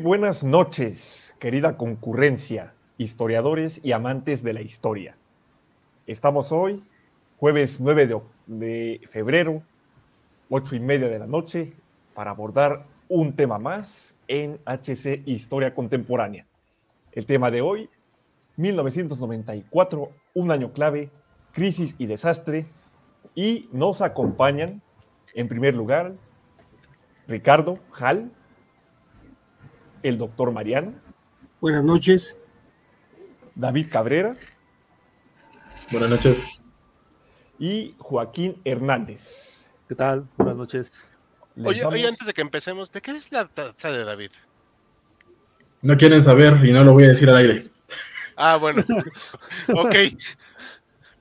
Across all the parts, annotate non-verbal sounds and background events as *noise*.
Buenas noches, querida concurrencia, historiadores y amantes de la historia. Estamos hoy, jueves 9 de, febrero, 8 y media de la noche, para abordar un tema más en HC Historia Contemporánea. El tema de hoy, 1994, un año clave, crisis y desastre, y nos acompañan, en primer lugar, Ricardo Hall, el doctor Mariano. Buenas noches. David Cabrera. Buenas noches. Y Joaquín Hernández. ¿Qué tal? Buenas noches. Oye, oye, antes de que empecemos, ¿de qué es la taza de David? No quieren saber y no lo voy a decir al aire. Ah, bueno. *laughs* ok.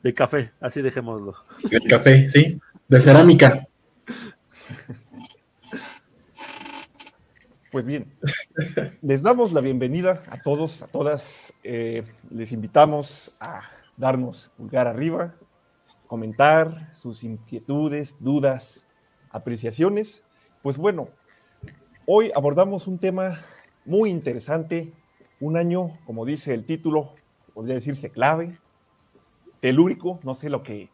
De café, así dejémoslo. De café, sí. De cerámica. Pues bien, les damos la bienvenida a todos, a todas. Eh, les invitamos a darnos pulgar arriba, comentar sus inquietudes, dudas, apreciaciones. Pues bueno, hoy abordamos un tema muy interesante, un año, como dice el título, podría decirse clave, telúrico, no sé lo que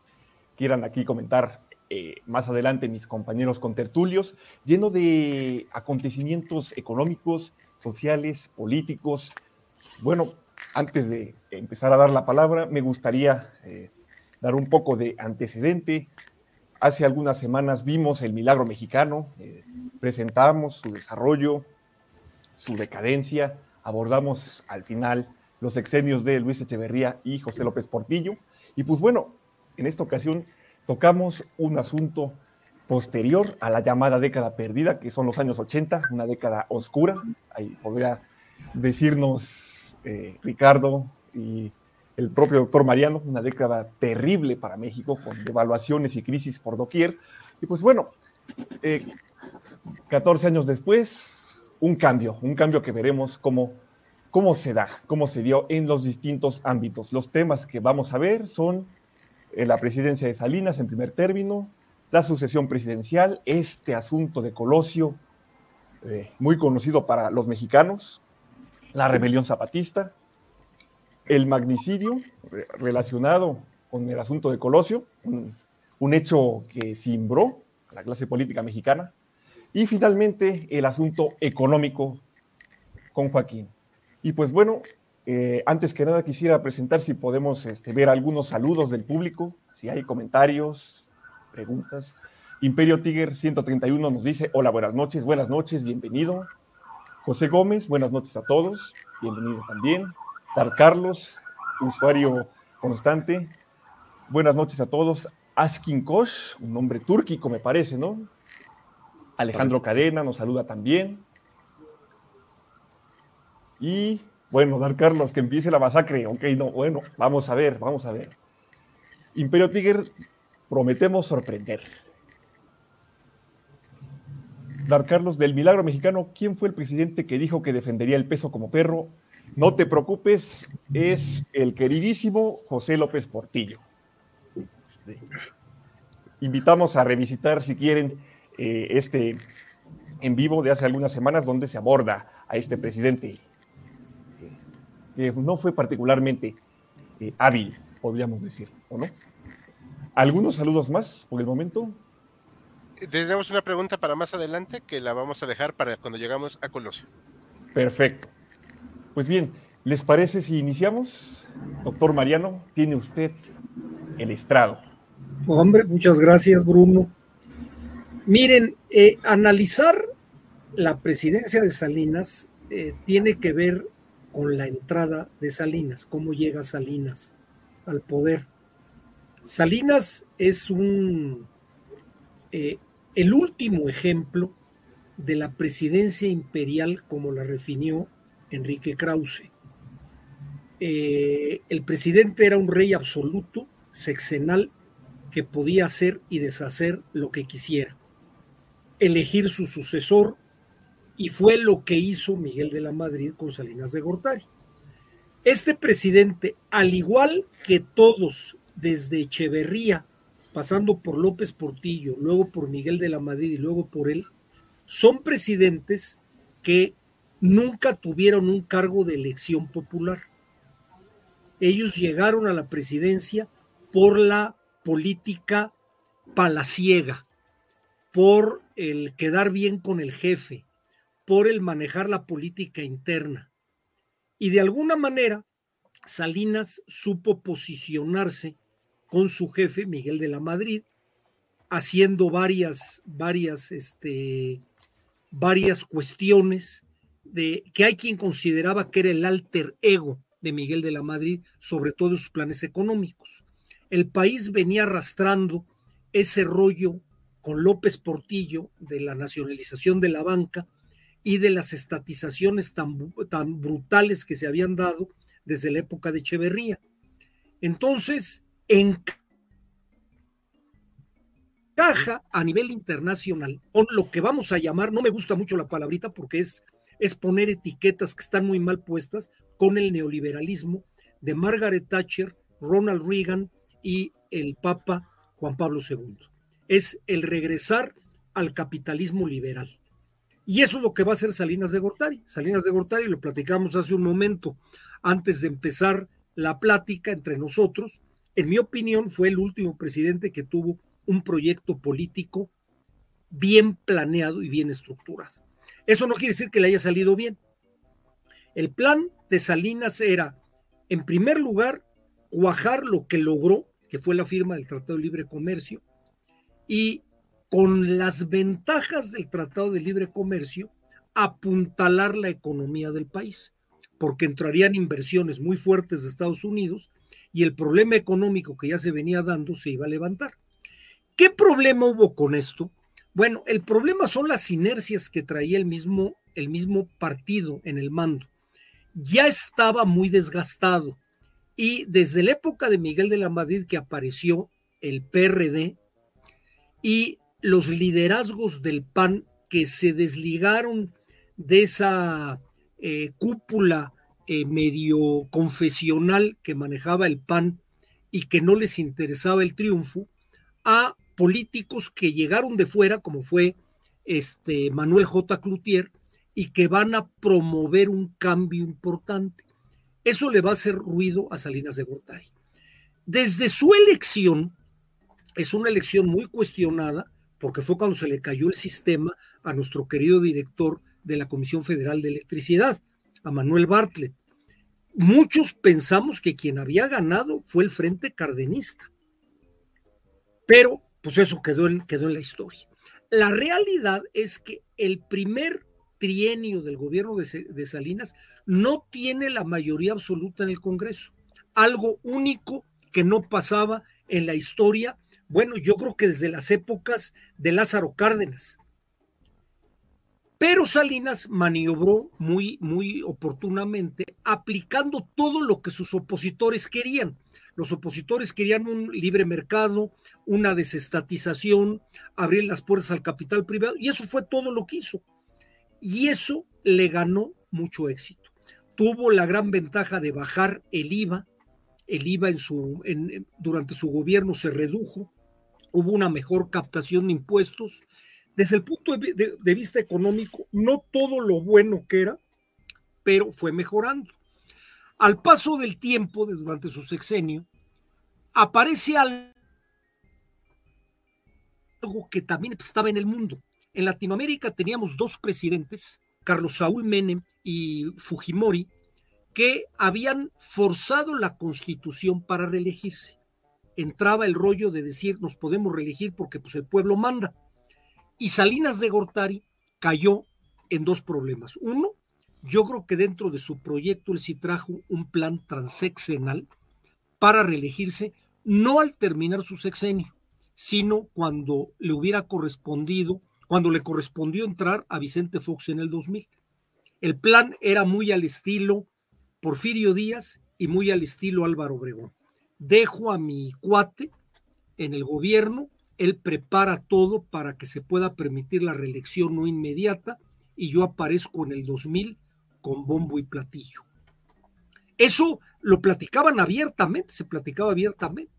quieran aquí comentar eh, más adelante mis compañeros contertulios, lleno de acontecimientos económicos, sociales, políticos. Bueno, antes de empezar a dar la palabra, me gustaría eh, dar un poco de antecedente. Hace algunas semanas vimos el milagro mexicano, eh, presentamos su desarrollo, su decadencia, abordamos al final los exenios de Luis Echeverría y José López Portillo. Y pues bueno, en esta ocasión tocamos un asunto posterior a la llamada década perdida, que son los años 80, una década oscura. Ahí podría decirnos eh, Ricardo y el propio doctor Mariano, una década terrible para México, con devaluaciones y crisis por doquier. Y pues bueno, eh, 14 años después, un cambio, un cambio que veremos cómo, cómo se da, cómo se dio en los distintos ámbitos. Los temas que vamos a ver son la presidencia de Salinas en primer término, la sucesión presidencial, este asunto de Colosio, eh, muy conocido para los mexicanos, la rebelión zapatista, el magnicidio relacionado con el asunto de Colosio, un, hecho que cimbró a la clase política mexicana, y finalmente el asunto económico con Joaquín. Y pues bueno, eh, antes que nada quisiera presentar si podemos este, ver algunos saludos del público, si hay comentarios, preguntas. Imperio Tiger 131 nos dice, hola, buenas noches, buenas noches, bienvenido. José Gómez, buenas noches a todos, bienvenido también. Dar Carlos, usuario constante, buenas noches a todos. Askin Kosh, un nombre túrquico me parece, ¿no? Alejandro Cadena nos saluda también. Y bueno, Dar Carlos, que empiece la masacre. Ok, no, bueno, vamos a ver, vamos a ver. Imperio Tiger, prometemos sorprender. Dar Carlos, del milagro mexicano, ¿quién fue el presidente que dijo que defendería el peso como perro? No te preocupes, es el queridísimo José López Portillo. Invitamos a revisitar, si quieren, eh, este en vivo de hace algunas semanas donde se aborda a este presidente que no fue particularmente eh, hábil, podríamos decir, ¿o no? ¿Algunos saludos más por el momento? Tenemos una pregunta para más adelante que la vamos a dejar para cuando llegamos a Colosio. Perfecto. Pues bien, ¿les parece si iniciamos? Doctor Mariano, tiene usted el estrado. Hombre, muchas gracias, Bruno. Miren, eh, analizar la presidencia de Salinas eh, tiene que ver con la entrada de Salinas, cómo llega Salinas al poder. Salinas es un eh, el último ejemplo de la presidencia imperial como la refinió Enrique Krause. Eh, el presidente era un rey absoluto, sexenal, que podía hacer y deshacer lo que quisiera, elegir su sucesor, y fue lo que hizo Miguel de la Madrid con Salinas de Gortari. Este presidente, al igual que todos desde Echeverría, pasando por López Portillo, luego por Miguel de la Madrid y luego por él, son presidentes que nunca tuvieron un cargo de elección popular. Ellos llegaron a la presidencia por la política palaciega, por el quedar bien con el jefe, por el manejar la política interna. Y de alguna manera, Salinas supo posicionarse con su jefe, Miguel de la Madrid, haciendo varias, varias, este, varias cuestiones de que hay quien consideraba que era el alter ego de Miguel de la Madrid, sobre todo sus planes económicos. El país venía arrastrando ese rollo con López Portillo de la nacionalización de la banca y de las estatizaciones tan, tan brutales que se habían dado desde la época de Echeverría. Entonces, encaja a nivel internacional con lo que vamos a llamar, no me gusta mucho la palabrita porque es, es poner etiquetas que están muy mal puestas con el neoliberalismo de Margaret Thatcher, Ronald Reagan y el Papa Juan Pablo II. Es el regresar al capitalismo liberal. Y eso es lo que va a hacer Salinas de Gortari. Salinas de Gortari, lo platicamos hace un momento antes de empezar la plática entre nosotros, en mi opinión, fue el último presidente que tuvo un proyecto político bien planeado y bien estructurado. Eso no quiere decir que le haya salido bien. El plan de Salinas era, en primer lugar, cuajar lo que logró, que fue la firma del Tratado de Libre Comercio, y con las ventajas del Tratado de Libre Comercio, apuntalar la economía del país, porque entrarían inversiones muy fuertes de Estados Unidos y el problema económico que ya se venía dando se iba a levantar. ¿Qué problema hubo con esto? Bueno, el problema son las inercias que traía el mismo, el mismo partido en el mando. Ya estaba muy desgastado y desde la época de Miguel de la Madrid que apareció el PRD y los liderazgos del PAN que se desligaron de esa eh, cúpula eh, medio confesional que manejaba el PAN y que no les interesaba el triunfo, a políticos que llegaron de fuera, como fue este Manuel J. Cloutier, y que van a promover un cambio importante. Eso le va a hacer ruido a Salinas de Gortari. Desde su elección, es una elección muy cuestionada, porque fue cuando se le cayó el sistema a nuestro querido director de la Comisión Federal de Electricidad, a Manuel Bartlett. Muchos pensamos que quien había ganado fue el Frente Cardenista, pero pues eso quedó en, la historia. La realidad es que el primer trienio del gobierno de Salinas no tiene la mayoría absoluta en el Congreso, algo único que no pasaba en la historia, bueno, yo creo que desde las épocas de Lázaro Cárdenas, pero Salinas maniobró muy, muy oportunamente, aplicando todo lo que sus opositores querían. Los opositores querían un libre mercado, una desestatización, abrir las puertas al capital privado, y eso fue todo lo que hizo. Y eso le ganó mucho éxito. Tuvo la gran ventaja de bajar el IVA. El IVA durante su gobierno se redujo, hubo una mejor captación de impuestos desde el punto de, vista económico, no todo lo bueno que era, pero fue mejorando. Al paso del tiempo, de, durante su sexenio, aparece algo que también estaba en el mundo. En Latinoamérica teníamos dos presidentes, Carlos Saúl Menem y Fujimori, que habían forzado la constitución para reelegirse. Entraba el rollo de decir nos podemos reelegir porque pues, el pueblo manda. Y Salinas de Gortari cayó en dos problemas. Uno, yo creo que dentro de su proyecto él sí trajo un plan transeccional para reelegirse, no al terminar su sexenio, sino cuando le hubiera correspondido, cuando le correspondió entrar a Vicente Fox en el 2000. El plan era muy al estilo Porfirio Díaz y muy al estilo Álvaro Obregón. Dejo a mi cuate en el gobierno, él prepara todo para que se pueda permitir la reelección no inmediata y yo aparezco en el 2000 con bombo y platillo. Eso lo platicaban abiertamente, se platicaba abiertamente.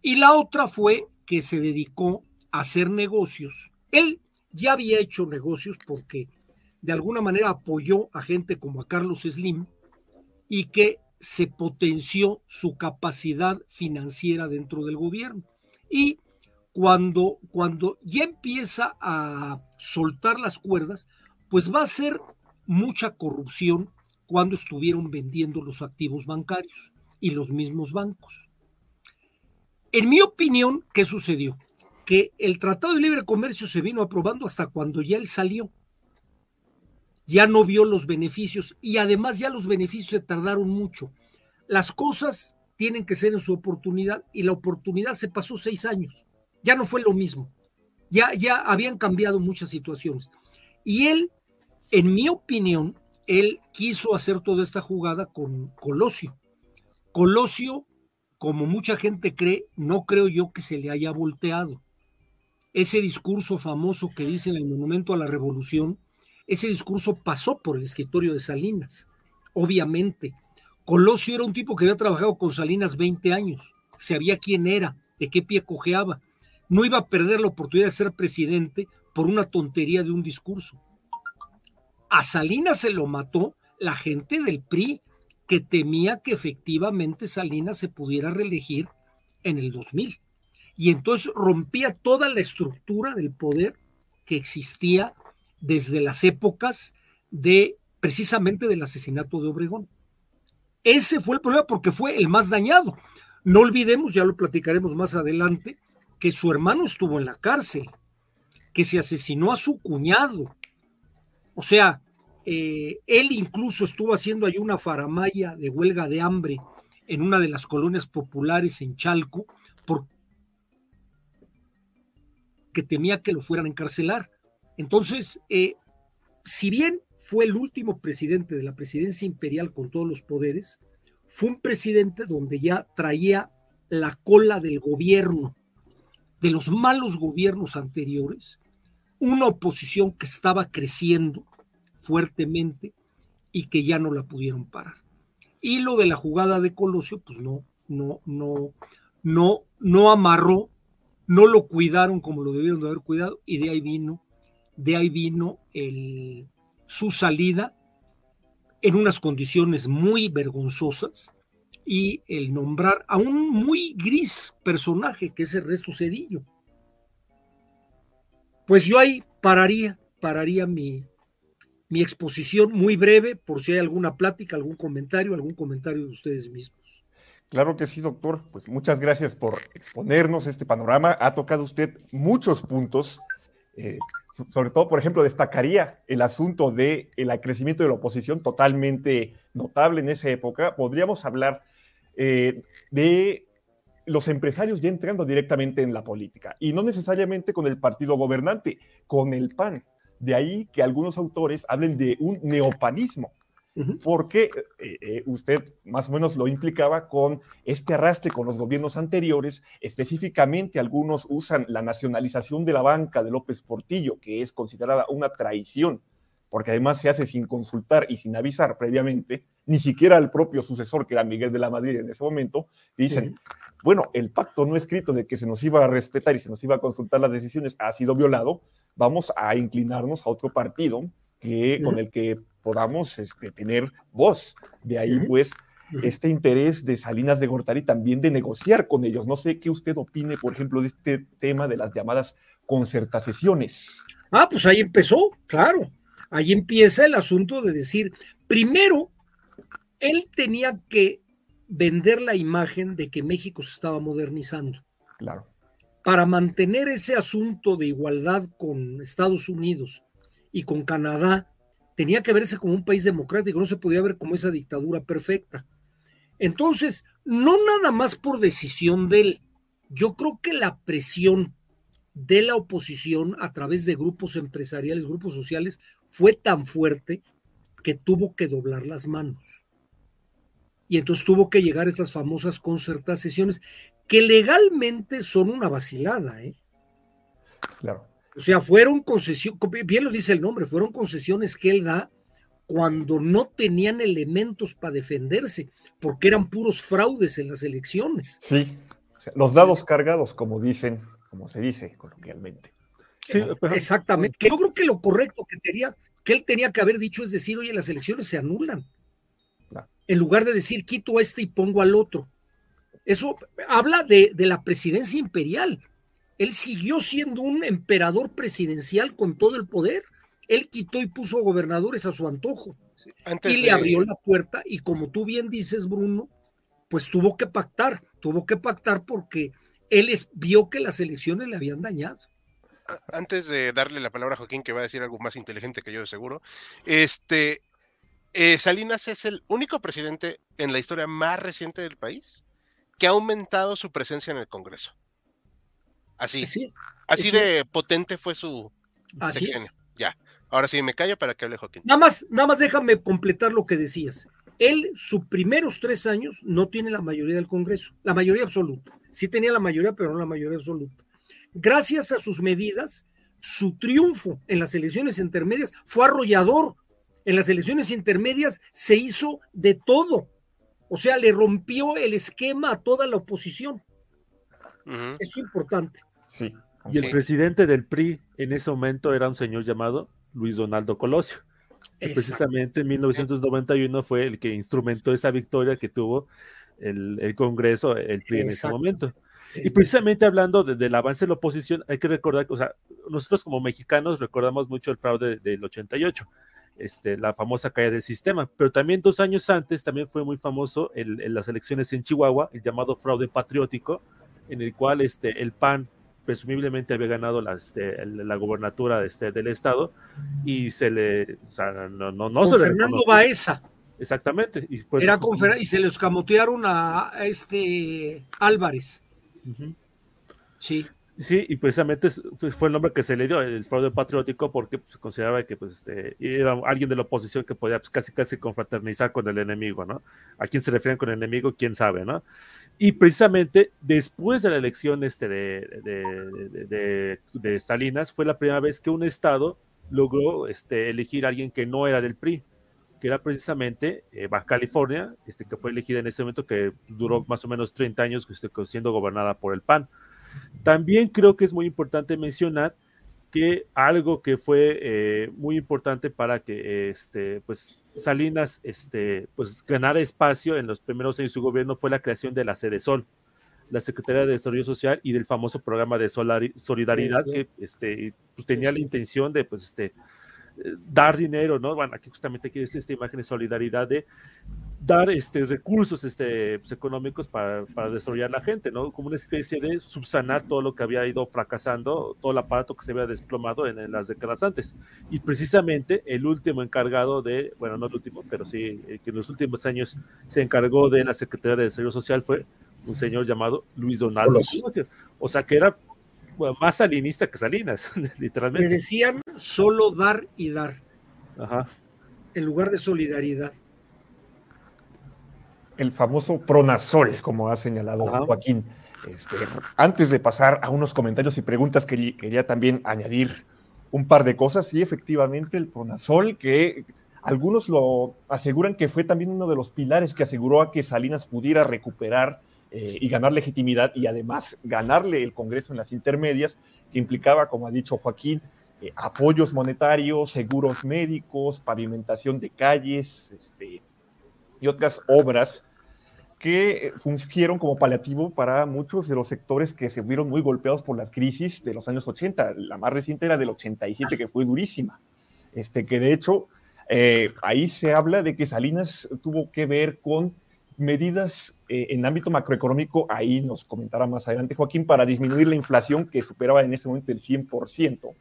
Y la otra fue que se dedicó a hacer negocios. Él ya había hecho negocios porque de alguna manera apoyó a gente como a Carlos Slim y que se potenció su capacidad financiera dentro del gobierno. Y cuando, cuando ya empieza a soltar las cuerdas, pues va a ser mucha corrupción cuando estuvieron vendiendo los activos bancarios y los mismos bancos. En mi opinión, ¿qué sucedió? Que el Tratado de Libre Comercio se vino aprobando hasta cuando ya él salió. Ya no vio los beneficios y además ya los beneficios se tardaron mucho. Las cosas tienen que ser en su oportunidad y la oportunidad se pasó seis años. Ya no fue lo mismo. Ya, ya habían cambiado muchas situaciones. Y él, en mi opinión, él quiso hacer toda esta jugada con Colosio. Colosio como mucha gente cree, no creo yo que se le haya volteado. Ese discurso famoso que dice en el Monumento a la Revolución, ese discurso pasó por el escritorio de Salinas, obviamente. Colosio era un tipo que había trabajado con Salinas 20 años, sabía quién era, de qué pie cojeaba. No iba a perder la oportunidad de ser presidente por una tontería de un discurso. A Salinas se lo mató la gente del PRI, que temía que efectivamente Salinas se pudiera reelegir en el 2000. Y entonces rompía toda la estructura del poder que existía desde las épocas de precisamente del asesinato de Obregón. Ese fue el problema porque fue el más dañado. No olvidemos, ya lo platicaremos más adelante, que su hermano estuvo en la cárcel, que se asesinó a su cuñado. O sea, eh, él incluso estuvo haciendo ahí una faramaya de huelga de hambre en una de las colonias populares en Chalco, porque temía que lo fueran a encarcelar. Entonces, eh, si bien fue el último presidente de la presidencia imperial con todos los poderes, fue un presidente donde ya traía la cola del gobierno, de los malos gobiernos anteriores, una oposición que estaba creciendo, fuertemente y que ya no la pudieron parar. Y lo de la jugada de Colosio, pues no, no, no, no, no amarró, no lo cuidaron como lo debieron de haber cuidado, y de ahí vino, de ahí vino su salida en unas condiciones muy vergonzosas y el nombrar a un muy gris personaje que es el resto Cedillo. Pues yo ahí pararía, pararía mi, mi exposición muy breve, por si hay alguna plática, algún comentario, algún comentario de ustedes mismos. Claro que sí, doctor. Pues muchas gracias por exponernos este panorama. Ha tocado usted muchos puntos. Eh, sobre todo, por ejemplo, destacaría el asunto del el crecimiento de la oposición totalmente notable en esa época. Podríamos hablar eh, de los empresarios ya entrando directamente en la política y no necesariamente con el partido gobernante, con el PAN. De ahí que algunos autores hablen de un neopanismo, porque eh, eh, usted más o menos lo implicaba con este arrastre con los gobiernos anteriores, específicamente algunos usan la nacionalización de la banca de López Portillo, que es considerada una traición, porque además se hace sin consultar y sin avisar previamente, ni siquiera al propio sucesor, que era Miguel de la Madrid en ese momento, dicen, bueno, el pacto no escrito de que se nos iba a respetar y se nos iba a consultar las decisiones ha sido violado, vamos a inclinarnos a otro partido que, con el que podamos este, tener voz. De ahí, pues, este interés de Salinas de Gortari también de negociar con ellos. No sé qué usted opine, por ejemplo, de este tema de las llamadas concertaciones. Ah, pues ahí empezó, claro. Ahí empieza el asunto de decir, primero, él tenía que vender la imagen de que México se estaba modernizando. Claro. Para mantener ese asunto de igualdad con Estados Unidos y con Canadá, tenía que verse como un país democrático, no se podía ver como esa dictadura perfecta. Entonces, no nada más por decisión de él, yo creo que la presión de la oposición a través de grupos empresariales, grupos sociales, fue tan fuerte que tuvo que doblar las manos. Y entonces tuvo que llegar esas famosas concertaciones que legalmente son una vacilada. ¿eh? Claro. O sea, fueron concesiones, bien lo dice el nombre, fueron concesiones que él da cuando no tenían elementos para defenderse, porque eran puros fraudes en las elecciones. Sí, los dados cargados, como dicen, como se dice coloquialmente. Sí, exactamente. Yo creo que lo correcto que tenía, que él tenía que haber dicho es decir, oye, las elecciones se anulan. En lugar de decir, quito a este y pongo al otro. Eso habla de, de la presidencia imperial. Él siguió siendo un emperador presidencial con todo el poder. Él quitó y puso gobernadores a su antojo. y le abrió la puerta y como tú bien dices, Bruno, pues tuvo que pactar, tuvo que pactar porque él vio que las elecciones le habían dañado. Antes de darle la palabra a Joaquín, que va a decir algo más inteligente que yo de seguro, este, eh, Salinas es el único presidente en la historia más reciente del país que ha aumentado su presencia en el Congreso. Así, así, de potente fue su así Ya, ahora sí me callo para que hable Joaquín. Nada más, nada más déjame completar lo que decías. Él, sus primeros tres años, no tiene la mayoría del Congreso, la mayoría absoluta. Sí tenía la mayoría, pero no la mayoría absoluta. Gracias a sus medidas, su triunfo en las elecciones intermedias fue arrollador. En las elecciones intermedias se hizo de todo. O sea, le rompió el esquema a toda la oposición. Eso es importante. Sí. Y el presidente del PRI en ese momento era un señor llamado Luis Donaldo Colosio. Que precisamente en 1991 fue el que instrumentó esa victoria que tuvo el, Congreso, el PRI en ese momento. Y precisamente hablando del avance de la oposición, hay que recordar, o sea, nosotros como mexicanos recordamos mucho el fraude del 88, este, la famosa caída del sistema, pero también dos años antes también fue muy famoso en las elecciones en Chihuahua, el llamado fraude patriótico, en el cual este, el PAN presumiblemente había ganado la, este, la gobernatura este, del estado y se le, o sea, no, no, no se Fernando Baeza. Exactamente. Y, Era y se le escamotearon a, este Álvarez. Sí. Sí, y precisamente fue el nombre que se le dio, el fraude patriótico, porque se consideraba que pues, este, era alguien de la oposición que podía pues, casi casi confraternizar con el enemigo, ¿no? ¿A quién se refieren con el enemigo? ¿Quién sabe, no? Y precisamente después de la elección este de, de, Salinas, fue la primera vez que un estado logró este, elegir a alguien que no era del PRI, que era precisamente eh, Baja California, este, que fue elegida en ese momento, que duró más o menos 30 años este, siendo gobernada por el PAN. También creo que es muy importante mencionar que algo que fue eh, muy importante para que este, pues, Salinas este, pues, ganara espacio en los primeros años de su gobierno fue la creación de la Sede Sol, la Secretaría de Desarrollo Social y del famoso programa de solidaridad que este, pues, tenía la intención de pues, este, dar dinero, ¿no? Bueno, aquí justamente aquí está esta imagen de solidaridad de dar este, recursos este, pues, económicos para, para, desarrollar la gente, ¿no? Como una especie de subsanar todo lo que había ido fracasando, todo el aparato que se había desplomado en, las décadas antes. Y precisamente el último encargado de, bueno, no el último, pero sí, que en los últimos años se encargó de la Secretaría de Desarrollo Social fue un señor llamado Luis Donaldo. O sea, que era más salinista que Salinas, *laughs* literalmente. Me decían solo dar y dar. Ajá. En lugar de solidaridad. El famoso pronazol, como ha señalado Joaquín. Este, antes de pasar a unos comentarios y preguntas, quería, quería también añadir un par de cosas. Y efectivamente, el pronazol, que algunos lo aseguran que fue también uno de los pilares que aseguró a que Salinas pudiera recuperar eh, y ganar legitimidad y además ganarle el Congreso en las intermedias, que implicaba, como ha dicho Joaquín, eh, apoyos monetarios, seguros médicos, pavimentación de calles este, y otras obras que fungieron como paliativo para muchos de los sectores que se vieron muy golpeados por las crisis de los años 80. La más reciente era del 87, que fue durísima. Este, que de hecho, eh, ahí se habla de que Salinas tuvo que ver con medidas eh, en ámbito macroeconómico, ahí nos comentará más adelante Joaquín, para disminuir la inflación que superaba en ese momento el 100%,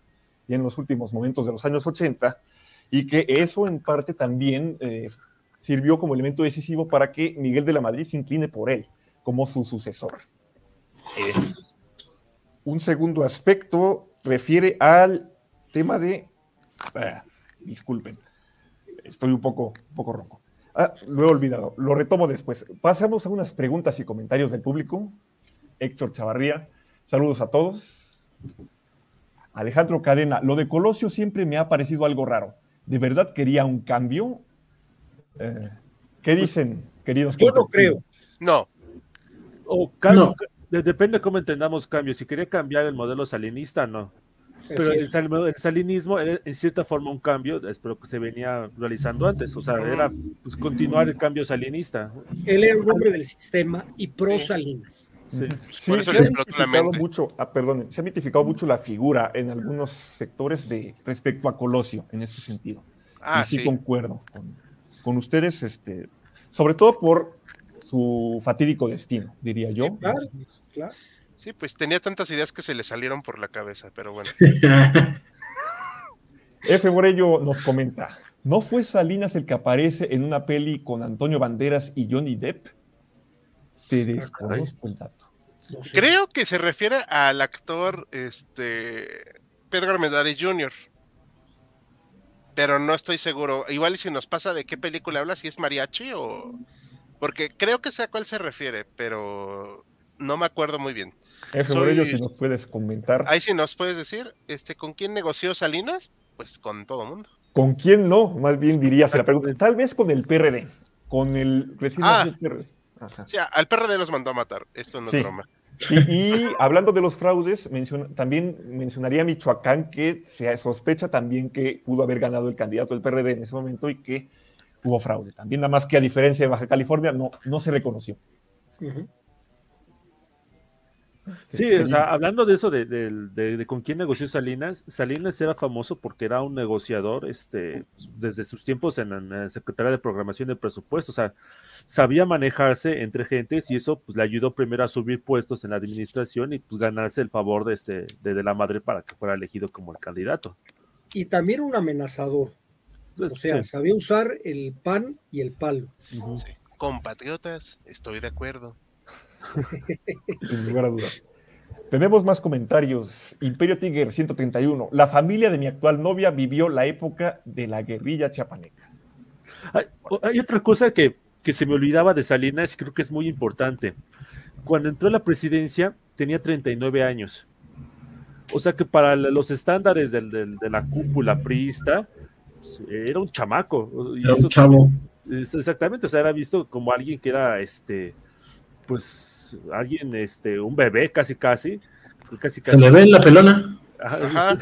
y en los últimos momentos de los años 80, y que eso en parte también eh, sirvió como elemento decisivo para que Miguel de la Madrid se incline por él como su sucesor. Eh, un segundo aspecto refiere al tema de... ah, disculpen, estoy un poco, un poco ronco. Ah, lo he olvidado, lo retomo después. Pasamos a unas preguntas y comentarios del público. Héctor Chavarría, saludos a todos. Alejandro Cadena, lo de Colosio siempre me ha parecido algo raro. ¿De verdad quería un cambio? Eh, ¿Qué dicen, queridos? Yo no compatriotas? No, O cambio, No. de- depende de cómo entendamos cambio. Si quería cambiar el modelo salinista, no. Pero el, sal- el salinismo era en cierta forma un cambio, es lo que se venía realizando antes. O sea, era pues, continuar el cambio salinista. Él era un hombre del sistema y pro Sí. Salinas. Sí. Sí, Por eso se ha mitificado mucho, ah, perdón, se ha mitificado mucho la figura en algunos sectores de respecto a Colosio en este sentido. ah, y sí, sí. concuerdo con, con ustedes, este, sobre todo por su fatídico destino, diría yo. Sí, claro. Claro. Sí, pues tenía tantas ideas que se le salieron por la cabeza, pero bueno. *laughs* F. Morello nos comenta, ¿no fue Salinas el que aparece en una peli con Antonio Banderas y Johnny Depp? Te desconozco el dato. No sé. Creo que se refiere al actor este Pedro Armendáriz Jr. Pero no estoy seguro. Igual y si nos pasa de qué película habla, si es mariachi o. Porque creo que sé a cuál se refiere, pero no me acuerdo muy bien. F. Soy- Morello, si nos puedes comentar. Ahí sí nos puedes decir, este, ¿con quién negoció Salinas? Pues con todo mundo. ¿Con quién no? Más bien diría, se la pregunta. Tal vez con el PRD, con el recién Ah. nacido PRD. Ajá. O sea, al PRD los mandó a matar. Esto no Sí. es broma. Y, hablando de los fraudes, menciona- también mencionaría Michoacán que se sospecha también que pudo haber ganado el candidato del PRD en ese momento y que hubo fraude. También nada más que a diferencia de Baja California, no, no se reconoció. Ujú. Sí, o sea, hablando de eso, de, de- de- de con quién negoció Salinas, Salinas era famoso porque era un negociador este, desde sus tiempos en, en la Secretaría de Programación de Presupuestos, o sea, sabía manejarse entre gentes y eso pues, le ayudó primero a subir puestos en la administración y pues ganarse el favor de, este, de, de la madre para que fuera elegido como el candidato. Y también un amenazador. O sea, Sí. sabía usar el pan y el palo. Sí. Compatriotas, estoy de acuerdo. *laughs* sin lugar a dudas. Tenemos más comentarios. Imperio Tiger 131. La familia de mi actual novia vivió la época de la guerrilla chapaneca. Hay, otra cosa que, que se me olvidaba de Salinas y creo que es muy importante. Cuando entró a la presidencia tenía 39 años. O sea que para los estándares del- del- de la cúpula priista pues, era un chamaco. Y Era eso un chavo. exactamente, o sea, era visto como alguien que era este, pues alguien, este, un bebé casi casi. casi, Se casi. le ve en la pelona. Ajá, Ajá.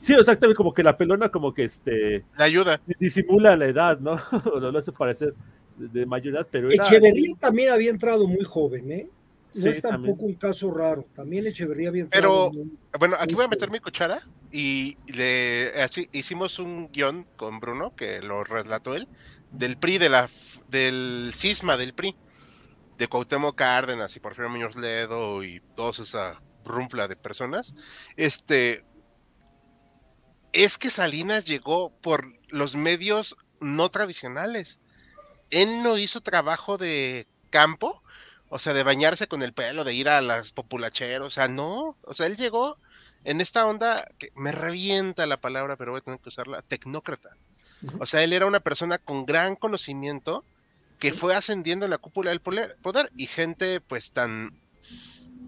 Sí, exactamente, como que la pelona como que este La ayuda. disimula la edad, ¿no? *laughs* O no lo hace parecer de, de mayor edad, pero era... Echeverría también había entrado muy joven, ¿eh? No Sí, es tampoco también. un caso raro. También Echeverría había entrado. Pero- muy- Bueno, aquí voy a meter mi cuchara y le así hicimos un guion con Bruno que lo relató él del PRI de la del cisma del PRI de Cuauhtémoc Cárdenas y Porfirio Muñoz Ledo y toda esa rumpla de personas. Este es que Salinas llegó por los medios no tradicionales. Él no hizo trabajo de campo, o sea, de bañarse con el pelo, de ir a las populacheros, o sea, no, o sea, él llegó en esta onda que me revienta la palabra, pero voy a tener que usarla, tecnócrata. O sea, él era una persona con gran conocimiento que fue ascendiendo en la cúpula del poder, y gente pues tan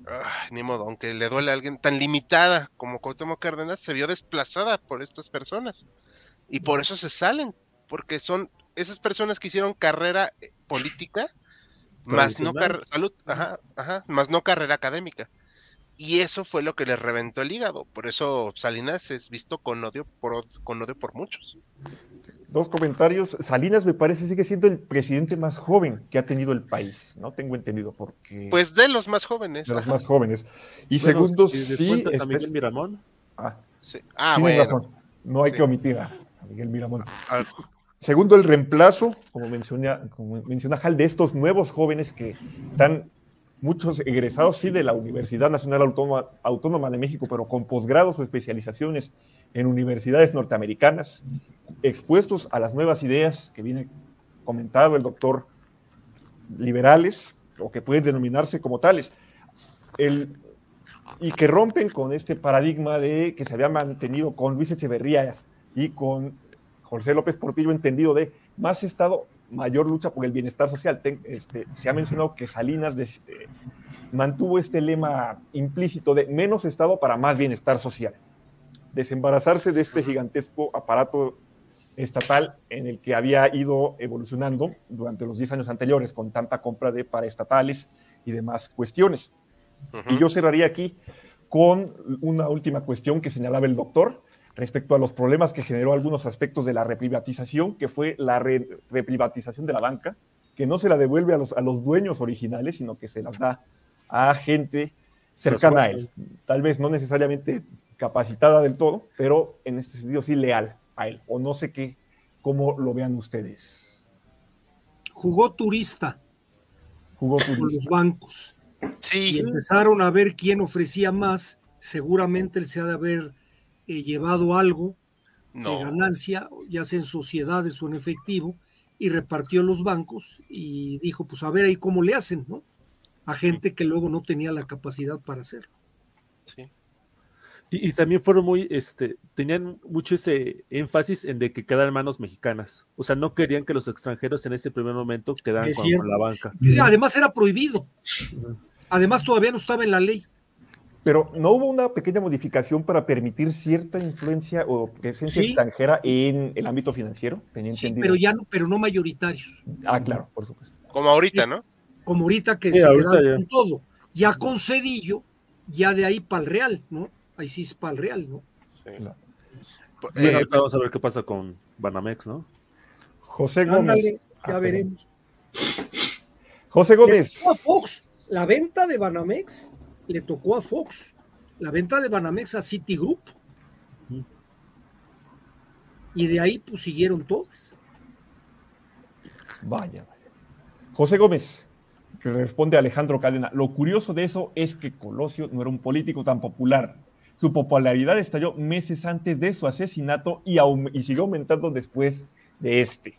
ah, ni modo, aunque le duele a alguien tan limitada como Cuauhtémoc Cárdenas se vio desplazada por estas personas. Y por eso se salen, porque son esas personas que hicieron carrera eh, política *laughs* más no car- salud, ajá, ajá, más no carrera académica. Y eso fue lo que le reventó el hígado. Por eso Salinas es visto con odio por, con odio por muchos. Dos comentarios. Salinas me parece sigue siendo el presidente más joven que ha tenido el país, ¿no? Tengo entendido, porque... Pues de los más jóvenes. de los ajá. más jóvenes. Y Bueno, segundo, si sí... a espe- Miguel Miramón. Ah, Sí. Ah, tienes bueno. razón. No hay Sí. que omitir a a Miguel Miramón. Ah, Segundo, el reemplazo, como menciona, como menciona Hal, de estos nuevos jóvenes que están muchos egresados, sí, de la Universidad Nacional Autónoma, de México, pero con posgrados o especializaciones en universidades norteamericanas, expuestos a las nuevas ideas que viene comentado el doctor liberales, o que pueden denominarse como tales. El, y que rompen con este paradigma de que se había mantenido con Luis Echeverría y con José López Portillo, entendido de más Estado, mayor lucha por el bienestar social. Este, se ha mencionado que Salinas eh, mantuvo este lema implícito de menos Estado para más bienestar social. Desembarazarse de este gigantesco aparato estatal en el que había ido evolucionando durante los 10 años anteriores con tanta compra de paraestatales y demás cuestiones. ujú. Y yo cerraría aquí con una última cuestión que señalaba el doctor respecto a los problemas que generó algunos aspectos de la reprivatización, que fue la re- reprivatización de la banca, que no se la devuelve a los, a los dueños originales, sino que se las da a gente cercana a él. Tal vez no necesariamente capacitada del todo, pero en este sentido sí leal a él. O no sé qué, cómo lo vean ustedes. Jugó turista Jugó con los turista. bancos y Sí, empezaron a ver quién ofrecía más. Seguramente él se ha de haber eh, llevado algo de ganancia, ya sea en sociedades o en efectivo, y repartió los bancos y dijo, pues a ver ahí cómo le hacen, ¿no? A gente que luego no tenía la capacidad para hacerlo. Sí. Y, y también fueron muy, este, tenían mucho ese énfasis en de que quedaran manos mexicanas. O sea, no querían que los extranjeros en ese primer momento quedaran con, la banca. Y además era prohibido. Además todavía no estaba en la ley. Pero no hubo una pequeña modificación para permitir cierta influencia o presencia Sí. extranjera en el ámbito financiero. Tenía Sí, entendido. pero ya no, pero no mayoritarios. Ah, claro, por supuesto. Como ahorita, ¿no? Como ahorita que Sí, se ahorita quedaron ya. con todo. Ya con Cedillo, ya de ahí para el Real, ¿no? Ahí sí es para el Real, ¿no? Sí. Claro. Pues, Bueno, eh, ahorita vamos a ver qué pasa con Banamex, ¿no? José Gómez. Ándale, Ah, ya veremos. José Gómez. Fox. La venta de Banamex le tocó a Fox. La venta de Banamex a Citigroup. Y de ahí pues siguieron todas. Vaya, vaya. José Gómez, que responde a Alejandro Cadena. Lo curioso de eso es que Colosio no era un político tan popular. Su popularidad estalló meses antes de su asesinato y, aum- y siguió aumentando después de este.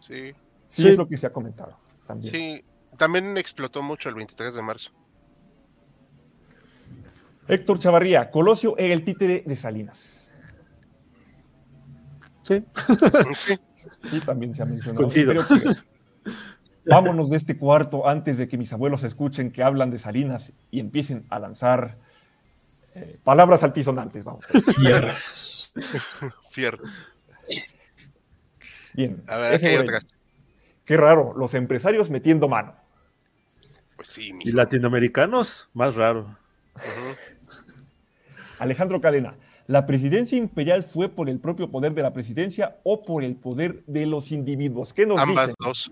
sí, Sí, Sí. es lo que se ha comentado también. sí. También explotó mucho el 23 de marzo. Héctor Chavarría, Colosio era el títere de Salinas. Sí. Sí. También se ha mencionado. Coincido. Creo que- vámonos de este cuarto antes de que mis abuelos escuchen que hablan de Salinas y empiecen a lanzar eh, palabras altisonantes. Vamos. Fierrazos. Fierro. Bien. A ver, F. ¿qué hay otra? Qué raro, los empresarios metiendo mano. Pues sí, mi. Y latinoamericanos, más raro. Ujú. Alejandro Cadena, ¿la presidencia imperial fue por el propio poder de la presidencia o por el poder de los individuos? ¿Qué nos Ambas dicen? dos.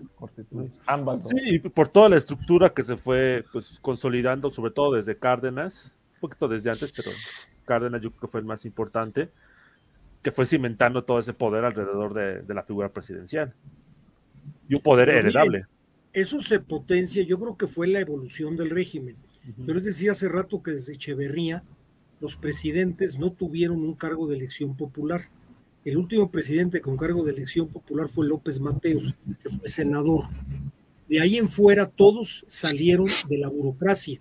Ambas dos. Sí, y por toda la estructura que se fue pues, consolidando, sobre todo desde Cárdenas, un poquito desde antes, pero Cárdenas yo creo que fue el más importante, que fue cimentando todo ese poder alrededor de, de la figura presidencial. Y un poder Pero heredable. Eso se potencia, yo creo que fue la evolución del régimen. Ujú. Yo les decía hace rato que desde Echeverría los presidentes no tuvieron un cargo de elección popular. El último presidente con cargo de elección popular fue López Mateos, que fue senador. De ahí en fuera todos salieron de la burocracia.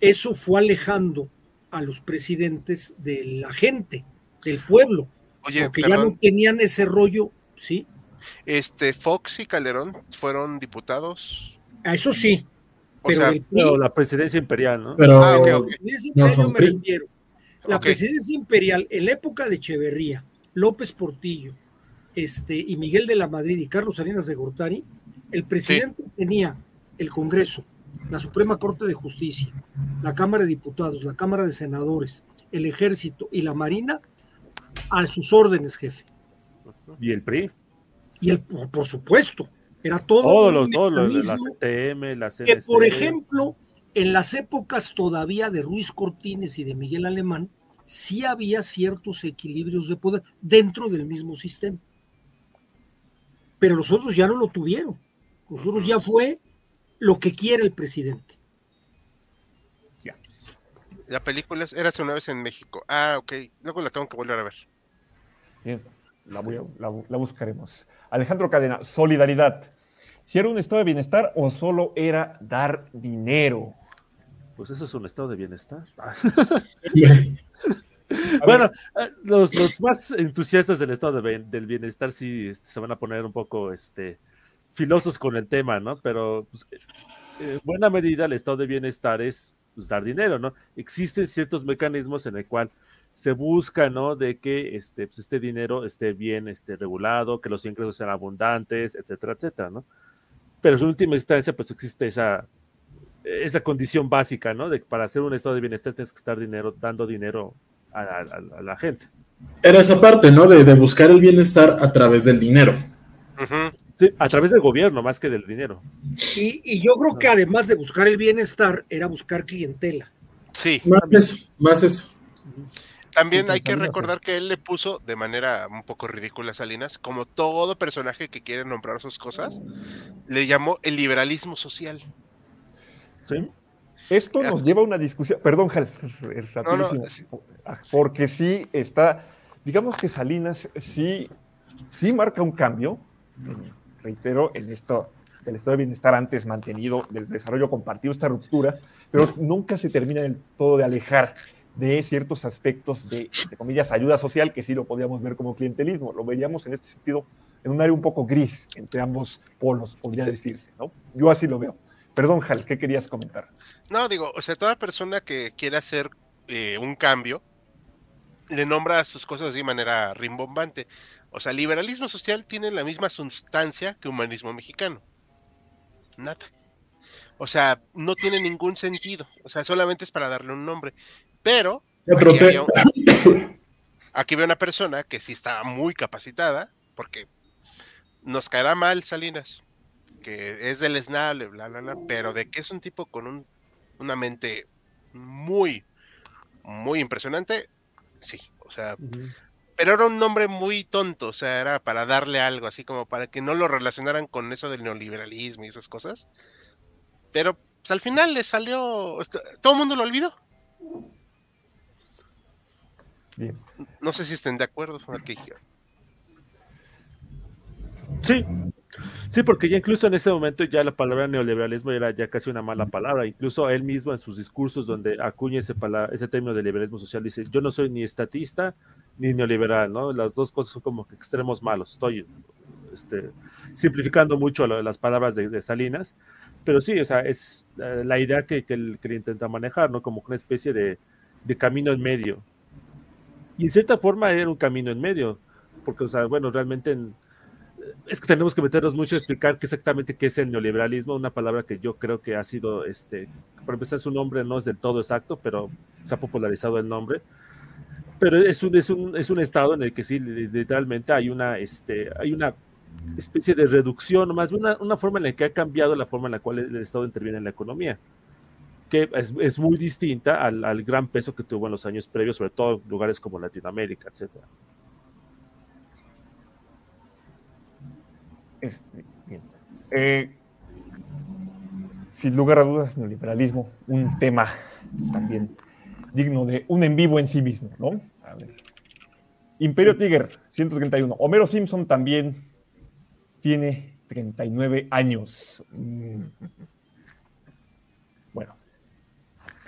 Eso fue alejando a los presidentes de la gente, del pueblo, Oye, porque ya no tenían ese rollo, ¿sí? este Fox y Calderón fueron diputados. Eso sí, O pero sea, del PRI, Pero la presidencia imperial, ¿no? Pero Ah, La presidencia No imperial son yo me PRI. refiero. La presidencia imperial, en la época de Echeverría, López Portillo, este, y Miguel de la Madrid y Carlos Salinas de Gortari, el presidente tenía el Congreso, la Suprema Corte de Justicia, la Cámara de Diputados, la Cámara de Senadores, el Ejército y la Marina a sus órdenes, jefe. Y el PRI. Y el, por, por supuesto, era todo. Todo un lo, todo lo de la mecanismo CTM, la que, por ejemplo, en las épocas todavía de Ruiz Cortines y de Miguel Alemán, sí había ciertos equilibrios de poder dentro del mismo sistema. Pero los otros ya no lo tuvieron. Los otros ya fue lo que quiere el presidente. La película es Érase una vez en México. Ah, ok. Luego la tengo que volver a ver. Bien, la, voy a- la bu- la buscaremos. Alejandro Cadena, solidaridad. ¿Si era un estado de bienestar o solo era dar dinero? Pues eso es un estado de bienestar. *laughs* *laughs* Bueno, eh, los, los más entusiastas del estado de del bienestar sí este, se van a poner un poco este, filosos con el tema, ¿no? Pero pues, eh, en buena medida el estado de bienestar es pues, dar dinero, ¿no? Existen ciertos mecanismos en el cual se busca, ¿no? De que este, pues, este dinero esté bien este, regulado, que los ingresos sean abundantes, etcétera, etcétera, ¿no? Pero en última instancia, pues existe esa, esa condición básica, ¿no? De que para hacer un estado de bienestar tienes que estar dinero, dando dinero a, a- a la gente. Era esa parte, ¿no? De, de buscar el bienestar a través del dinero. Ujú. Sí, a través del gobierno más que del dinero. Y, y yo creo que además de buscar el bienestar, era buscar clientela. Sí. Más eso, más eso. También Sí, hay que Salinas, recordar que él le puso de manera un poco ridícula a Salinas, como todo personaje que quiere nombrar sus cosas, le llamó el liberalismo social. ¿sí? Esto nos lleva a una discusión, perdón, Jal, No, no, sí. Ah, porque sí está, digamos que Salinas sí, sí marca un cambio, reitero, en esto del estado de bienestar antes mantenido, del desarrollo compartido, esta ruptura, pero nunca se termina del todo de alejar de ciertos aspectos de, comillas, ayuda social, que sí lo podríamos ver como clientelismo, lo veríamos en este sentido en un área un poco gris entre ambos polos, podría decirse, ¿no? Yo así lo veo. Perdón, Jal, ¿qué querías comentar? No, digo, o sea, toda persona que quiere hacer eh, un cambio, le nombra sus cosas de manera rimbombante. O sea, liberalismo social tiene la misma sustancia que humanismo mexicano. Nada. O sea, no tiene ningún sentido. O sea, solamente es para darle un nombre. Pero aquí, había un- aquí veo una persona que sí está muy capacitada, porque nos caerá mal Salinas, que es del SNAL, bla, bla, bla, pero de que es un tipo con un, una mente muy, muy impresionante, sí, o sea, pero era un nombre muy tonto, o sea, era para darle algo, así como para que no lo relacionaran con eso del neoliberalismo y esas cosas, pero pues, al final le salió, todo el mundo lo olvidó. Bien. No sé si estén de acuerdo aquí. Sí, sí, porque ya incluso en ese momento ya la palabra neoliberalismo era ya casi una mala palabra. Incluso él mismo en sus discursos donde acuña ese, ese término de liberalismo social dice, yo no soy ni estatista ni neoliberal, ¿no? Las dos cosas son como que extremos malos. Estoy este, simplificando mucho lo- las palabras de, de Salinas, pero sí, o sea, es eh, la idea que, que él, que él intenta manejar, ¿no? Como una especie de, de camino en medio. Y en cierta forma era un camino en medio, porque, o sea, bueno, realmente en, es que tenemos que meternos mucho a explicar qué exactamente qué es el neoliberalismo, una palabra que yo creo que ha sido, este, por empezar, su nombre no es del todo exacto, pero se ha popularizado el nombre. Pero es un, es un, es un estado en el que sí, li- literalmente hay una, este, hay una especie de reducción, más una, una forma en la que ha cambiado la forma en la cual el Estado interviene en la economía, que es, es muy distinta al, al gran peso que tuvo en los años previos, sobre todo en lugares como Latinoamérica, etcétera. Este. Eh, sin lugar a dudas, neoliberalismo, un tema también digno de un en vivo en sí mismo, ¿no? A ver. Imperio Tiger, 131. Homero Simpson también tiene 39 años. Mm.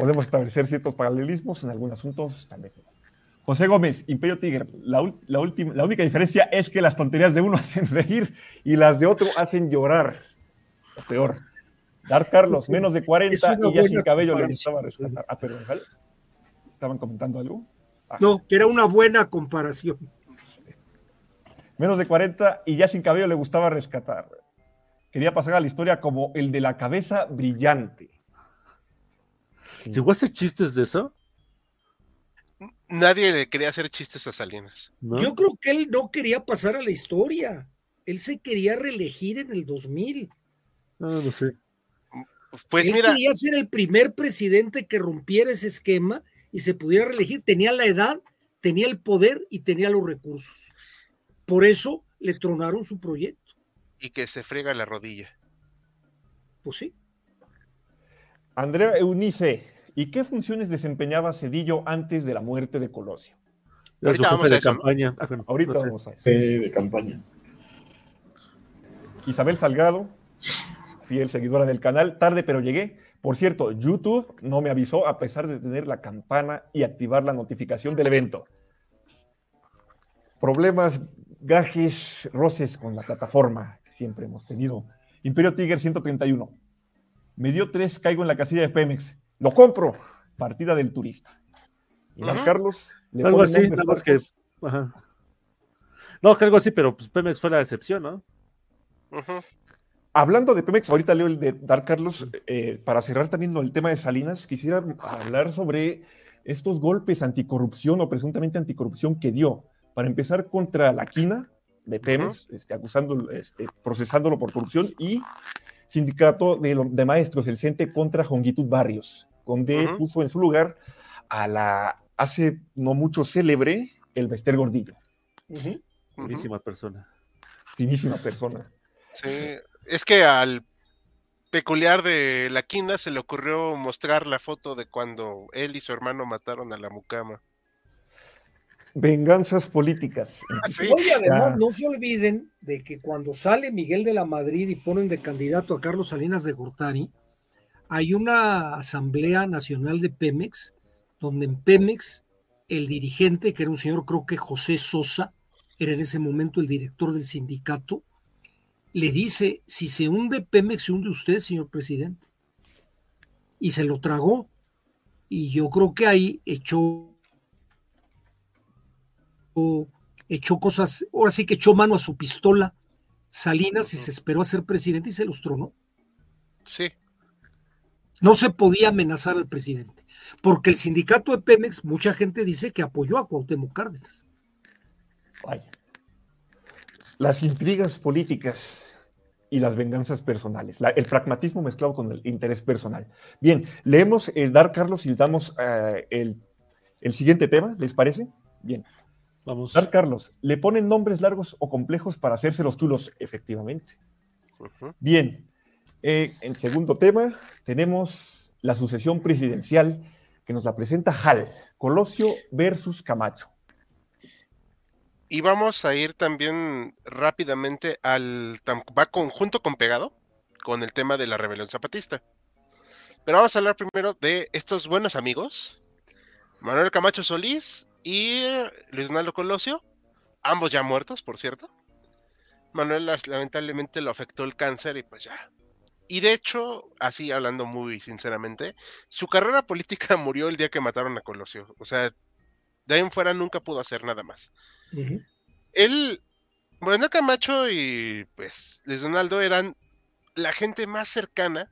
Podemos establecer ciertos paralelismos en algunos asuntos, tal vez no. José Gómez, Imperio Tiger, la, última, la única diferencia es que las tonterías de uno *laughs* hacen reír y las de otro hacen llorar. O peor. Dar Carlos, menos de es 40 una y ya sin cabello le gustaba rescatar. Ah, perdón. ¿Estaban comentando algo? No, que era una buena comparación. Menos de 40 y ya sin cabello le gustaba rescatar. Quería pasar a la historia como el de la cabeza brillante. Sí. ¿Llegó a hacer chistes de eso? nadie le quería hacer chistes a Salinas. ¿no? Yo creo que él no quería pasar a la historia. Él se quería reelegir en el 2000. No, no sé. Pues él mira, quería ser el primer presidente que rompiera ese esquema y se pudiera reelegir. Tenía la edad, tenía el poder y tenía los recursos. Por eso le tronaron su proyecto. y que se frega la rodilla. Pues sí. Andrea Eunice, ¿y qué funciones desempeñaba Cedillo antes de la muerte de Colosio? Era su Ahorita vamos jefe a de eso, ¿no? campaña. Ah, bueno, Ahorita no sé. vamos a eso. Sí, de campaña. Isabel Salgado, fiel seguidora del canal, tarde pero llegué. Por cierto, YouTube no me avisó a pesar de tener la campana y activar la notificación del evento. Problemas, gajes, roces con la plataforma que siempre hemos tenido. Imperio Tiger 131. Me dio tres, caigo en la casilla de Pemex. Lo compro. Partida del turista. Y Dar Ujú. Carlos. le Algo así, nada más que. Ajá. No, que algo así, pero pues Pemex fue la excepción, ¿no? Hablando de Pemex, ahorita leo el de Dar Carlos, eh, para cerrar también el tema de Salinas, quisiera hablar sobre estos golpes anticorrupción o presuntamente anticorrupción que dio. Para empezar contra la quina de Pemex, este, acusándolo, este, procesándolo por corrupción, y sindicato de, lo- de maestros, el CENTE, contra Jongitud Barrios, donde puso en su lugar a la hace no mucho célebre el Bester Gordillo. Buenísima persona. Finísima persona. Sí, es que al peculiar de la quina se le ocurrió mostrar la foto de cuando él y su hermano mataron a la mucama. Venganzas políticas. Sí. Oye, además, Ya. no se olviden de que cuando sale Miguel de la Madrid y ponen de candidato a Carlos Salinas de Gortari, hay una asamblea nacional de Pemex, donde en Pemex el dirigente, que era un señor, creo que José Sosa, era en ese momento el director del sindicato, le dice, si se hunde Pemex, se hunde usted, señor presidente. Y se lo tragó. Y yo creo que ahí echó echó cosas, ahora sí que echó mano a su pistola Salinas y se esperó a ser presidente y se los tronó. Sí, No se podía amenazar al presidente, porque el sindicato de Pemex, mucha gente dice que apoyó a Cuauhtémoc Cárdenas. Vaya. Las intrigas políticas y las venganzas personales. La- el pragmatismo mezclado con el interés personal. Bien, leemos el Dar Carlos y damos eh, el, el siguiente tema, ¿les parece? Bien. Vamos. Dar Carlos, ¿le ponen nombres largos o complejos para hacerse los chulos? Efectivamente. Bien. Eh, en segundo tema, tenemos la sucesión presidencial que nos la presenta Hal, Colosio versus Camacho. Y vamos a ir también rápidamente al. Va conjunto con pegado con el tema de la rebelión zapatista. Pero vamos a hablar primero de estos buenos amigos: Manuel Camacho Solís y Luis Donaldo Colosio, ambos ya muertos, por cierto. Manuel lamentablemente lo afectó el cáncer y pues ya. Y de hecho, así hablando muy sinceramente, su carrera política *laughs* murió el día que mataron a Colosio. O sea, de ahí en fuera nunca pudo hacer nada más él, bueno, Camacho y pues Luis Donaldo eran la gente más cercana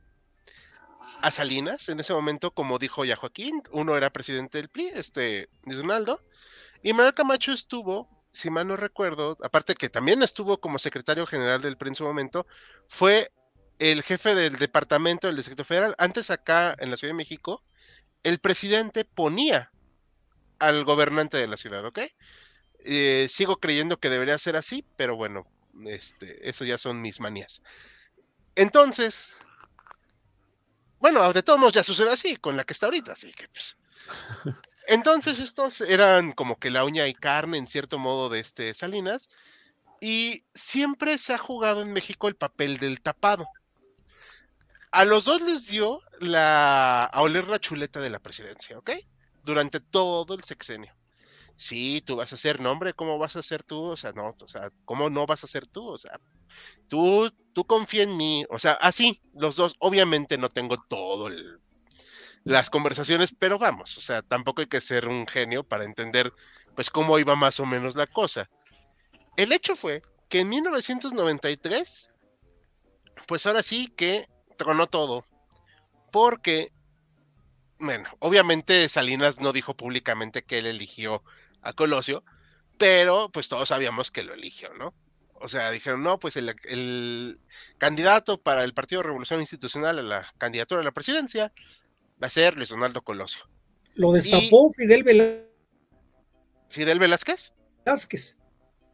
a Salinas en ese momento, como dijo ya Joaquín, uno era presidente del PRI, este Donaldo, y Manuel Camacho estuvo, si mal no recuerdo, aparte que también estuvo como secretario general del PRI en su momento, fue el jefe del departamento del Distrito Federal. Antes acá en la Ciudad de México, el presidente ponía al gobernante de la ciudad, ¿ok? Eh, sigo creyendo que debería ser así, pero bueno, este, eso ya son mis manías. Entonces, bueno, de todos modos ya sucede así, con la que está ahorita, así que pues. *laughs* Entonces estos eran como que la uña y carne en cierto modo de este Salinas, y siempre se ha jugado en México el papel del tapado. A los dos les dio la a oler la chuleta de la presidencia, ¿ok? Durante todo el sexenio sí, tú vas a ser nombre, ¿cómo vas a ser tú? O sea, no, o sea, ¿cómo no vas a ser tú? O sea, tú, tú confía en mí, o sea, así, los dos, obviamente no tengo todo las conversaciones, pero vamos, o sea, tampoco hay que ser un genio para entender, pues, cómo iba más o menos la cosa. El hecho fue que en 1993, pues ahora sí que tronó todo, porque bueno, obviamente Salinas no dijo públicamente que él eligió a Colosio, pero pues todos sabíamos que lo eligió, ¿no? O sea, dijeron, no, pues el, el candidato para el Partido Revolución Institucional a la candidatura a la presidencia va a ser Luis Donaldo Colosio. Lo destapó Fidel ¿Fidel Velázquez? Velázquez.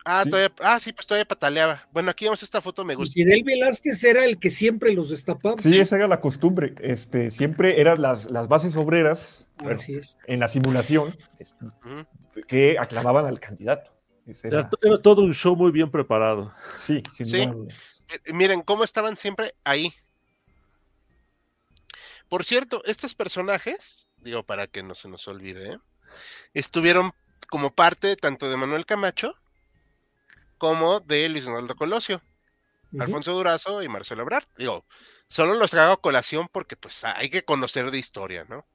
Ah, Sí. todavía, ah, sí, pues todavía pataleaba. Bueno, aquí vemos esta foto, me Y gusta. Fidel Velázquez era el que siempre los destapaba. Sí, esa era la costumbre. Este, siempre eran las, las bases obreras bueno, Así es. en la simulación Ujú. Que aclamaban al candidato. Era, todo un show muy bien preparado. sí, sin Sí. duda. Eh, Miren cómo estaban siempre ahí. Por cierto, estos personajes, digo para que no se nos olvide, ¿eh? estuvieron como parte tanto de Manuel Camacho como de Luis Donaldo Colosio. Alfonso Durazo y Marcelo Ebrard. Digo, solo los traigo a colación porque pues hay que conocer de historia, ¿no?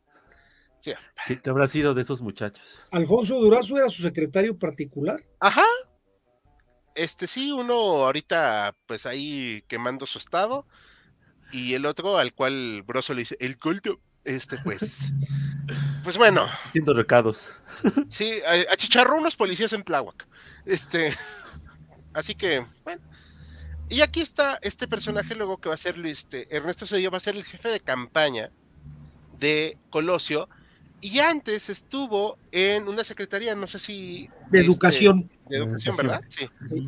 Sí. Sí, que habrá sido de esos muchachos. Alfonso Durazo era su secretario particular. Ajá. Este sí, uno ahorita pues ahí quemando su estado y el otro al cual Broso le dice el culto, este pues, *laughs* pues bueno, Haciendo recados. *laughs* sí, a- achicharró unos policías en Tláhuac, este, así que bueno. Y aquí está este personaje luego que va a ser este Ernesto Cedillo va a ser el jefe de campaña de Colosio y antes estuvo en una secretaría, no sé si De este, educación. de educación, Educación. ¿verdad? Sí. Sí.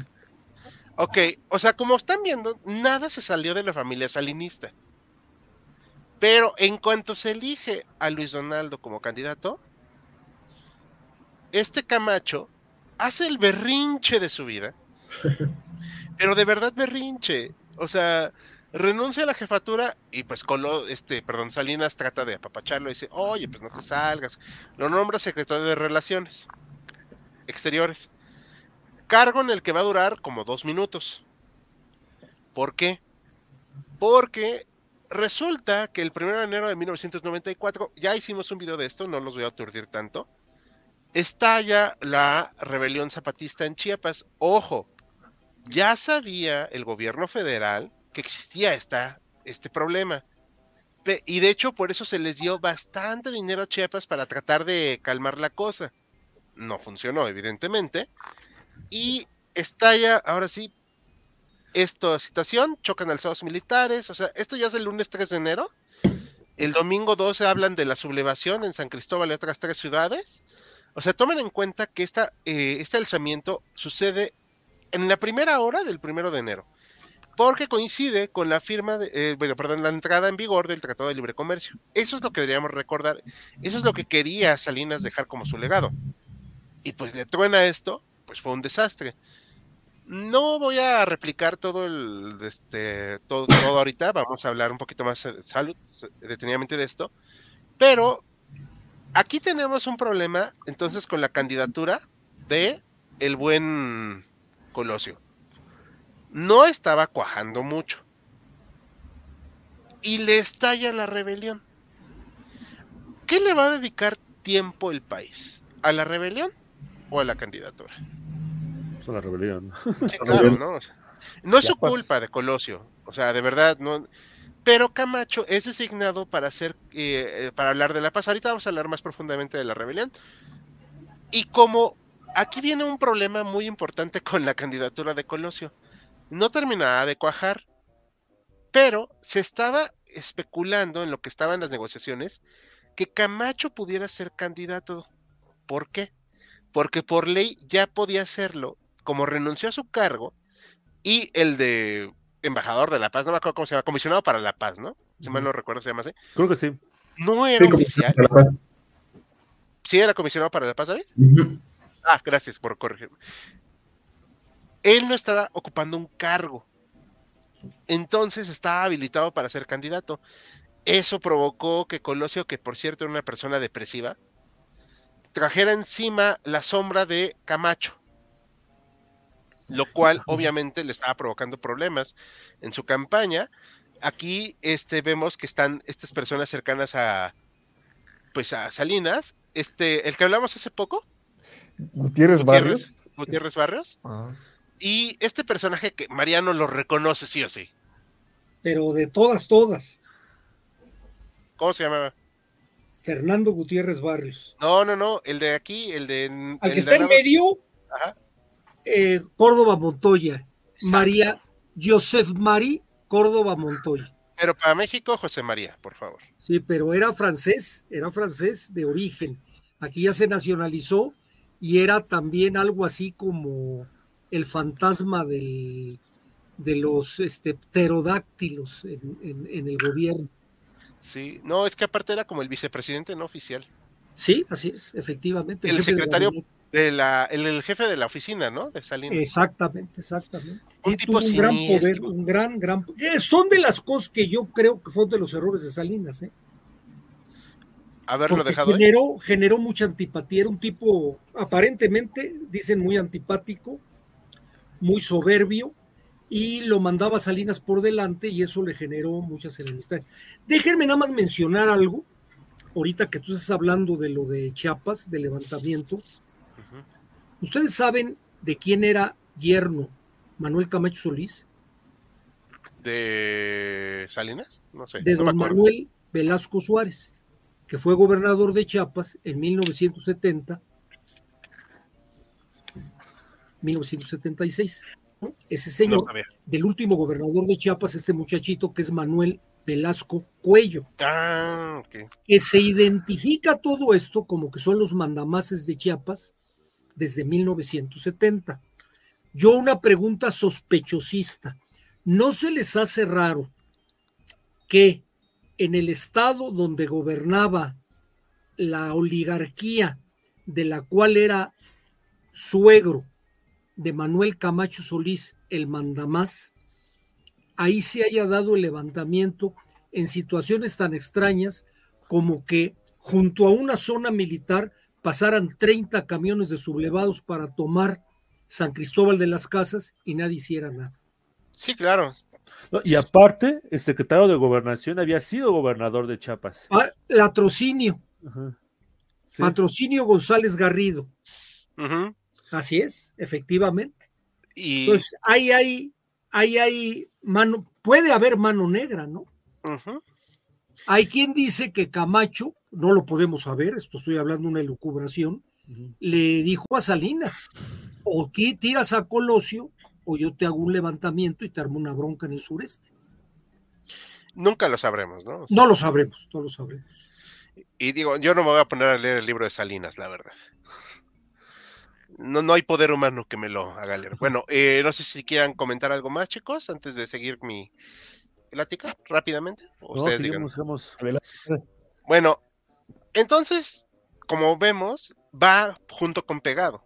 Ok, o sea, como están viendo, nada se salió de la familia salinista. Pero en cuanto se elige a Luis Donaldo como candidato, este Camacho hace el berrinche de su vida. *laughs* pero de verdad berrinche. O sea, renuncia a la jefatura y pues este, perdón, Salinas trata de apapacharlo y dice, oye, pues no te salgas. Lo nombra secretario de Relaciones Exteriores cargo en el que va a durar como dos minutos. ¿Por qué? Porque resulta que el 1 de enero de 1994, ya hicimos un video de esto, no los voy a aturdir tanto, estalla la rebelión zapatista en Chiapas. Ojo, ya sabía el gobierno federal que existía esta, este problema. Y de hecho por eso se les dio bastante dinero a Chiapas para tratar de calmar la cosa. No funcionó, evidentemente. Y estalla, ahora sí, esta situación, chocan alzados militares, o sea, esto ya es el lunes 3 de enero. El domingo 12 hablan de la sublevación en San Cristóbal y otras tres ciudades. O sea, tomen en cuenta que esta, eh, este alzamiento sucede en la primera hora del primero de enero, porque coincide con la firma, de, eh, bueno, perdón, la entrada en vigor del Tratado de Libre Comercio. Eso es lo que deberíamos recordar, eso es lo que quería Salinas dejar como su legado. Y pues le truena esto, pues fue un desastre. No voy a replicar todo el este todo, todo ahorita, vamos a hablar un poquito más eh, salud, detenidamente de esto, pero aquí tenemos un problema entonces con la candidatura de el buen Colosio. No estaba cuajando mucho. Y le estalla la rebelión. ¿Qué le va a dedicar tiempo el país? ¿A la rebelión o a la candidatura? Es una rebelión. Sí, *laughs* claro, ¿no? O sea, no es Ya su culpa de Colosio, o sea, de verdad, no. Pero Camacho es designado para hacer, eh, para hablar de la paz. Ahorita vamos a hablar más profundamente de la rebelión. Y como aquí viene un problema muy importante *laughs* con la candidatura de Colosio, no terminaba de cuajar, pero se estaba especulando en lo que estaban las negociaciones que Camacho pudiera ser candidato. ¿Por qué? Porque por ley ya podía hacerlo como renunció a su cargo y el de embajador de la paz, no me acuerdo cómo se llama, comisionado para la paz, ¿no? Si mal no recuerdo se llama así. Creo que sí. No era Sí, oficial. para la paz. Sí era comisionado para la paz, David. Ah, gracias por corregirme. Él no estaba ocupando un cargo. Entonces estaba habilitado para ser candidato. Eso provocó que Colosio, que por cierto era una persona depresiva, trajera encima la sombra de Camacho. Lo cual obviamente le estaba provocando problemas en su campaña. Aquí este, vemos que están estas personas cercanas a pues a Salinas. Este, el que hablamos hace poco, Gutiérrez Barrios. Gutiérrez, Gutiérrez Barrios. Ah, Y este personaje que Mariano lo reconoce sí o sí. Pero de todas, todas. ¿Cómo se llamaba? Fernando Gutiérrez Barrios. No, no, no, el de aquí, el de. Al el que está en medio, Ajá. eh, Córdoba Montoya. Exacto. María Joseph Marie Córdoba Montoya. Pero para México, José María, por favor. Sí, pero era francés, era francés de origen. Aquí ya se nacionalizó y era también algo así como el fantasma del, de los este, pterodáctilos en, en- en el gobierno. Sí, no, es que aparte era como el vicepresidente no oficial. Sí, así es, efectivamente. El secretario. De la, el, el jefe de la oficina, ¿no? De Salinas. Exactamente, exactamente. Un Sí, tipo un gran poder, un gran, gran. eh, son de las cosas que yo creo que fueron de los errores de Salinas, ¿eh? Haberlo Porque dejado ahí. generó, generó mucha antipatía. Era un tipo, aparentemente, dicen muy antipático, muy soberbio, y lo mandaba Salinas por delante, y eso le generó muchas enemistades. Déjenme nada más mencionar algo, ahorita que tú estás hablando de lo de Chiapas, del levantamiento. ¿Ustedes saben de quién era yerno Manuel Camacho Solís? ¿De Salinas? No sé. De no don. Manuel Velasco Suárez, que fue gobernador de Chiapas en 1970, 1976. ¿no? Ese señor, del último gobernador de Chiapas, este muchachito que es Manuel Velasco Cuello, Ah, que se identifica todo esto como que son los mandamases de Chiapas desde 1970. Yo una pregunta sospechosista. ¿No se les hace raro que en el estado donde gobernaba la oligarquía de la cual era suegro de Manuel Camacho Solís, el mandamás, ahí se haya dado el levantamiento en situaciones tan extrañas como que junto a una zona militar pasaran 30 camiones de sublevados para tomar San Cristóbal de las Casas y nadie hiciera nada. Sí, claro. No, y aparte, el secretario de Gobernación había sido gobernador de Chiapas. Ah, Latrocinio, Ajá. Sí. Patrocinio González Garrido. Ujú. Así es, efectivamente. Y. Entonces, ahí hay, ahí hay mano, puede haber mano negra, ¿no? Hay quien dice que Camacho, no lo podemos saber, esto estoy hablando de una elucubración, le dijo a Salinas, o aquí tiras a Colosio, o yo te hago un levantamiento y te armo una bronca en el sureste. Nunca lo sabremos, ¿no? O sea, No lo sabremos, no lo sabremos. Y digo, yo no me voy a poner a leer el libro de Salinas, la verdad. No, no hay poder humano que me lo haga leer. Bueno, *laughs* eh, no sé si quieran comentar algo más, chicos, antes de seguir mi plática rápidamente. o No. Bueno, entonces, como vemos, va junto con pegado.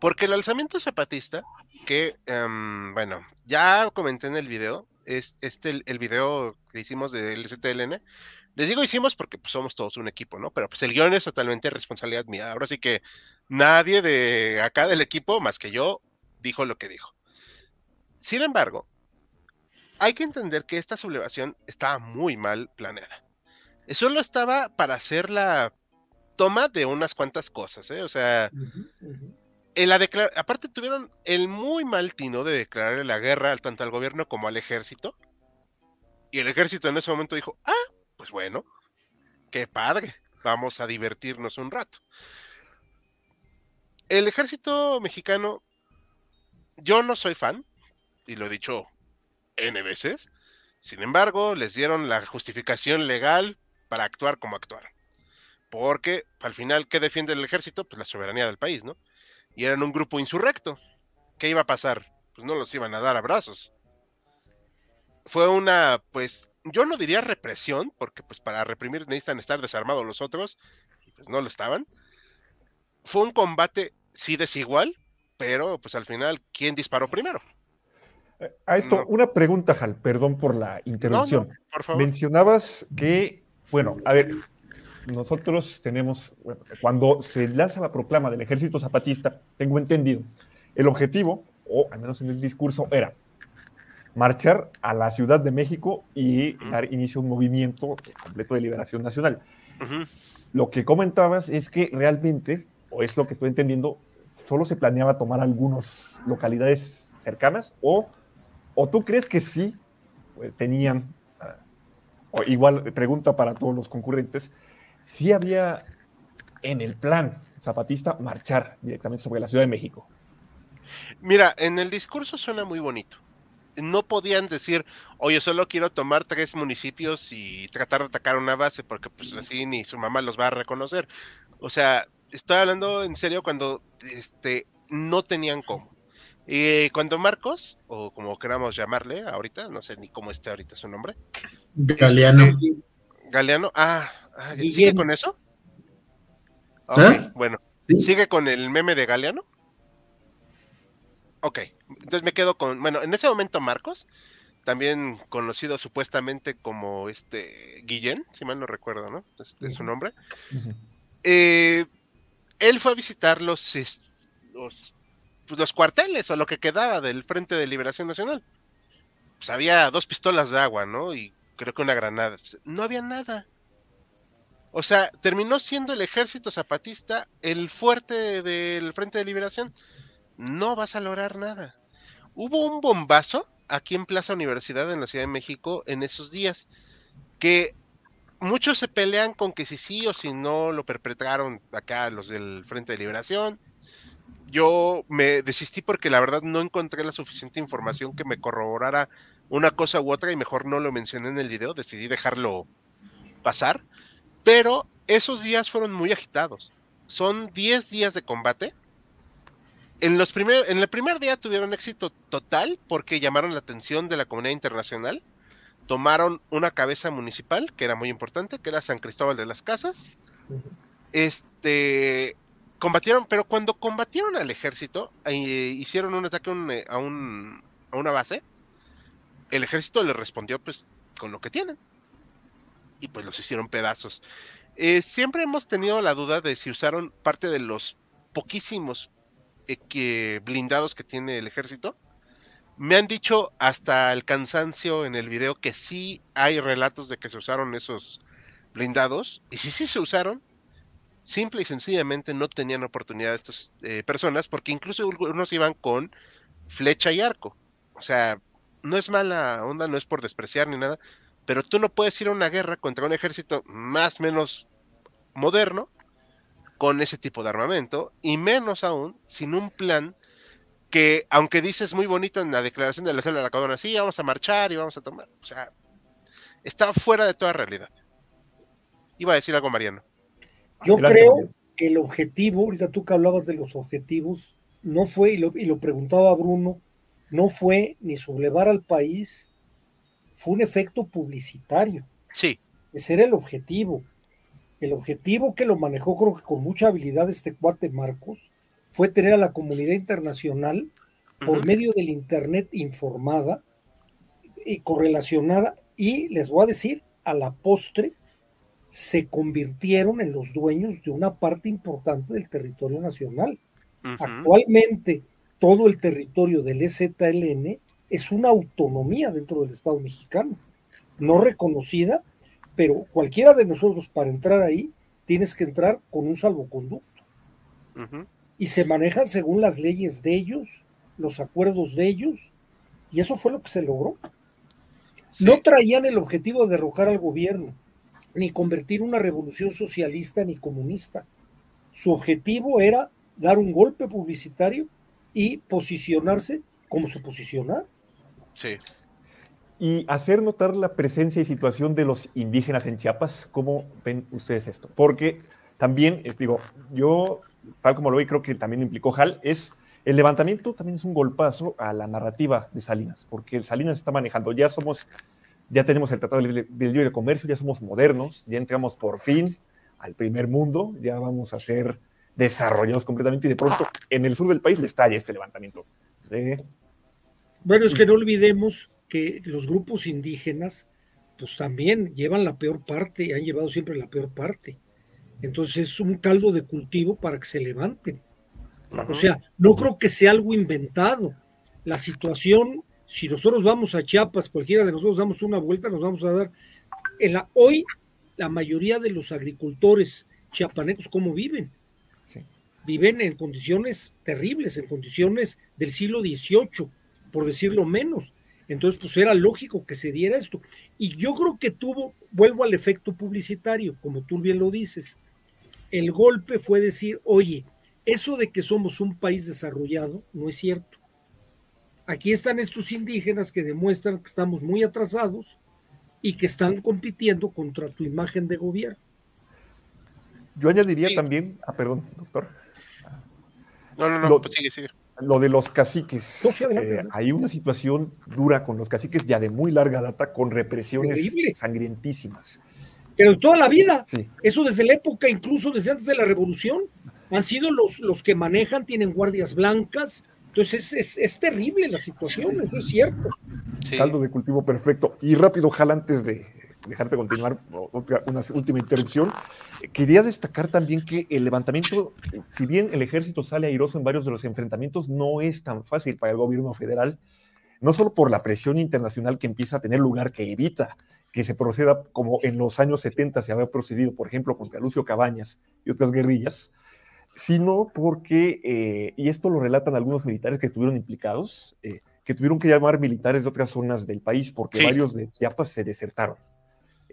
Porque el alzamiento zapatista, que, em, bueno, ya comenté en el video, es este el, el video que hicimos del ZLN. Les digo hicimos porque pues, somos todos un equipo, ¿no? Pero pues el guion es totalmente responsabilidad mía. Ahora sí que nadie de acá del equipo, más que yo, dijo lo que dijo. Sin embargo, hay que entender que esta sublevación estaba muy mal planeada. Solo estaba para hacer la toma de unas cuantas cosas, ¿eh? O sea, en la aparte tuvieron el muy mal tino de declararle la guerra tanto al gobierno como al ejército. Y el ejército en ese momento dijo, ah, pues bueno, qué padre, vamos a divertirnos un rato. El ejército mexicano, yo no soy fan, y lo he dicho N veces, sin embargo, les dieron la justificación legal para actuar como actuaron. Porque al final, ¿qué defiende el ejército? Pues la soberanía del país, ¿no? y eran un grupo insurrecto. ¿Qué iba a pasar? Pues no los iban a dar abrazos. Fue una, pues, yo no diría represión, porque pues para reprimir necesitan estar desarmados los otros, y pues no lo estaban. Fue un combate, sí desigual, pero pues al final, ¿quién disparó primero? A esto, No. una pregunta, Hal, perdón por la No, interrupción. no, por favor. Mencionabas que, bueno, a ver, nosotros tenemos, bueno, cuando se lanza la proclama del ejército zapatista, tengo entendido, el objetivo, o al menos en el discurso, era marchar a la Ciudad de México y dar inicio a un movimiento completo de liberación nacional. Lo que comentabas es que realmente, o es lo que estoy entendiendo, solo se planeaba tomar algunas localidades cercanas, o, o tú crees que sí eh, tenían, ah, o igual pregunta para todos los concurrentes, sí había en el plan zapatista marchar directamente sobre la Ciudad de México. Mira, en el discurso suena muy bonito. No podían decir, oye, solo quiero tomar tres municipios y tratar de atacar una base, porque pues así ni su mamá los va a reconocer. O sea, estoy hablando en serio cuando este, no tenían cómo. Y cuando Marcos, o como queramos llamarle ahorita, no sé ni cómo esté ahorita su nombre. Galeano. Este, Galeano, ah, ah, ¿sigue con eso? ¿Ah? bueno, Sí. ¿sigue con el meme de Galeano? Ok, entonces me quedo con, bueno, en ese momento Marcos, también conocido supuestamente como este Guillén, si mal no recuerdo, ¿no? Este es su nombre. Eh, él fue a visitar los, los, pues, los cuarteles o lo que quedaba del Frente de Liberación Nacional. Pues había dos pistolas de agua, ¿no? Y creo que una granada. Pues, No había nada. O sea, terminó siendo el ejército zapatista el fuerte del Frente de Liberación. No vas a lograr nada. Hubo un bombazo aquí en Plaza Universidad en la Ciudad de México en esos días que muchos se pelean con que si sí o si no lo perpetraron acá los del Frente de Liberación. Yo me desistí porque la verdad no encontré la suficiente información que me corroborara una cosa u otra y mejor no lo mencioné en el video, decidí dejarlo pasar. Pero esos días fueron muy agitados. Son 10 días de combate. En, los primer, en el primer día tuvieron éxito total porque llamaron la atención de la comunidad internacional tomaron una cabeza municipal, que era muy importante, que era San Cristóbal de las Casas. Este combatieron, pero cuando combatieron al ejército, eh, hicieron un ataque a, un, eh, a, un- a una base, el ejército le respondió pues con lo que tienen. Y pues los hicieron pedazos. Eh, siempre hemos tenido la duda de si usaron parte de los poquísimos blindados que tiene el ejército. Me han dicho hasta el cansancio en el video que sí hay relatos de que se usaron esos blindados. Y si sí se usaron, simple y sencillamente no tenían oportunidad estas eh, personas, porque incluso algunos iban con flecha y arco. O sea, no es mala onda, no es por despreciar ni nada, pero tú no puedes ir a una guerra contra un ejército más menos moderno con ese tipo de armamento, y menos aún sin un plan que, aunque dices muy bonito en la declaración de la célula de la sí, vamos a marchar y vamos a tomar, o sea, está fuera de toda realidad. Iba a decir algo, Mariano. Yo Adelante, creo que el objetivo, ahorita tú que hablabas de los objetivos, no fue, y lo, y lo preguntaba Bruno, no fue ni sublevar al país, fue un efecto publicitario. Sí, Ese era el objetivo. El objetivo que lo manejó, creo que con mucha habilidad este cuate Marcos, fue tener a la comunidad internacional por medio del Internet informada y correlacionada, y les voy a decir, a la postre, se convirtieron en los dueños de una parte importante del territorio nacional. Actualmente, todo el territorio del EZLN es una autonomía dentro del Estado mexicano, no reconocida, pero cualquiera de nosotros para entrar ahí tienes que entrar con un salvoconducto y se manejan según las leyes de ellos, los acuerdos de ellos, y eso fue lo que se logró. Sí, No traían el objetivo de derrocar al gobierno, ni convertir una revolución socialista ni comunista. Su objetivo era dar un golpe publicitario y posicionarse como se posiciona. sí. Y hacer notar la presencia y situación de los indígenas en Chiapas. ¿Cómo ven ustedes esto? Porque también, eh, digo, yo, tal como lo vi, creo que también implicó Hal, es el levantamiento también es un golpazo a la narrativa de Salinas, porque Salinas está manejando, ya somos, ya tenemos el Tratado de Libre, Libre Comercio, ya somos modernos, ya entramos por fin al primer mundo, ya vamos a ser desarrollados completamente y de pronto en el sur del país le estalla este levantamiento. Sí. Bueno, es que no olvidemos que los grupos indígenas, pues también llevan la peor parte, han llevado siempre la peor parte. Entonces es un caldo de cultivo para que se levanten. O sea, no creo que sea algo inventado. La situación, si nosotros vamos a Chiapas, cualquiera de nosotros damos una vuelta, nos vamos a dar. En la, hoy, la mayoría de los agricultores chiapanecos, ¿cómo viven? Sí. Viven en condiciones terribles, en condiciones del siglo XVIII, por decirlo menos. Entonces, pues era lógico que se diera esto. Y yo creo que tuvo, vuelvo al efecto publicitario, como tú bien lo dices. El golpe fue decir, oye, eso de que somos un país desarrollado no es cierto. Aquí están estos indígenas que demuestran que estamos muy atrasados y que están compitiendo contra tu imagen de gobierno. Yo añadiría también, ah, perdón, doctor. No, no, no, Lo- pues sigue, sigue. Lo de los caciques. No, sí, adelante, Eh, adelante. hay una situación dura con los caciques ya de muy larga data, con represiones sangrientísimas. Pero toda la vida, Sí. eso desde la época, incluso desde antes de la revolución, han sido los, los que manejan, tienen guardias blancas. Entonces es, es, es terrible la situación, eso es cierto. Sí. Caldo de cultivo perfecto. Y rápido, Jal, antes de dejarte continuar, una última interrupción, quería destacar también que el levantamiento, si bien el ejército sale airoso en varios de los enfrentamientos, no es tan fácil para el gobierno federal, no solo por la presión internacional que empieza a tener lugar, que evita que se proceda como en los años 70 se había procedido, por ejemplo, contra Lucio Cabañas y otras guerrillas, sino porque, eh, y esto lo relatan algunos militares que estuvieron implicados, eh, que tuvieron que llamar militares de otras zonas del país porque Sí. varios de Chiapas se desertaron.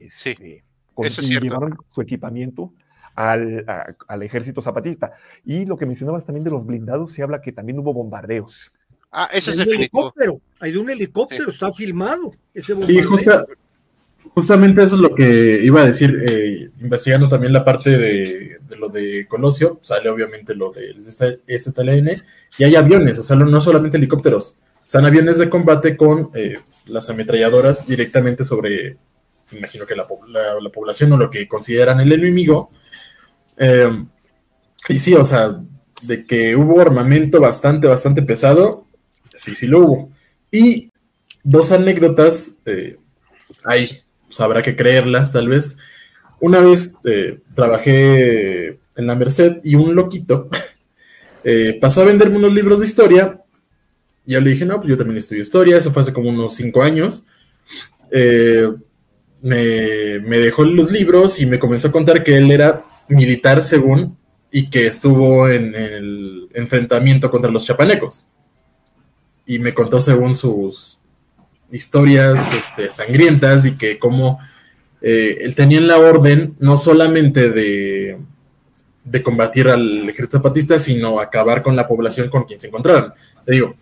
Sí, Este, con- eso es y cierto. llevaron su equipamiento al, a- al ejército zapatista. Y lo que mencionabas también de los blindados, se habla que también hubo bombardeos. Ah, eso es Hay un definitivo. helicóptero, hay de un helicóptero, está filmado ese Sí, bombardeo. justa- justamente eso es lo que iba a decir, eh, investigando también la parte de, de lo de Colosio, sale obviamente lo del STLN, y hay aviones, o sea, no no solamente helicópteros, están aviones de combate con eh, las ametralladoras directamente sobre, imagino que la, la- la población o lo que consideran el enemigo. Eh, y sí, o sea, de que hubo armamento bastante, bastante pesado, sí, sí lo hubo. Y dos anécdotas, eh, ahí habrá que creerlas tal vez. Una vez eh, trabajé en la Merced y un loquito *laughs* eh, pasó a venderme unos libros de historia. Y yo le dije, no, pues yo también estudio historia, eso fue hace como unos cinco años. Me, me dejó los libros y me comenzó a contar que él era militar según y que estuvo en el enfrentamiento contra los chapanecos. Y me contó según sus historias este, sangrientas y que como eh, él tenía la orden no solamente de, de combatir al ejército zapatista, sino acabar con la población con quien se encontraran. Te digo,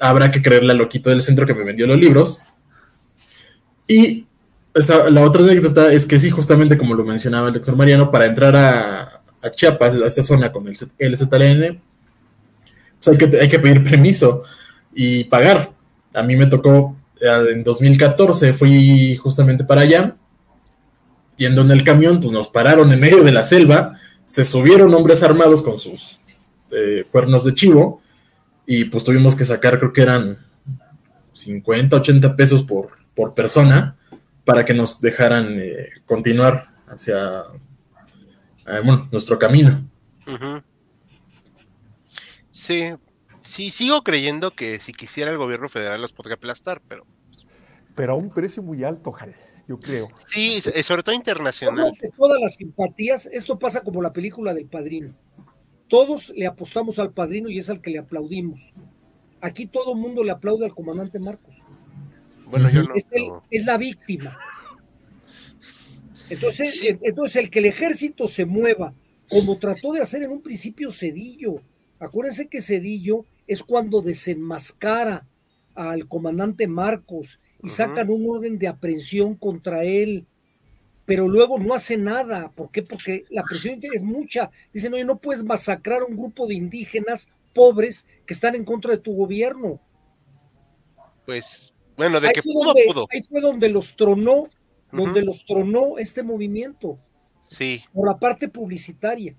habrá que creerle al loquito del centro que me vendió los libros. Y la otra anécdota es que sí, justamente como lo mencionaba el doctor Mariano, para entrar a, Chiapas, a esa zona con el, Z- el ZLN, pues hay que, hay que pedir permiso y pagar. A mí me tocó, eh, en 2014 fui justamente para allá, yendo en el camión, pues nos pararon en medio de la selva, se subieron hombres armados con sus eh, cuernos de chivo y pues tuvimos que sacar, creo que eran 50, 80 pesos por, por persona para que nos dejaran eh, continuar hacia eh, bueno, nuestro camino. Sí, sí, sigo creyendo que si quisiera el gobierno federal los podría aplastar, pero Pero a un precio muy alto, Jal, yo creo. sí, eh, sobre todo internacional. que todas las simpatías, esto pasa como la película del padrino. Todos le apostamos al padrino y es al que le aplaudimos. Aquí todo el mundo le aplaude al comandante Marcos. Bueno, yo no. es, el- no. es la víctima. Entonces, Sí. entonces, el que el ejército se mueva, como trató de hacer en un principio Cedillo. Acuérdense que Cedillo es cuando desenmascara al comandante Marcos y sacan un orden de aprehensión contra él, pero luego no hace nada. ¿Por qué? Porque la presión es mucha. Dicen, oye, no puedes masacrar a un grupo de indígenas pobres que están en contra de tu gobierno. Pues, bueno, de Ahí que fue, pudo, donde, pudo. ahí fue donde los tronó, donde los tronó este movimiento, Sí, por la parte publicitaria.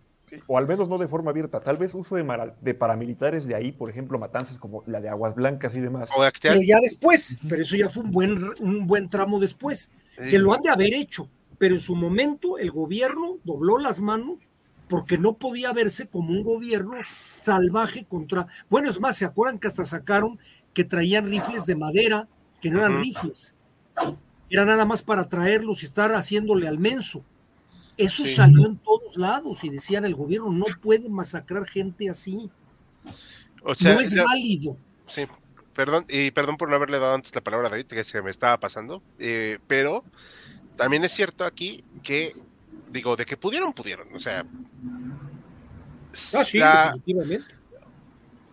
O al menos no de forma abierta, tal vez uso de, paramilitares de ahí, por ejemplo, matanzas como la de Aguas Blancas y demás. o. Pero ya después, pero eso ya fue un buen, un buen tramo después, Sí. que lo han de haber hecho, pero en su momento el gobierno dobló las manos porque no podía verse como un gobierno salvaje contra... Bueno, es más, ¿se acuerdan que hasta sacaron que traían rifles de madera, que no eran rifles? Era nada más para traerlos y estar haciéndole al menso. Eso Sí. salió en todos lados y decían el gobierno no puede masacrar gente así, O sea, no es válido. sí. perdón, y perdón por no haberle dado antes la palabra a David, que se me estaba pasando, eh, pero también es cierto aquí que, digo, de que pudieron, pudieron, o sea... Ah, sí, la- definitivamente.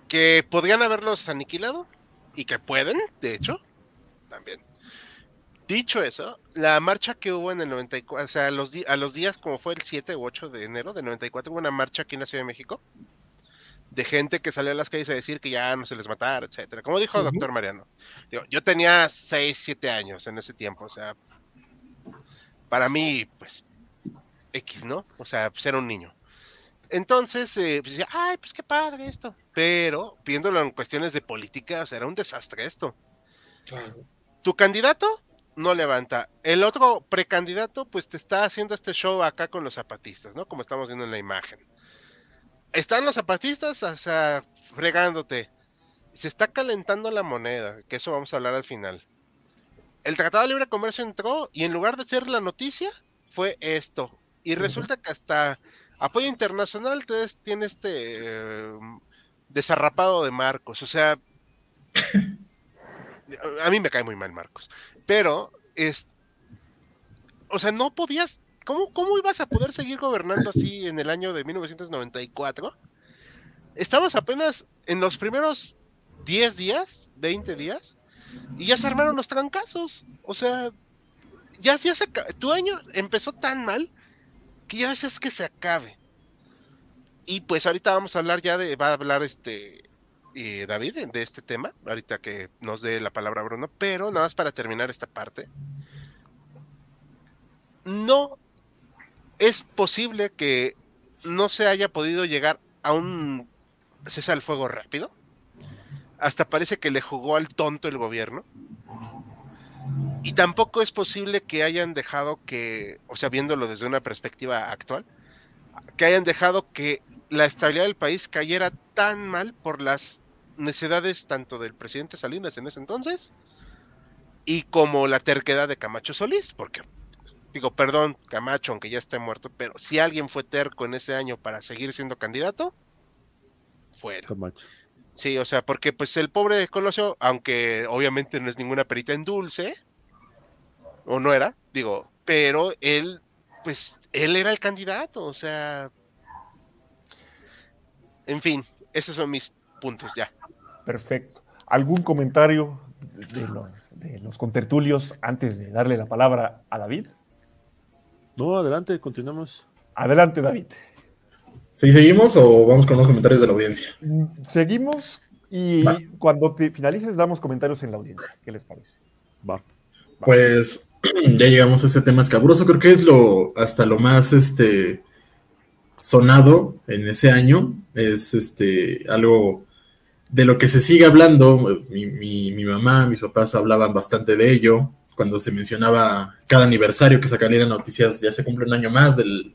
que podrían haberlos aniquilado y que pueden, de hecho, también. Dicho eso, la marcha que hubo en el 94, o sea, a los, di- a los días como fue el 7 u 8 de enero del 94, hubo una marcha aquí en la Ciudad de México de gente que salió a las calles a decir que ya no se les matara, etcétera. Como dijo el doctor Mariano. Digo, yo tenía 6, 7 años en ese tiempo, o sea, para mí, pues, X, ¿no? O sea, pues era un niño. Entonces, eh, pues decía, ay, pues qué padre esto. Pero, viéndolo en cuestiones de política, o sea, era un desastre esto. Tu candidato no levanta. El otro precandidato, pues te está haciendo este show acá con los zapatistas, ¿no? Como estamos viendo en la imagen. Están los zapatistas, o sea, fregándote. Se está calentando la moneda, que eso vamos a hablar al final. El Tratado de Libre Comercio entró y en lugar de ser la noticia, fue esto. Y resulta que hasta apoyo internacional te- tiene este eh, desarrapado de Marcos. O sea, *laughs* a mí me cae muy mal Marcos. Pero, es, o sea, no podías, ¿cómo, ¿cómo ibas a poder seguir gobernando así en el año de 1994? Estamos apenas en los primeros 10 días, 20 días, y ya se armaron los trancazos. O sea, ya, ya se, tu año empezó tan mal que ya veces que se acabe. Y pues ahorita vamos a hablar ya de, va a hablar este eh, David de este tema, ahorita que nos dé la palabra Bruno, pero nada más para terminar esta parte. No es posible que no se haya podido llegar a un cese al fuego rápido. Hasta parece que le jugó al tonto el gobierno. Y tampoco es posible que hayan dejado que, o sea, viéndolo desde una perspectiva actual, que hayan dejado que la estabilidad del país cayera tan mal por las necesidades tanto del presidente Salinas en ese entonces y como la terquedad de Camacho Solís, porque digo, perdón, Camacho, aunque ya esté muerto, pero si alguien fue terco en ese año para seguir siendo candidato, fuera. Camacho. Sí, o sea, porque pues el pobre Colosio, aunque obviamente no es ninguna perita en dulce, o no era, digo, pero él, pues, él era el candidato, o sea, en fin, esos son mis puntos ya. Perfecto. ¿Algún comentario de los, de los contertulios antes de darle la palabra a David? No, adelante, continuamos. Adelante, David. ¿Sí seguimos o vamos con los comentarios de la audiencia? Mm, Seguimos y Va. cuando te finalices damos comentarios en la audiencia. ¿Qué les parece? Va. Pues *clears throat* ya llegamos a ese tema escabroso, creo que es lo hasta lo más este sonado en ese año, es este algo de lo que se sigue hablando, mi, mi- mamá, mis papás hablaban bastante de ello, cuando se mencionaba cada aniversario que sacarían noticias, ya se cumple un año más del,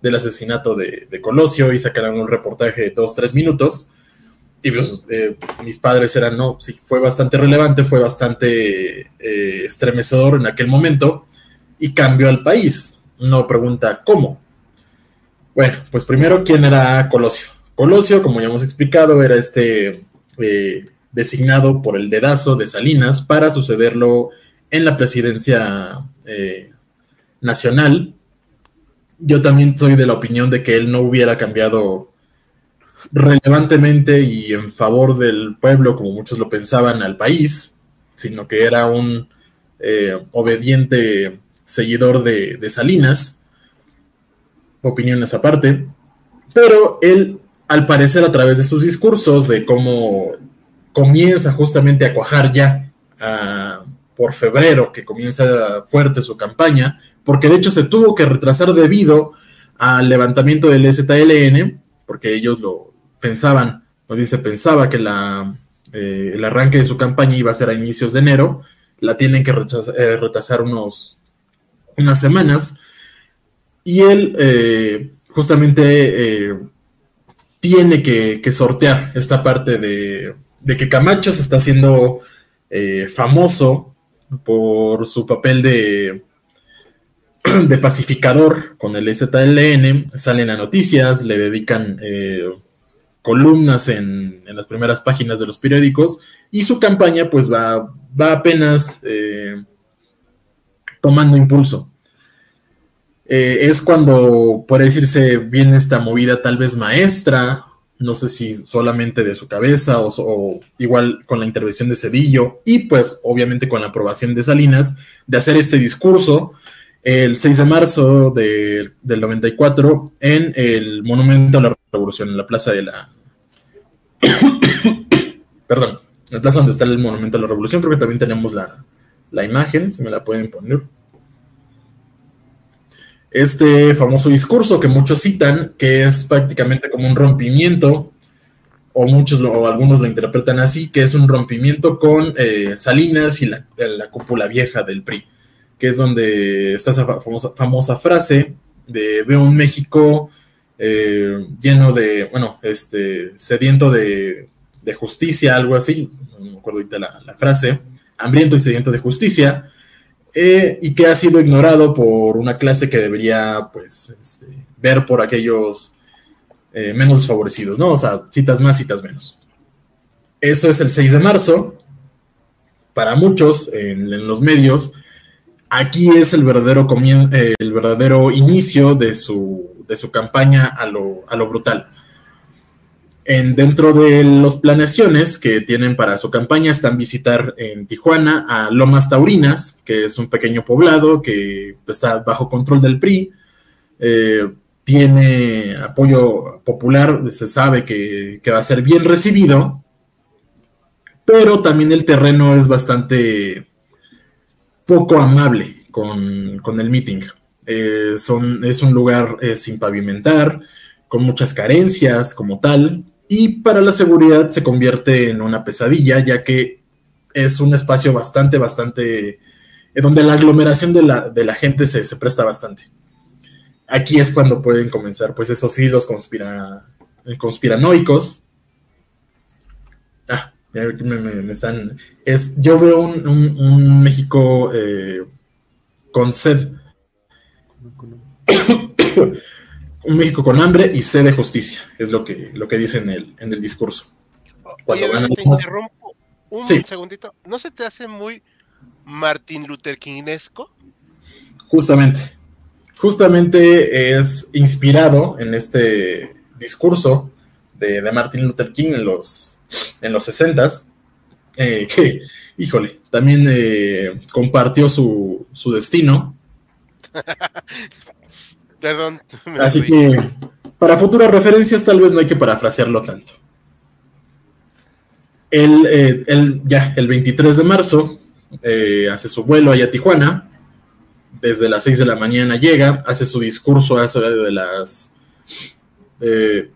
del asesinato de, de Colosio y sacaran un reportaje de dos, tres minutos. Y pues, eh, mis padres eran, no, sí, fue bastante relevante, fue bastante eh, estremecedor en aquel momento y cambió al país. No pregunta cómo. Bueno, pues primero, ¿quién era Colosio? Colosio, como ya hemos explicado, era este eh, designado por el dedazo de Salinas para sucederlo en la presidencia eh, nacional. Yo también soy de la opinión de que él no hubiera cambiado relevantemente y en favor del pueblo, como muchos lo pensaban, al país, sino que era un eh, obediente seguidor de, de Salinas. Opiniones aparte. Pero él, al parecer, a través de sus discursos, de cómo comienza justamente a cuajar ya ah, por febrero, que comienza fuerte su campaña, porque de hecho se tuvo que retrasar debido al levantamiento del ZLN, porque ellos lo pensaban, más bien se pensaba que la, eh, el arranque de su campaña iba a ser a inicios de enero, la tienen que retrasar, eh, retrasar unos, unas semanas, y él eh, justamente tiene que, sortear esta parte de, que Camacho se está haciendo eh, famoso por su papel de, *clears throat* pacificador con el ZLN, salen a noticias, le dedican eh, columnas en, en, las primeras páginas de los periódicos y su campaña pues va, va apenas eh, tomando impulso. Eh, es cuando, puede decirse, viene esta movida tal vez maestra, no sé si solamente de su cabeza o, o, igual con la intervención de Cedillo y pues obviamente con la aprobación de Salinas, de hacer este discurso el 6 de marzo de, del 94 en el Monumento a la Revolución, en la plaza de la... *coughs* Perdón, en la plaza donde está el Monumento a la Revolución, creo que también tenemos la, la imagen, si me la pueden poner. Este famoso discurso que muchos citan, que es prácticamente como un rompimiento, o muchos lo, o algunos lo interpretan así, que es un rompimiento con eh, Salinas y la, la cúpula vieja del PRI que es donde está esa famosa, famosa frase de veo un México eh, lleno de, bueno, este, sediento de, de, justicia, algo así, no me acuerdo ahorita la, la frase, hambriento y sediento de justicia, eh, y que ha sido ignorado por una clase que debería, pues, este, ver por aquellos eh, menos favorecidos, ¿no? O sea, citas más, citas menos. Eso es el 6 de marzo. Para muchos en, en los medios, aquí es el verdadero, eh, el verdadero inicio de su, de su campaña a lo, a lo brutal. En, dentro de las planeaciones que tienen para su campaña están visitar en Tijuana a Lomas Taurinas, que es un pequeño poblado que está bajo control del PRI. Eh, tiene apoyo popular, se sabe que, que va a ser bien recibido, pero también el terreno es bastante poco amable con, con el meeting. Eh, son, es un lugar eh, sin pavimentar, con muchas carencias como tal, y para la seguridad se convierte en una pesadilla, ya que es un espacio bastante, bastante, eh, donde la aglomeración de la, de la gente se, se, presta bastante. Aquí es cuando pueden comenzar, pues esos hilos conspira, conspiranoicos. Ah, me, me, me están es, yo veo un, un, un México eh, con sed. *coughs* *coughs* un México con hambre y sed de justicia, es lo que, lo que dice en el, en el discurso. Oye, te interrumpo un sí. segundito. ¿No se te hace muy Martin Luther Kingesco? Justamente. Justamente es inspirado en este discurso de, de Martin Luther King en los, en los 60s eh, que, híjole, también eh, compartió su, su destino. *laughs* Perdón. Así que para futuras referencias tal vez no hay que parafrasearlo tanto. Él, eh, él ya el 23 de marzo eh, hace su vuelo allá a Tijuana. Desde las 6 de la mañana llega, hace su discurso a eso de las... Eh,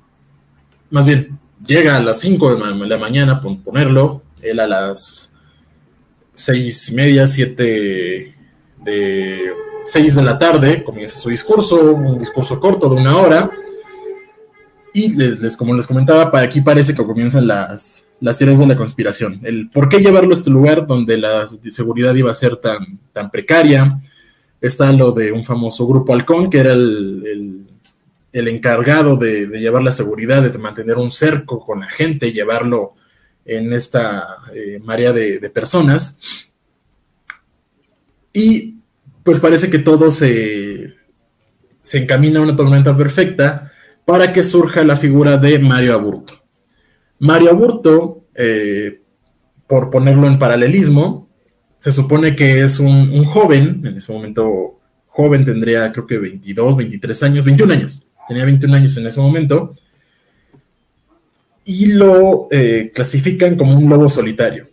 más bien, llega a las 5 de la mañana, por ponerlo, él a las seis y media, siete de seis de la tarde comienza su discurso, un discurso corto de una hora. Y les, como les comentaba, aquí parece que comienzan las, las de la conspiración. El por qué llevarlo a este lugar donde la seguridad iba a ser tan, tan precaria. Está lo de un famoso grupo halcón, que era el, el, encargado de, de, llevar la seguridad, de mantener un cerco con la gente, llevarlo en esta eh, marea de, de, personas. Y pues parece que todo se, se encamina a una tormenta perfecta para que surja la figura de Mario Aburto. Mario Aburto, eh, por ponerlo en paralelismo, se supone que es un, joven, en ese momento joven, tendría creo que 22, 23 años, 21 años, tenía 21 años en ese momento, y lo eh, clasifican como un lobo solitario.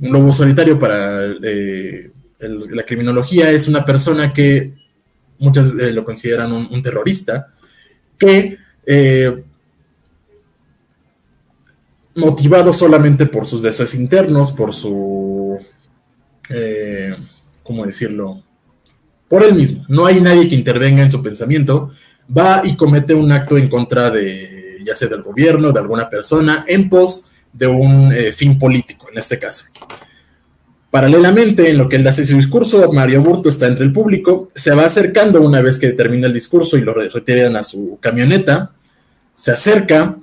Un lobo solitario para eh, la criminología es una persona que muchas eh, lo consideran un, terrorista, que eh, motivado solamente por sus deseos internos, por su, eh, ¿cómo decirlo? Por él mismo. No hay nadie que intervenga en su pensamiento. Va y comete un acto en contra de ya sea del gobierno, de alguna persona, en pos de un fin político, en este caso. Paralelamente, en lo que él hace su discurso, Mario Burto está entre el público, se va acercando una vez que termina el discurso y lo retiran a su camioneta, se acerca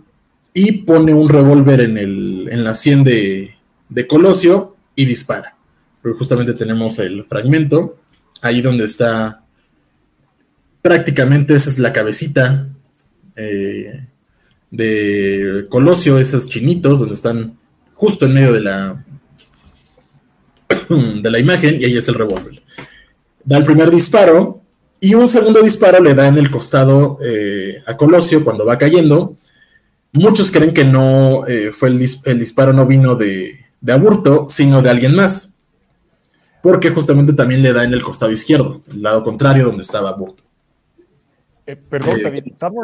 y pone un revólver en, en la sien de, de Colosio y dispara. Porque justamente tenemos el fragmento, ahí donde está prácticamente esa es la cabecita eh, de Colosio, esos chinitos donde están justo en medio de la *coughs* de la imagen y ahí es el revólver. Da el primer disparo y un segundo disparo le da en el costado eh, a Colosio cuando va cayendo. Muchos creen que no eh, fue el, disparo no vino de, de, Aburto, sino de alguien más. Porque justamente también le da en el costado izquierdo, el lado contrario donde estaba Aburto. Eh, perdón, también estamos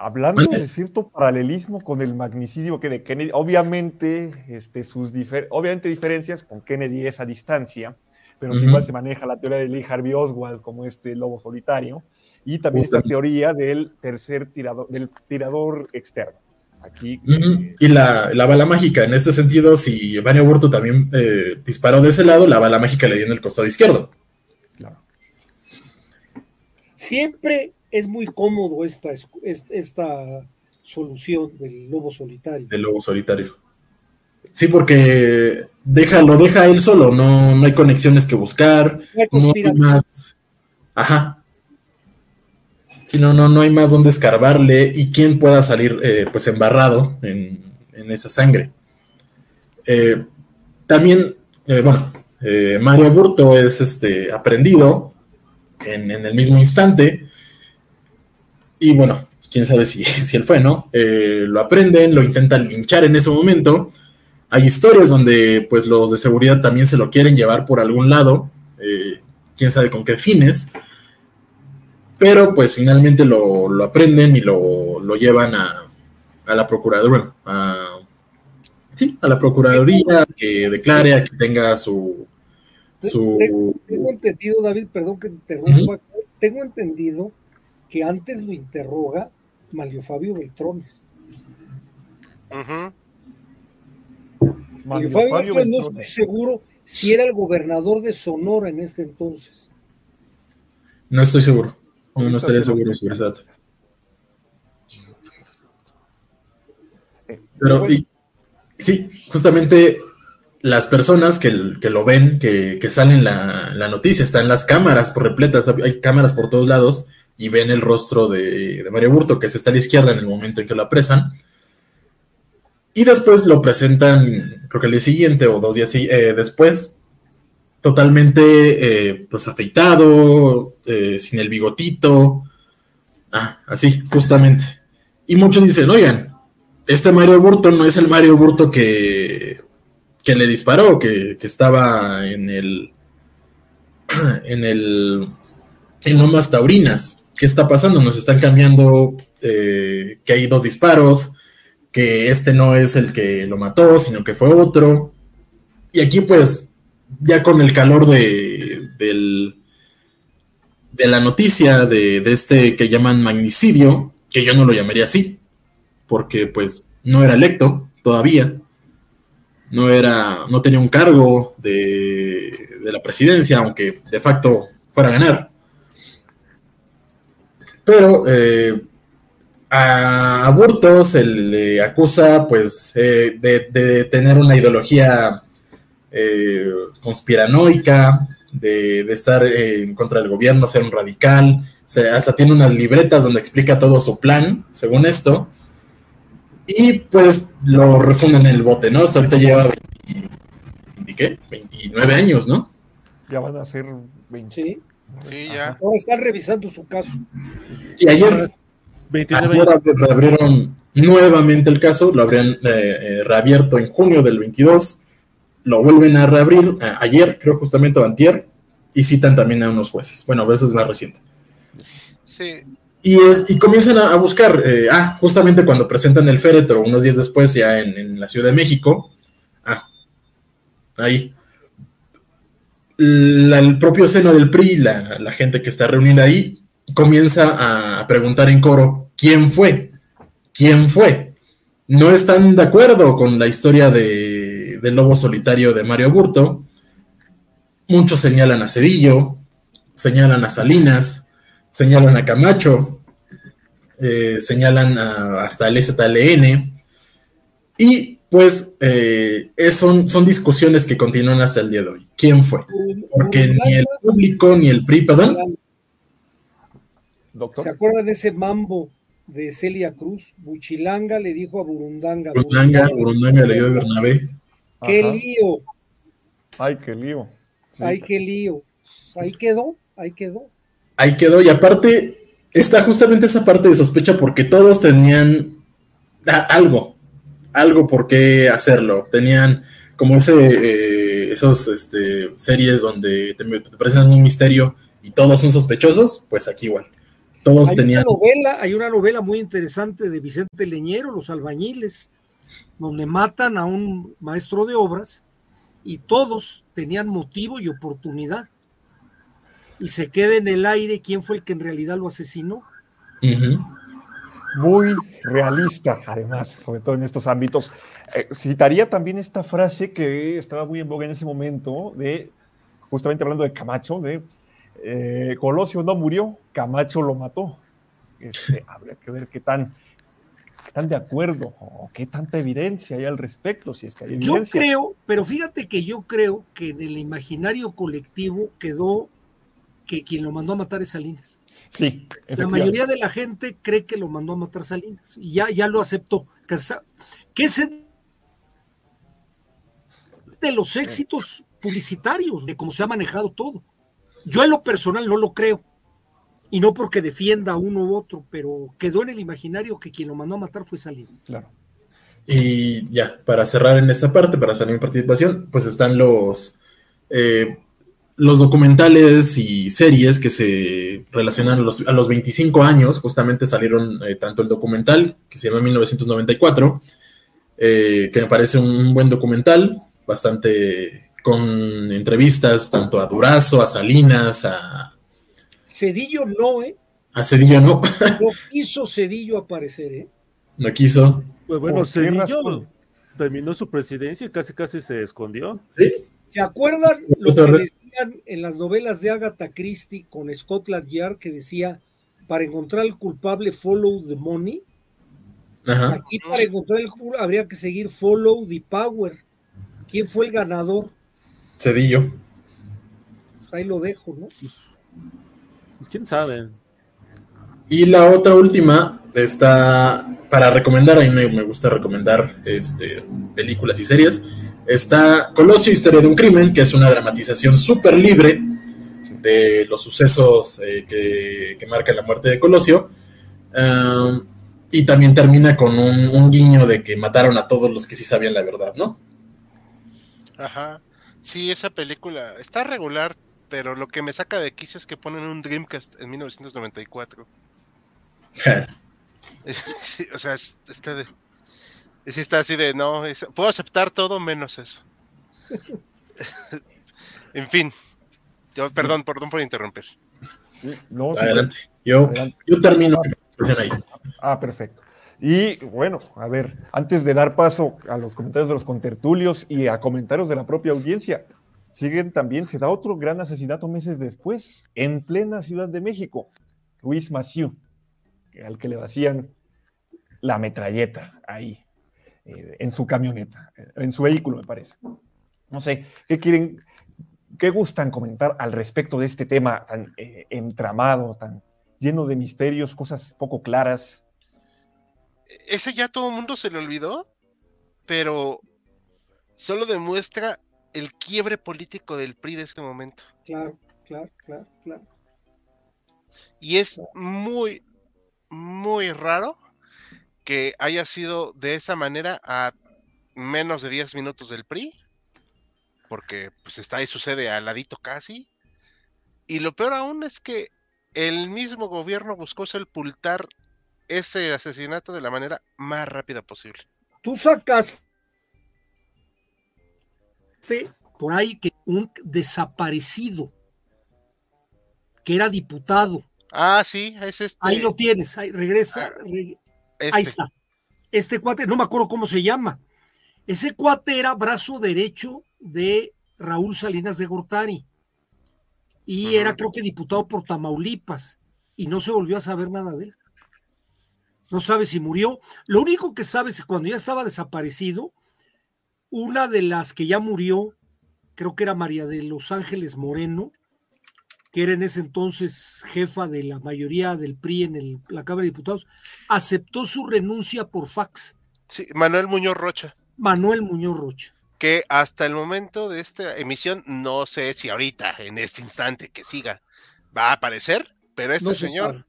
hablando de cierto paralelismo con el magnicidio que de Kennedy. Obviamente, este, sus obviamente diferencias con Kennedy es a distancia pero igual se maneja la teoría de Lee Harvey Oswald como este lobo solitario, y también esta teoría del tercer tirador, del tirador externo. Aquí, eh, y la, la, bala mágica, en este sentido, si Mario Burto también eh, disparó de ese lado, la bala mágica le dio en el costado izquierdo. Claro. Siempre es muy cómodo esta, esta solución del lobo solitario. Del lobo solitario. Sí, porque deja, lo deja él solo, no, no hay conexiones que buscar, no hay más. Ajá. Sí, no, no, no hay más donde escarbarle y quién pueda salir eh, pues embarrado en, esa sangre. Eh, también, eh, bueno, Mario Burto es este aprendido en, el mismo instante. Y bueno, quién sabe si, *laughs* si él fue, ¿no? lo aprenden, lo intentan linchar en ese momento. Hay historias donde pues los de seguridad también se lo quieren llevar por algún lado, eh, quién sabe con qué fines, pero pues finalmente lo, aprenden y lo, llevan a, la Procuraduría, a, sí, a la Procuraduría que declare, a que tenga su... su... Tengo, entendido, David, perdón que te interrumpa, tengo entendido que antes lo interroga Mario Fabio Beltrones. Ajá. Fabio, no estoy seguro si era el gobernador de Sonora en este entonces. No estoy seguro. No, no estaría seguro sobre ese dato. Pero sí, justamente las personas que, lo ven, que, salen la, la noticia, están las cámaras por repletas, hay cámaras por todos lados y ven el rostro de, Mario Burto, que se está a la izquierda en el momento en que lo apresan y después lo presentan, creo que el día siguiente o dos días eh, después, totalmente eh, pues afeitado, eh, sin el bigotito. Ah, así, justamente. Y muchos dicen, oigan, este Mario Burto no es el Mario Burto que, que le disparó, que, que estaba en el. *clears throat* en el. en Lomas Taurinas. ¿Qué está pasando? Nos están cambiando que hay dos disparos que este no es el que lo mató, sino que fue otro. Y aquí pues, ya con el calor de, del, de la noticia de, este que llaman magnicidio, que yo no lo llamaría así, porque pues no era electo todavía, no era, no tenía un cargo de, de la presidencia, aunque de facto fuera a ganar. Pero eh, a Aburto se le acusa pues eh, de, tener una ideología eh, conspiranoica, de, estar eh, en contra del gobierno, ser un radical, hasta tiene unas libretas donde explica todo su plan, según esto, y pues lo refunden en el bote, ¿no? Hasta ahorita lleva 29 años, ¿no? Ya van a ser 20. Sí, sí ya. Ahora están revisando su caso. Y ayer 29 Ahora reabrieron nuevamente el caso, lo habrían eh, eh, reabierto en junio del 22, lo vuelven a reabrir eh, ayer, creo justamente o antier, y citan también a unos jueces. Bueno, eso es más reciente. Sí. Y, y comienzan a, buscar, ah, justamente cuando presentan el féretro, unos días después, ya en, la Ciudad de México, ah, ahí, el propio seno del PRI, la, gente que está reunida ahí, comienza a preguntar en coro, ¿quién fue? ¿Quién fue? No están de acuerdo con la historia de, del lobo solitario de Mario Burto. Muchos señalan a Cedillo, señalan a Salinas, señalan a Camacho. eh, señalan hasta el STLN. Y pues eh, son, son discusiones que continúan hasta el día de hoy. ¿Quién fue? Porque ni el público ni el PRI, perdón. ¿Se acuerdan de ese mambo de Celia Cruz? Buchilanga le dijo a Burundanga. Burundanga, Burundanga le dio a Bernabé. ¡Qué lío! Ay, qué lío. Ay, qué lío. Ahí quedó, ahí quedó. Ahí quedó, y aparte está justamente esa parte de sospecha porque todos tenían algo, algo por qué hacerlo. Tenían como ese, eh, esos este, series donde te, presentan un misterio y todos son sospechosos, pues aquí igual. Todos hay tenían. Una novela, hay una novela muy interesante de Vicente Leñero, Los Albañiles, donde matan a un maestro de obras y todos tenían motivo y oportunidad y se queda en el aire quién fue el que en realidad lo asesinó. Muy realista, además, sobre todo en estos ámbitos. Eh, citaría también esta frase que estaba muy en boga en ese momento, de justamente hablando de Camacho, de eh, Colosio no murió, Camacho lo mató. Este, *laughs* habría que ver qué tan, tan de acuerdo o qué tanta evidencia hay al respecto, si es que hay evidencia. Yo creo, pero fíjate que yo creo que en el imaginario colectivo quedó que quien lo mandó a matar es Salinas. Sí, la mayoría de la gente cree que lo mandó a matar Salinas y ya, ya lo aceptó. Que es de los éxitos publicitarios, de cómo se ha manejado todo. Yo en lo personal no lo creo. Y no porque defienda a uno u otro, pero quedó en el imaginario que quien lo mandó a matar fue Salinas. Claro. Y ya, para cerrar en esta parte, para salir mi participación, pues están los eh, los documentales y series que se relacionan a los, a los 25 años, justamente salieron eh, tanto el documental, que se llama 1994, eh, que me parece un buen documental, bastante con entrevistas tanto a Durazo, a Salinas, a... Cedillo no, ¿eh? A Cedillo no. no quiso Cedillo aparecer, ¿eh? No quiso. Pues bueno, Cedillo terminó su presidencia y casi casi se escondió. Sí. ¿Se acuerdan lo que en las novelas de Agatha Christie con Scotland Yard que decía, para encontrar al culpable, follow the money. Aquí para encontrar el culpable habría que seguir follow the power. ¿Quién fue el ganador? Cedillo. Pues ahí lo dejo, ¿no? Pues, pues, quién sabe. Y la otra última está para recomendar, a mí me, gusta recomendar este, películas y series. Está Colosio, Historia de un Crimen, que es una dramatización súper libre de los sucesos eh, que, marcan la muerte de Colosio. y también termina con un, guiño de que mataron a todos los que sí sabían la verdad, ¿no? Ajá. Sí, esa película está regular, pero lo que me saca de quicio es que ponen un Dreamcast en 1994. *laughs* *laughs* o sea, está de... Sí, está así de, no, puedo aceptar todo menos eso. *laughs* en fin, yo, perdón, perdón por interrumpir. Adelante. Yo, yo termino ahí. Ah, perfecto. Y bueno, a ver, antes de dar paso a los comentarios de los contertulios y a comentarios de la propia audiencia, siguen también, se da otro gran asesinato meses después, en plena Ciudad de México, Luis Maciú, al que le vacían la metralleta ahí, eh, en su camioneta, en su vehículo, me parece. No sé, ¿qué quieren, qué gustan comentar al respecto de este tema tan eh, entramado, tan lleno de misterios, cosas poco claras? Ese ya todo el mundo se le olvidó, pero solo demuestra el quiebre político del PRI de este momento. Claro, claro, claro, claro. Y es muy, muy raro que haya sido de esa manera a menos de 10 minutos del PRI, porque pues está ahí sucede al ladito casi. Y lo peor aún es que el mismo gobierno buscó sepultar ese asesinato de la manera más rápida posible. Tú sacas por ahí que un desaparecido que era diputado. Ah, sí, es este. Ahí lo tienes, ahí regresa, ah, este. está. Este cuate, no me acuerdo cómo se llama. Ese cuate era brazo derecho de Raúl Salinas de Gortari. Y era, creo que, diputado por Tamaulipas. Y no se volvió a saber nada de él. no sabe si murió. Lo único que sabe es que cuando ya estaba desaparecido, una de las que ya murió, creo que era María de Los Ángeles Moreno, que era en ese entonces jefa de la mayoría del PRI en el- la Cámara de Diputados, aceptó su renuncia por fax. Sí, Manuel Muñoz Rocha. Manuel Muñoz Rocha. que hasta el momento de esta emisión, no sé si ahorita, en este instante que siga, va a aparecer, pero este No se señor sabe.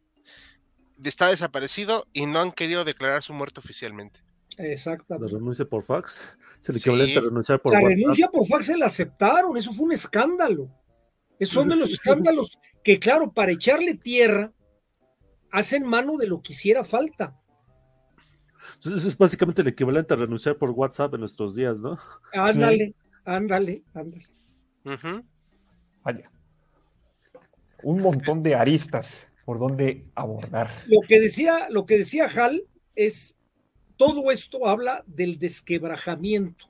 está desaparecido y no han querido declarar su muerte oficialmente. La Exactamente. renuncia por fax. Es el Sí. equivalente a renunciar por La WhatsApp. renuncia por fax se la aceptaron, eso fue un escándalo. Son de los escándalos que, claro, para echarle tierra, hacen mano de lo que hiciera falta. Entonces, es básicamente el equivalente a renunciar por WhatsApp en nuestros días, ¿no? Ándale, ándale, ándale. Vaya. Un montón de aristas por donde abordar. Lo que decía, lo que decía Hal es todo esto habla del desquebrajamiento.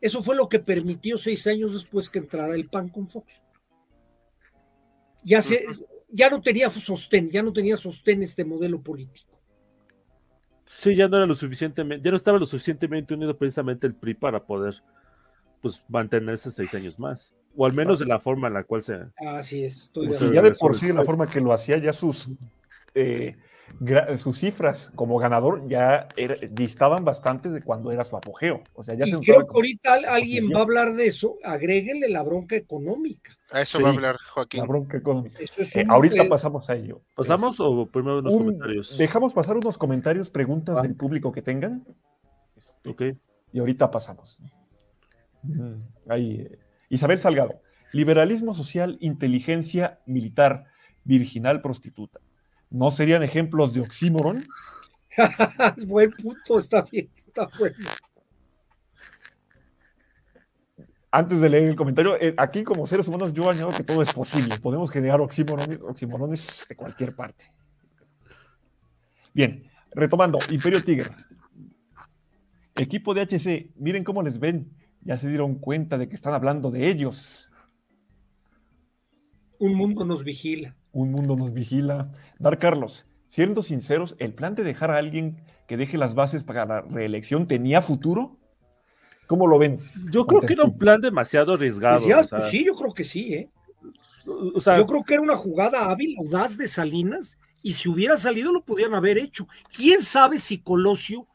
Eso fue lo que permitió seis años después que entrara el PAN con Fox. Ya, se, ya no tenía sostén, ya no tenía sostén este modelo político. Sí, ya no era lo suficientemente, ya no estaba lo suficientemente unido precisamente el PRI para poder pues mantenerse seis años más. O al menos de la forma en la cual se. Así es. estoy de ya de por sí, la después. forma que lo hacía, ya sus, eh, sus cifras como ganador ya era- distaban bastante de cuando era su apogeo. O sea, ya Y se creo que ahorita al- alguien va a hablar de eso, agréguenle la bronca económica. A eso Sí. va a hablar la Joaquín. bronca económica. Es Eh, ahorita pasamos a ello. ¿Pasamos o primero unos Un- comentarios? Dejamos pasar unos comentarios, preguntas Ah. del público que tengan. Este, Ok. Y ahorita pasamos. Mm, Ahí, eh, Isabel Salgado. Liberalismo social, inteligencia militar, virginal prostituta. ¿No serían ejemplos de oxímoron? *laughs* es buen punto, está bien, está bueno. Antes de leer el comentario, eh, aquí como seres humanos yo añado que todo es posible. Podemos generar oxímorones, oxímorones de cualquier parte. Bien, retomando, Imperio Tigre. Equipo de HC, miren cómo les ven. Ya se dieron cuenta de que están hablando de ellos. Un mundo nos vigila. Un mundo nos vigila. Dar Carlos, siendo sinceros, ¿el plan de dejar a alguien que deje las bases para la reelección tenía futuro? ¿Cómo lo ven? Yo creo que era un plan demasiado arriesgado. Pues ya, o sea, pues sí, yo creo que sí, ¿eh? o sea, Yo creo que era una jugada hábil, audaz de Salinas, y si hubiera salido lo podían haber hecho. ¿Quién sabe si Colosio,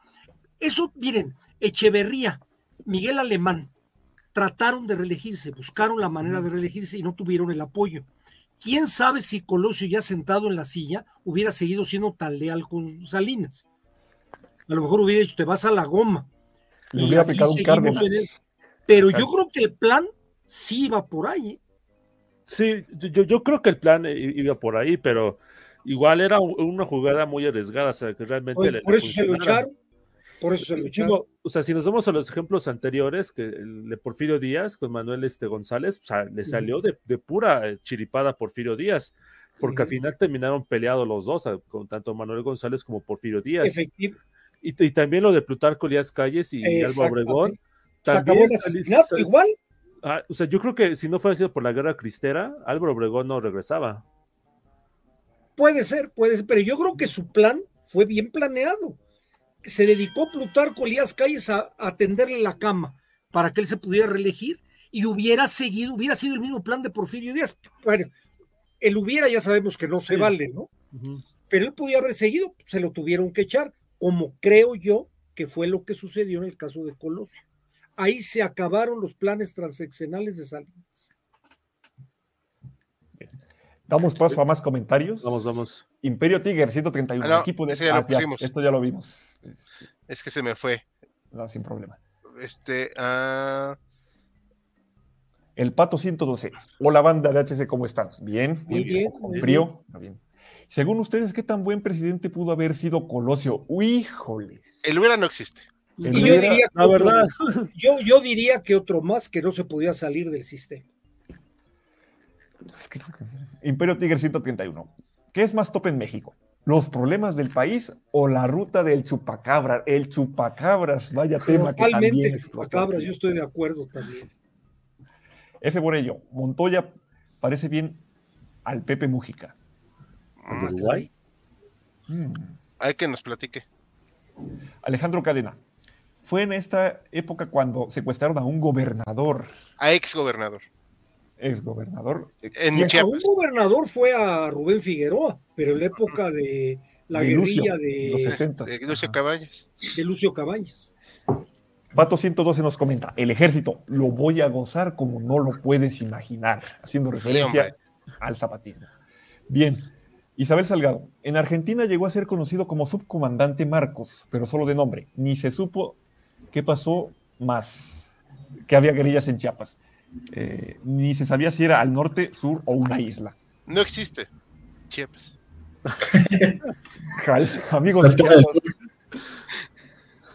eso, miren, Echeverría, Miguel Alemán, trataron de reelegirse, buscaron la manera de reelegirse y no tuvieron el apoyo. ¿Quién sabe si Colosio, ya sentado en la silla, hubiera seguido siendo tan leal con Salinas? A lo mejor hubiera dicho, te vas a la goma. Le hubiera aquí aplicado un Cárdenas. Pero yo creo que el plan sí iba por ahí. ¿eh? sí, yo, yo creo que el plan iba por ahí, pero igual era una jugada muy arriesgada, o sea, que realmente... Le- por eso se lo echaron. Por eso se. Digo, o sea, si nos vamos a los ejemplos anteriores, que el de Porfirio Díaz con Manuel este, González, o sea, le salió de, de pura eh, chiripada Porfirio Díaz, porque al final terminaron peleados los dos, con tanto Manuel González como Porfirio Díaz. Efectivo. Y, y también lo de Plutarco Elías Calles y Alba. Obregón. Se acabó También el igual. ah, o sea, yo creo que si no fuera sido por la guerra cristera, Álvaro Obregón no regresaba. Puede ser, puede ser, pero yo creo que su plan fue bien planeado. Se dedicó Plutarco Elías Calles a, a tenderle la cama para que él se pudiera reelegir y hubiera seguido, hubiera sido el mismo plan de Porfirio Díaz. Bueno, él hubiera, ya sabemos que no se Sí. vale, ¿no? Pero él podía haber seguido, se lo tuvieron que echar, como creo yo que fue lo que sucedió en el caso de Colosio. Ahí se acabaron los planes transeccionales de Salinas. Damos paso a más comentarios. Vamos, vamos. Imperio Tiger 131. Ah, no, equipo de... ya Ah, ya, esto ya lo vimos. Este, Es que se me fue. no, sin problema. Este, ah, El Pato 112. Hola banda de HC, ¿cómo están? Bien, Muy bien, muy frío. Está bien. Según ustedes, ¿qué tan buen presidente pudo haber sido Colosio? Híjole. el hubiera no existe. El Y yo diría que La otro- verdad, *laughs* Yo, yo diría que otro más que no se podía salir del sistema. Imperio Tiger 131. ¿Qué es más top en México? ¿Los problemas del país o la ruta del chupacabra? El chupacabras, vaya tema que también Totalmente, explotó cabras, aquí. yo estoy de acuerdo también. F. Borello, Montoya parece bien al Pepe Mujica. ¿de Uruguay? Mm. Hay que nos platique. Alejandro Cadena. Fue en esta época cuando secuestraron a un gobernador, A ex gobernador. Ex gobernador. En Chiapas. un gobernador fue a Rubén Figueroa, pero en la época de la De Lucio, guerrilla los de, 70. De Lucio. Cabañas. de Lucio Cabañas. Pato 112 nos comenta, el ejército lo voy a gozar como no lo puedes imaginar, haciendo referencia al zapatismo. Bien, Isabel Salgado, en Argentina llegó a ser conocido como subcomandante Marcos, pero solo de nombre, ni se supo qué pasó más, que había guerrillas en Chiapas, Eh, ni se sabía si era al norte, sur o una isla. No existe. Chiapas. Jal, amigo Las de caras Chiapas.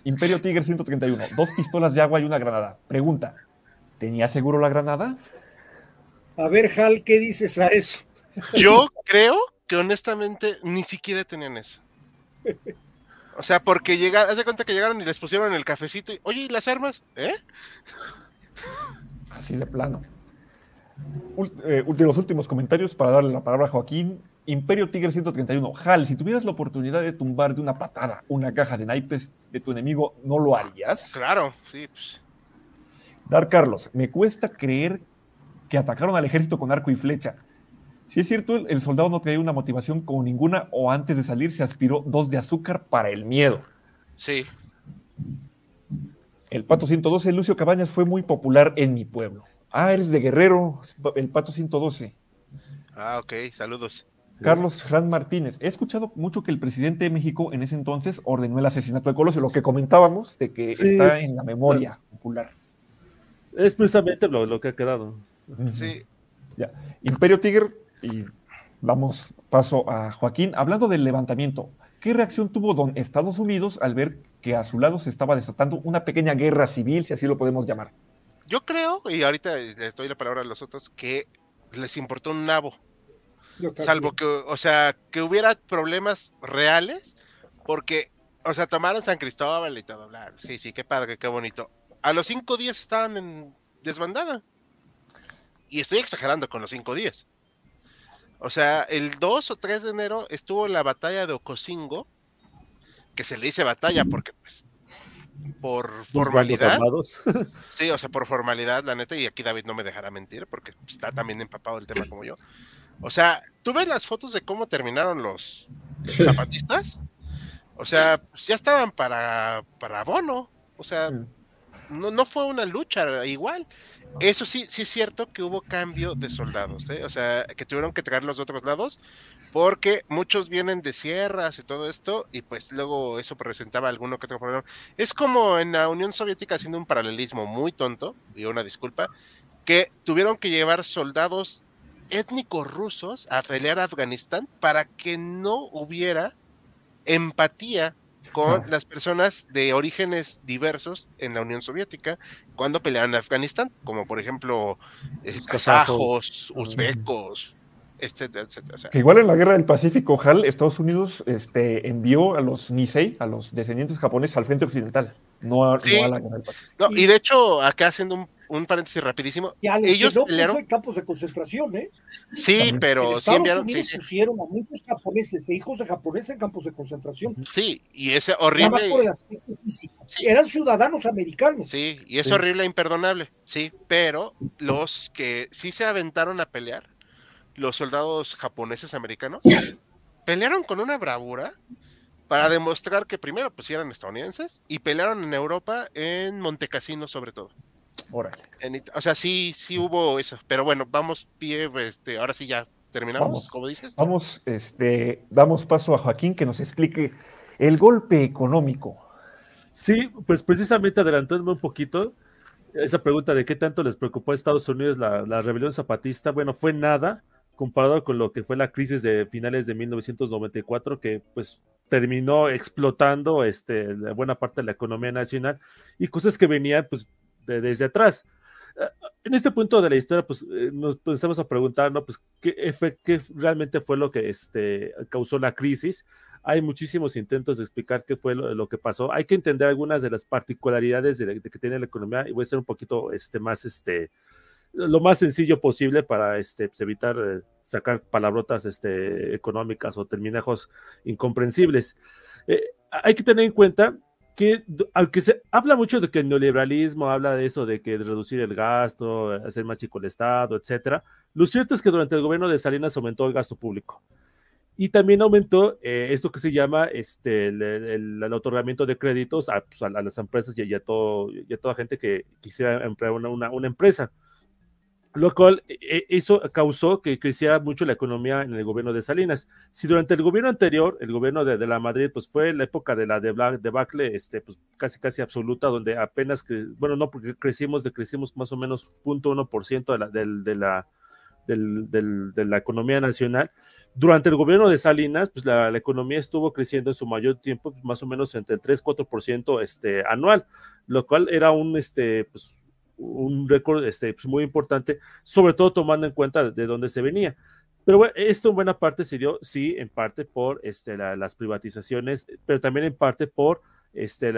Imperio Tigre 131, dos pistolas de agua y una granada. Pregunta, ¿tenía seguro la granada? A ver, Hal, ¿qué dices a eso? Yo creo que honestamente ni siquiera tenían eso. O sea, porque llegaron, haz de cuenta que llegaron y les pusieron el cafecito y, oye, ¿y las armas? ¿Eh? Así de plano. Eh, de los últimos comentarios para darle la palabra a Joaquín. Imperio Tigre 131. Hal, si tuvieras la oportunidad de tumbar de una patada una caja de naipes de tu enemigo, ¿no lo harías? Claro, sí, pues. Dar Carlos, me cuesta creer que atacaron al ejército con arco y flecha. Si es cierto, el, el soldado no traía una motivación como ninguna o antes de salir se aspiró dos de azúcar para el miedo. Sí. El Pato 112, Lucio Cabañas fue muy popular en mi pueblo. Ah, eres de Guerrero, el Pato 112. Ah, ok, saludos. Carlos Fran Martínez. He escuchado mucho que el presidente de México en ese entonces ordenó el asesinato de Colosio, lo que comentábamos de que Sí, está es- en la memoria popular. Es precisamente lo, lo que ha quedado. Sí. Ya. Imperio Tigre, y vamos paso a Joaquín. Hablando del levantamiento, ¿qué reacción tuvo don Estados Unidos al ver que a su lado se estaba desatando una pequeña guerra civil, si así lo podemos llamar? Yo creo, y ahorita les doy la palabra a los otros, que les importó un nabo. Salvo que, o sea, que hubiera problemas reales, porque, o sea, tomaron San Cristóbal y todo, bla, sí, sí, qué padre, qué bonito. A los cinco días estaban en desbandada. Y estoy exagerando con los cinco días. O sea, el 2 o 3 de enero estuvo la batalla de Ocosingo, que se le dice batalla porque, pues, por formalidad. *laughs* Sí, o sea, por formalidad, la neta, y aquí David no me dejará mentir porque está también empapado el tema como yo. O sea, ¿tú ves las fotos de cómo terminaron los zapatistas? O sea, pues ya estaban para, para Bono. O sea, no, no fue una lucha igual. Eso sí, sí es cierto que hubo cambio de soldados, ¿eh? o sea, que tuvieron que traerlos de otros lados, porque muchos vienen de sierras y todo esto, y pues luego eso presentaba alguno que otro problema. Es como en la Unión Soviética haciendo un paralelismo muy tonto, y una disculpa, que tuvieron que llevar soldados étnicos rusos a pelear a Afganistán para que no hubiera empatía con las personas de orígenes diversos en la Unión Soviética cuando pelearon en Afganistán, como por ejemplo eh, kazajos, uzbecos, etcétera, etcétera. O sea, Que igual en la guerra del Pacífico, Hal, Estados Unidos este, envió a los Nisei, a los descendientes japoneses, al frente occidental, no a, Sí. no a la guerra del Pacífico. no, y de hecho, acá haciendo un, un paréntesis rapidísimo, Y a los ellos que no pelearon- puso en campos de concentración, ¿eh? sí, También. pero sí Estados enviaron, sí, Unidos sí, pusieron a muchos japoneses e hijos de japoneses en campos de concentración. sí, y ese horrible, por el aspecto físico. Sí. Eran ciudadanos americanos. Sí, y es Sí. horrible e imperdonable, sí, pero los que sí se aventaron a pelear, los soldados japoneses americanos, *laughs* pelearon con una bravura para demostrar que primero pues eran estadounidenses y pelearon en Europa en Montecassino sobre todo. Órale. En o sea, sí, sí hubo eso, pero bueno, vamos pie, este, ahora sí ya terminamos, Vamos. como dices. Vamos, este, damos paso a Joaquín que nos explique el golpe económico. Sí, pues precisamente adelantándome un poquito, esa pregunta de qué tanto les preocupó a Estados Unidos la, la rebelión zapatista, bueno, fue nada comparado con lo que fue la crisis de finales de 1994, que pues terminó explotando este, la buena parte de la economía nacional y cosas que venían pues de- desde atrás. En este punto de la historia, pues eh, nos empezamos a preguntar, ¿no? Pues, ¿qué, qué realmente fue lo que este, causó la crisis? Hay muchísimos intentos de explicar qué fue lo, lo que pasó. Hay que entender algunas de las particularidades de, de que tiene la economía y voy a ser un poquito este, más, este, lo más sencillo posible para este, pues, evitar eh, sacar palabrotas este, económicas o terminajos incomprensibles. Eh, hay que tener en cuenta que, aunque se habla mucho de que el neoliberalismo habla de eso, de que reducir el gasto, hacer más chico el Estado, etcétera, lo cierto es que durante el gobierno de Salinas aumentó el gasto público. Y también aumentó eh, esto que se llama este, el, el, otorgamiento de créditos a, pues, a, a las empresas y a, todo, y a toda gente que quisiera emplear una, una, una empresa lo cual e, eso causó que creciera mucho la economía en el gobierno de Salinas. Si durante el gobierno anterior, el gobierno de, de la Madrid, pues fue la época de la debacle, este, pues casi casi absoluta, donde apenas, que, bueno, no porque crecimos, decrecimos más o menos 0.1% de la, de, de la, del, del, de la economía nacional. Durante el gobierno de Salinas, pues la, la economía estuvo creciendo en su mayor tiempo, más o menos entre el 3-4% este, anual, lo cual era un, este, pues, un récord este, pues muy importante, sobre todo tomando en cuenta de dónde se venía. Pero bueno, esto en buena parte se dio, sí, en parte por este, la, las privatizaciones, pero también en parte por este,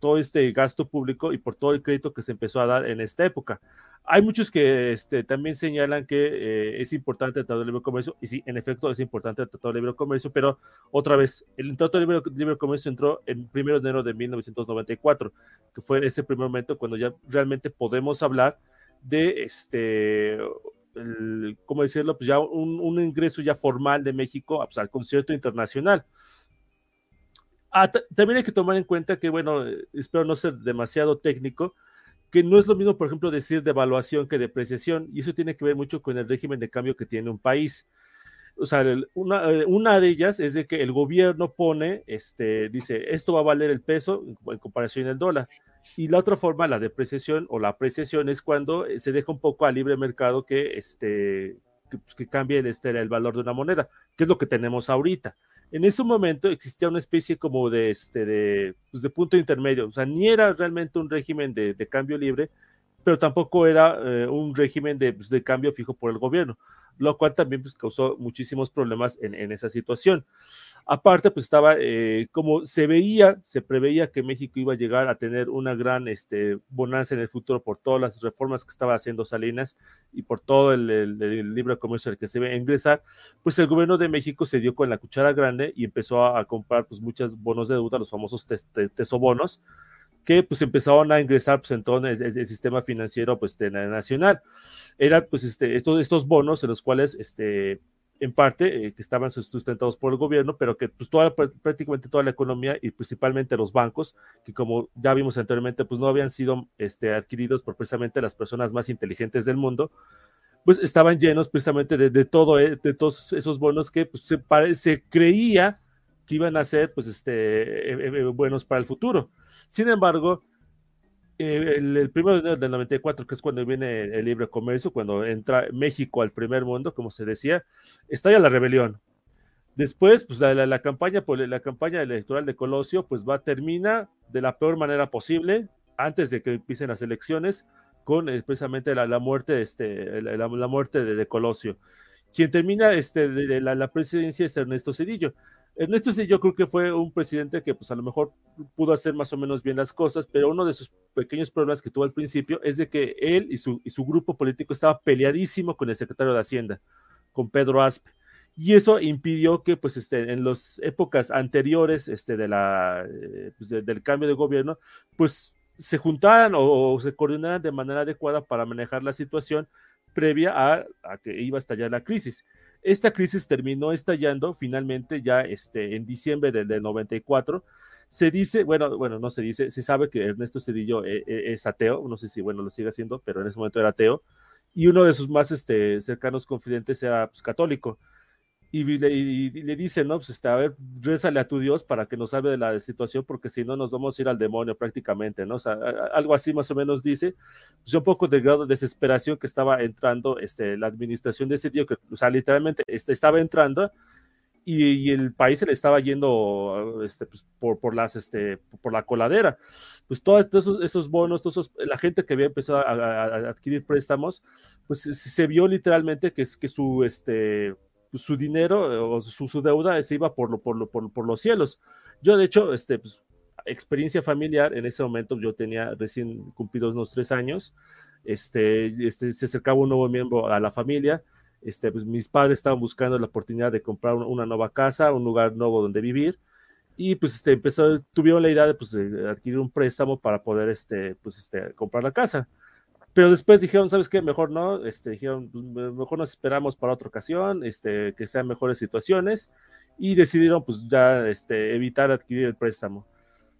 todo este gasto público y por todo el crédito que se empezó a dar en esta época. Hay muchos que este, también señalan que eh, es importante el Tratado de Libre Comercio, y sí, en efecto es importante el Tratado de Libre Comercio, pero otra vez, el Tratado de Libre, Libre Comercio entró el 1 de enero de 1994, que fue ese primer momento cuando ya realmente podemos hablar de este, el, ¿cómo decirlo? Pues ya un, un, ingreso ya formal de México pues, al concierto internacional. Ah, también hay que tomar en cuenta que, bueno, espero no ser demasiado técnico, que no es lo mismo, por ejemplo, decir devaluación que depreciación, y eso tiene que ver mucho con el régimen de cambio que tiene un país. O sea, una, una de ellas es de que el gobierno pone, este, dice, esto va a valer el peso en comparación al dólar. Y la otra forma, la depreciación o la apreciación, es cuando se deja un poco a libre mercado que, este, que, pues, cambie el, este, el valor de una moneda, que es lo que tenemos ahorita en ese momento existía una especie como de, este, de, pues de punto intermedio, o sea, ni era realmente un régimen de, de cambio libre, pero tampoco era eh, un régimen de, pues, de, cambio fijo por el gobierno, lo cual también pues, causó muchísimos problemas en, en esa situación. Aparte, pues estaba, eh, como se veía, se preveía que México iba a llegar a tener una gran este, bonanza en el futuro por todas las reformas que estaba haciendo Salinas y por todo el, el, el libre comercio al que se ve ingresar, pues el gobierno de México se dio con la cuchara grande y empezó a, a comprar pues muchos bonos de deuda, los famosos tes, tes, tesobonos, que pues empezaron a ingresar pues en todo el, el, sistema financiero pues de, nacional. Eran pues este, estos, estos bonos en los cuales este, en parte, eh, que estaban sustentados por el gobierno, pero que pues toda, prácticamente toda la economía y principalmente los bancos, que como ya vimos anteriormente, pues no habían sido este, adquiridos por precisamente las personas más inteligentes del mundo, pues estaban llenos precisamente de, de todo, eh, de todos esos bonos que pues, se, se, creía iban a ser pues, este, eh, buenos para el futuro. Sin embargo, eh, el, el, primero de enero del 94, que es cuando viene el libre comercio, cuando entra México al primer mundo, como se decía, estalla la rebelión. Después, pues la, la, la campaña, la campaña electoral de Colosio, pues va, termina de la peor manera posible, antes de que empiecen las elecciones, con eh, precisamente la, la, muerte, este, la muerte de, de, Colosio. Quien termina este, de, de la, presidencia es Ernesto Cedillo. Ernesto sí, yo creo que fue un presidente que pues a lo mejor pudo hacer más o menos bien las cosas, pero uno de sus pequeños problemas que tuvo al principio es de que él y su, y su grupo político estaba peleadísimo con el secretario de Hacienda, con Pedro Aspe. Y eso impidió que, pues, este, en las épocas anteriores este, de la, eh, pues, de, del cambio de gobierno, pues se juntaran o, o, se coordinaran de manera adecuada para manejar la situación previa a, a que iba a estallar la crisis. Esta crisis terminó estallando finalmente ya este, en diciembre del, del 94. Se dice, bueno, bueno, no se dice, se sabe que Ernesto Cedillo es, es ateo, no sé si, bueno, lo sigue haciendo, pero en ese momento era ateo, y uno de sus más este, cercanos confidentes era pues, católico y le, y, le dice, no, pues este, a ver, rézale a tu Dios para que nos salve de la situación, porque si no nos vamos a ir al demonio prácticamente, ¿no? O sea, algo así más o menos dice, pues un poco del grado de desesperación que estaba entrando este, la administración de ese tío, que, o sea, literalmente este, estaba entrando y, y, el país se le estaba yendo este, pues, por, por, las, este, por la coladera. Pues todos esos, esos bonos, todos esos, la gente que había empezado a, a adquirir préstamos, pues se, se, vio literalmente que, que su, este, su dinero o su, su, deuda se iba por, lo, por, lo, por, por los cielos. Yo, de hecho, este, pues, experiencia familiar, en ese momento yo tenía recién cumplidos unos tres años, este, este, se acercaba un nuevo miembro a la familia, este, pues mis padres estaban buscando la oportunidad de comprar una nueva casa, un lugar nuevo donde vivir, y pues este, empezó, tuvieron la idea de, pues, de adquirir un préstamo para poder este, pues, este, comprar la casa. Pero después dijeron, ¿sabes qué? Mejor no, este, dijeron, pues, mejor nos esperamos para otra ocasión, este, que sean mejores situaciones, y decidieron pues ya este, evitar adquirir el préstamo.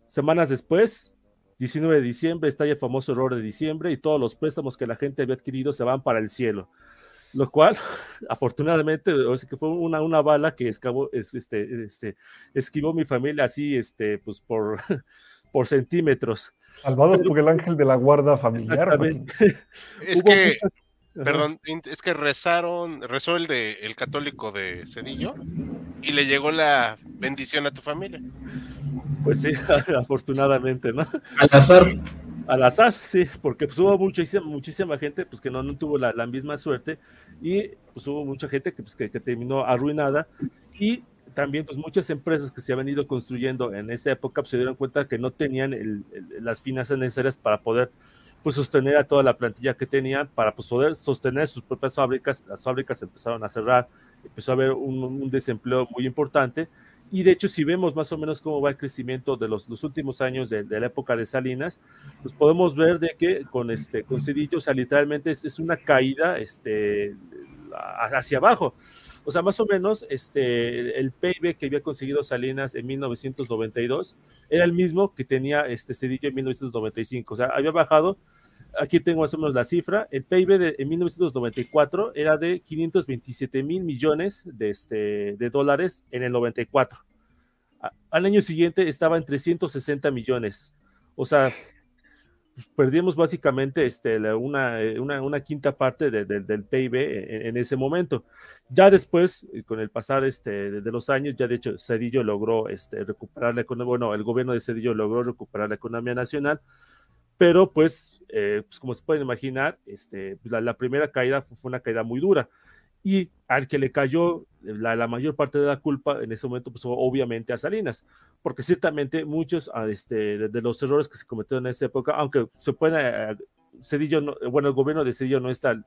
Semanas después, 19 de diciembre, está el famoso error de diciembre y todos los préstamos que la gente había adquirido se van para el cielo. Lo cual, *laughs* afortunadamente, o que fue una, una bala que este, este, esquivó mi familia así, este, pues por, *laughs* por centímetros. Salvados por el ángel de la guarda familiar. Es que, perdón, es que rezaron, rezó el de el católico de Cedillo y le llegó la bendición a tu familia. Pues sí, *laughs* afortunadamente, ¿no? Al azar. Al azar, sí, porque pues, hubo muchísima, muchísima gente pues, que no, no tuvo la, la, misma suerte y pues hubo mucha gente que, pues, que, que terminó arruinada y también pues muchas empresas que se habían ido construyendo en esa época pues, se dieron cuenta que no tenían el, el, las finanzas necesarias para poder pues sostener a toda la plantilla que tenían para pues, poder sostener sus propias fábricas. Las fábricas empezaron a cerrar, empezó a haber un, un, desempleo muy importante. Y de hecho, si vemos más o menos cómo va el crecimiento de los, los últimos años de, de, la época de Salinas, pues podemos ver de que con este con Cedillo, o sea, literalmente es, es una caída este, hacia abajo. O sea, más o menos este, el PIB que había conseguido Salinas en 1992 era el mismo que tenía este Cedillo en 1995. O sea, había bajado, aquí tengo más o menos la cifra, el PIB en 1994 era de 527 mil millones de, este, de dólares en el 94. Al año siguiente estaba en 360 millones. O sea, perdimos básicamente este, una, una, una quinta parte de, de, del PIB en, ese momento. Ya después, con el pasar este, de, los años, ya de hecho Cedillo logró este, recuperar la economía, bueno, el gobierno de Cedillo logró recuperar la economía nacional, pero pues, eh, pues como se pueden imaginar, este, la, primera caída fue una caída muy dura y al que le cayó la, la, mayor parte de la culpa en ese momento, pues obviamente a Salinas, porque ciertamente muchos este, de, de, los errores que se cometieron en esa época, aunque se puede, eh, Cedillo, no, bueno, el gobierno de Cedillo no está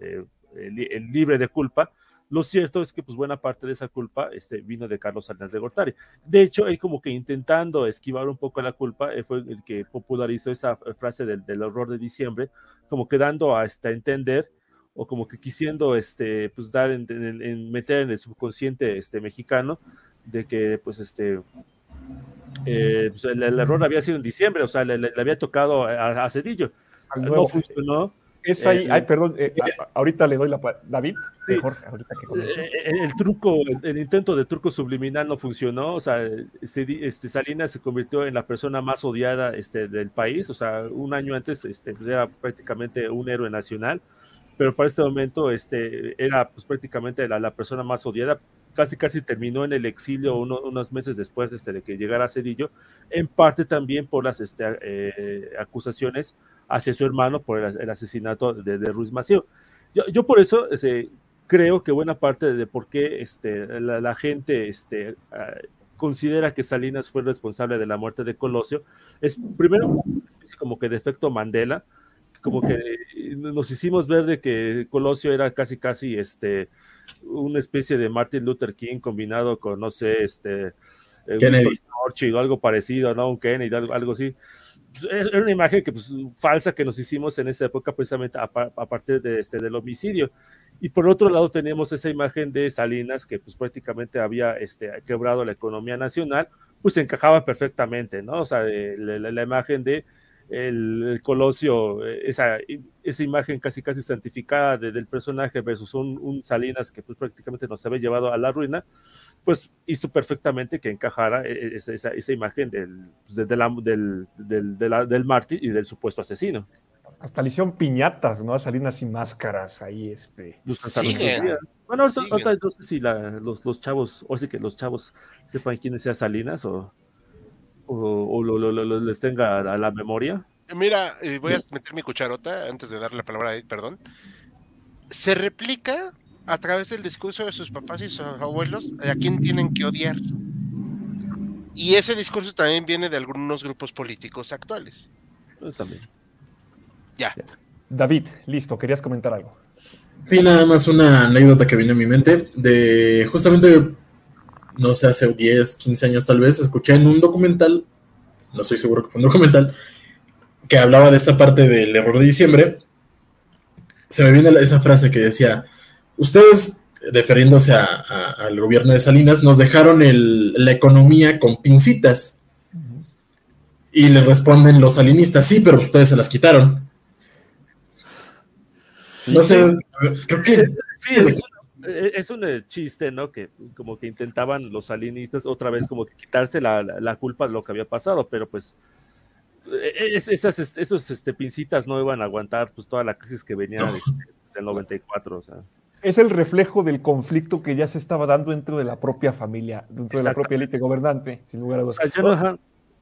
eh, el, libre de culpa, lo cierto es que pues buena parte de esa culpa este, vino de Carlos Salinas de Gortari. De hecho, él como que intentando esquivar un poco la culpa, él fue el que popularizó esa frase del, del error de diciembre, como que dando hasta entender o como que quisiendo este, pues dar en, en, en, meter en el subconsciente este, mexicano de que pues este eh, pues el, el, error había sido en diciembre, o sea, le, le había tocado a, a Cedillo. No funcionó. Es ahí, eh, ay, perdón, eh, ahorita le doy la David, sí, mejor, ahorita que el, el, truco, el, el, intento de truco subliminal no funcionó, o sea, este, Salinas se convirtió en la persona más odiada este, del país, o sea, un año antes este, era prácticamente un héroe nacional, pero para este momento este, era pues, prácticamente la, la, persona más odiada. Casi, casi terminó en el exilio uno, unos meses después este, de que llegara Cedillo, en parte también por las este, eh, acusaciones hacia su hermano por el, el asesinato de, Ruiz Maceo. Yo, yo por eso este, creo que buena parte de por qué este, la, gente uh, considera que Salinas fue responsable de la muerte de Colosio es primero como que de efecto Mandela, como que nos hicimos ver de que Colosio era casi casi este una especie de Martin Luther King combinado con no sé este Kennedy. o algo parecido, ¿no? Un Kennedy, algo, algo así. Era una imagen que pues falsa que nos hicimos en esa época precisamente a, a partir de este del homicidio. Y por otro lado tenemos esa imagen de Salinas que pues prácticamente había este quebrado la economía nacional, pues encajaba perfectamente, ¿no? O sea, la, la, la imagen de el, el, Colosio, esa, esa imagen casi casi santificada de, del personaje versus un, un, Salinas que pues prácticamente nos había llevado a la ruina, pues hizo perfectamente que encajara esa, esa, esa imagen del, de, de la, del, del, de la, del mártir y del supuesto asesino. Hasta le hicieron piñatas, ¿no? A Salinas sin máscaras ahí, este. Bueno, ahorita, no sé si la, los, los chavos, o sí que los chavos sepan quiénes sean Salinas o o, o lo, lo, lo, les tenga a la memoria? Mira, eh, voy a meter mi cucharota antes de darle la palabra a Ed, perdón. Se replica a través del discurso de sus papás y sus abuelos a quién tienen que odiar. Y ese discurso también viene de algunos grupos políticos actuales. Pues también. Ya. David, listo, querías comentar algo. Sí, nada más una anécdota que viene a mi mente de justamente no sé, hace 10, 15 años tal vez, escuché en un documental, no estoy seguro que fue un documental, que hablaba de esta parte del error de diciembre. Se me viene esa frase que decía, ustedes, refiriéndose al gobierno de Salinas, nos dejaron la economía con pincitas. Y le responden los salinistas, sí, pero ustedes se las quitaron. No sé, creo que... Sí, es, es un eh, chiste, ¿no? Que como que intentaban los salinistas otra vez como que quitarse la, la culpa de lo que había pasado, pero pues e, e, esas esos este, pincitas no iban a aguantar pues toda la crisis que venía desde el 94, o sea. Es el reflejo del conflicto que ya se estaba dando dentro de la propia familia, dentro de la propia élite gobernante, sin lugar a dudas. O sea, ya no,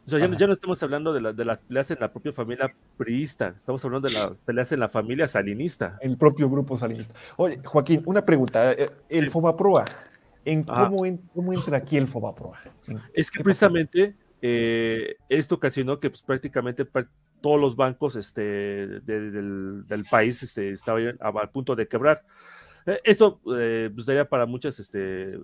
o sea, ya, no, estamos hablando de, de, las peleas en la propia familia priista, estamos hablando de las peleas en la familia salinista. El propio grupo salinista. Oye, Joaquín, una pregunta. Eh, el FOBAPROA, ¿en cómo, cómo, entra aquí el FOBAPROA? Es que precisamente eh, esto ocasionó que pues, prácticamente todos los bancos este, del, del, país este, estaban al punto de quebrar. Eh, eso eh, pues, daría para muchas este, eh,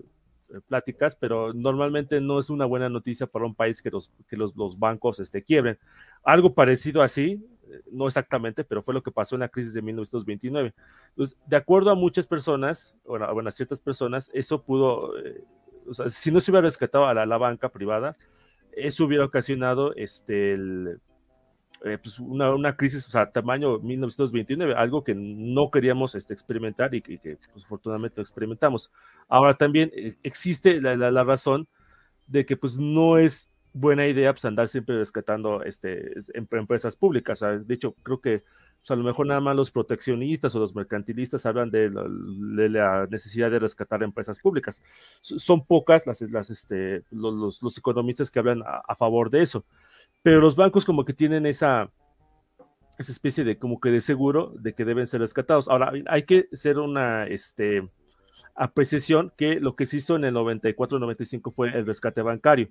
pláticas, pero normalmente no es una buena noticia para un país que los, que los, los bancos este, quiebren. Algo parecido así, eh, no exactamente, pero fue lo que pasó en la crisis de 1929. Entonces, de acuerdo a muchas personas, bueno, bueno a ciertas personas, eso pudo, eh, o sea, si no se hubiera rescatado a la, la banca privada, eso hubiera ocasionado este, el, eh, pues una, una, crisis, o sea, tamaño 1929, algo que no queríamos este, experimentar y que, pues, afortunadamente experimentamos. Ahora también eh, existe la, la, razón de que pues no es buena idea pues, andar siempre rescatando este, empresas públicas. O sea, de hecho, creo que pues, a lo mejor nada más los proteccionistas o los mercantilistas hablan de, de la necesidad de rescatar empresas públicas. Son pocas las, las, este, los, los, economistas que hablan a, a favor de eso pero los bancos como que tienen esa, esa especie de como que de seguro de que deben ser rescatados. Ahora, hay que hacer una este, apreciación que lo que se hizo en el 94-95 fue el rescate bancario.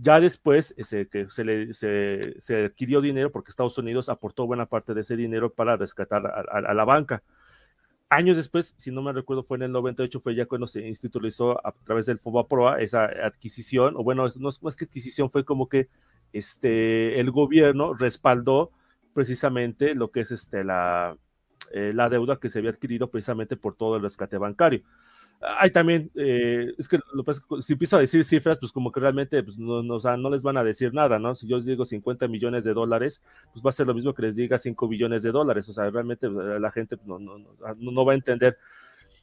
Ya después ese, se, le, se, se, adquirió dinero porque Estados Unidos aportó buena parte de ese dinero para rescatar a, la banca. Años después, si no me recuerdo, fue en el 98, fue ya cuando se institucionalizó a través del FOBAPROA esa adquisición, o bueno, no es más que adquisición, fue como que este, el gobierno respaldó precisamente lo que es este, la, eh, la deuda que se había adquirido precisamente por todo el rescate bancario. Hay también, eh, es que si empiezo a decir cifras, pues como que realmente pues no, no, les van a decir nada, ¿no? Si yo les digo 50 millones de dólares, pues va a ser lo mismo que les diga 5 billones de dólares, o sea, realmente eh, la gente no, no va a entender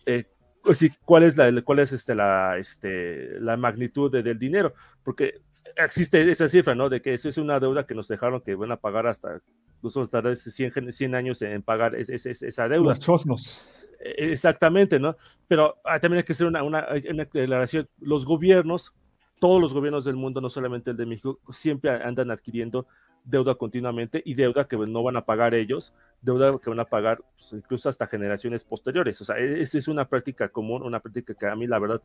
eh, pues, cuál es la, cuál es este, la, este, la magnitud de, del dinero, porque existe esa cifra, ¿no? De que esa es una deuda que nos dejaron que van a pagar hasta, incluso tardar 100, 100 años en pagar es, es, esa deuda. Los chosnos. E, exactamente, ¿no? Pero ah, también hay que hacer una, una, una, declaración. Los gobiernos, todos los gobiernos del mundo, no solamente el de México, siempre andan adquiriendo deuda continuamente y deuda que no van a pagar ellos, deuda que van a pagar pues, incluso hasta generaciones posteriores. O sea, e, esa es una práctica común, una práctica que a mí la verdad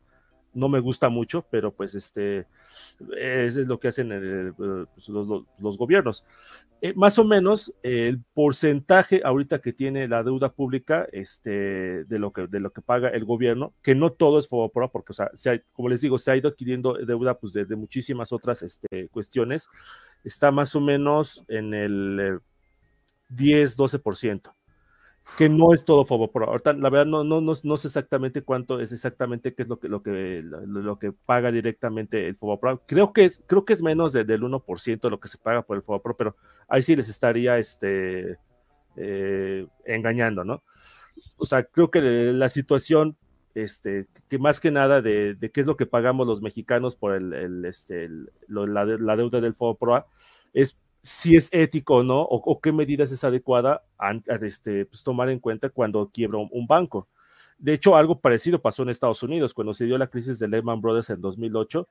no me gusta mucho, pero pues este es lo que hacen eh, pues, los, los, gobiernos. Eh, más o menos el porcentaje ahorita que tiene la deuda pública este, de, lo que, de lo que paga el gobierno, que no todo es FOBAPROA, porque, o sea, se como les digo, se ha ido adquiriendo deuda pues, de, de muchísimas otras este, cuestiones, está más o menos en el 10-12% que no es todo Fobopro. Ahorita, la verdad, no, no, no, sé exactamente cuánto es exactamente qué es lo que, lo que, lo, que paga directamente el Fobopro. Creo que es, creo que es menos de, del 1% de lo que se paga por el Fobopro, pero ahí sí les estaría este, eh, engañando, ¿no? O sea, creo que la situación, este, que más que nada de, qué es lo que pagamos los mexicanos por el, este, la, deuda del Fobopro es si es ético o no, o, qué medidas es adecuada a, este, pues, tomar en cuenta cuando quiebra un, banco. De hecho, algo parecido pasó en Estados Unidos cuando se dio la crisis de Lehman Brothers en 2008.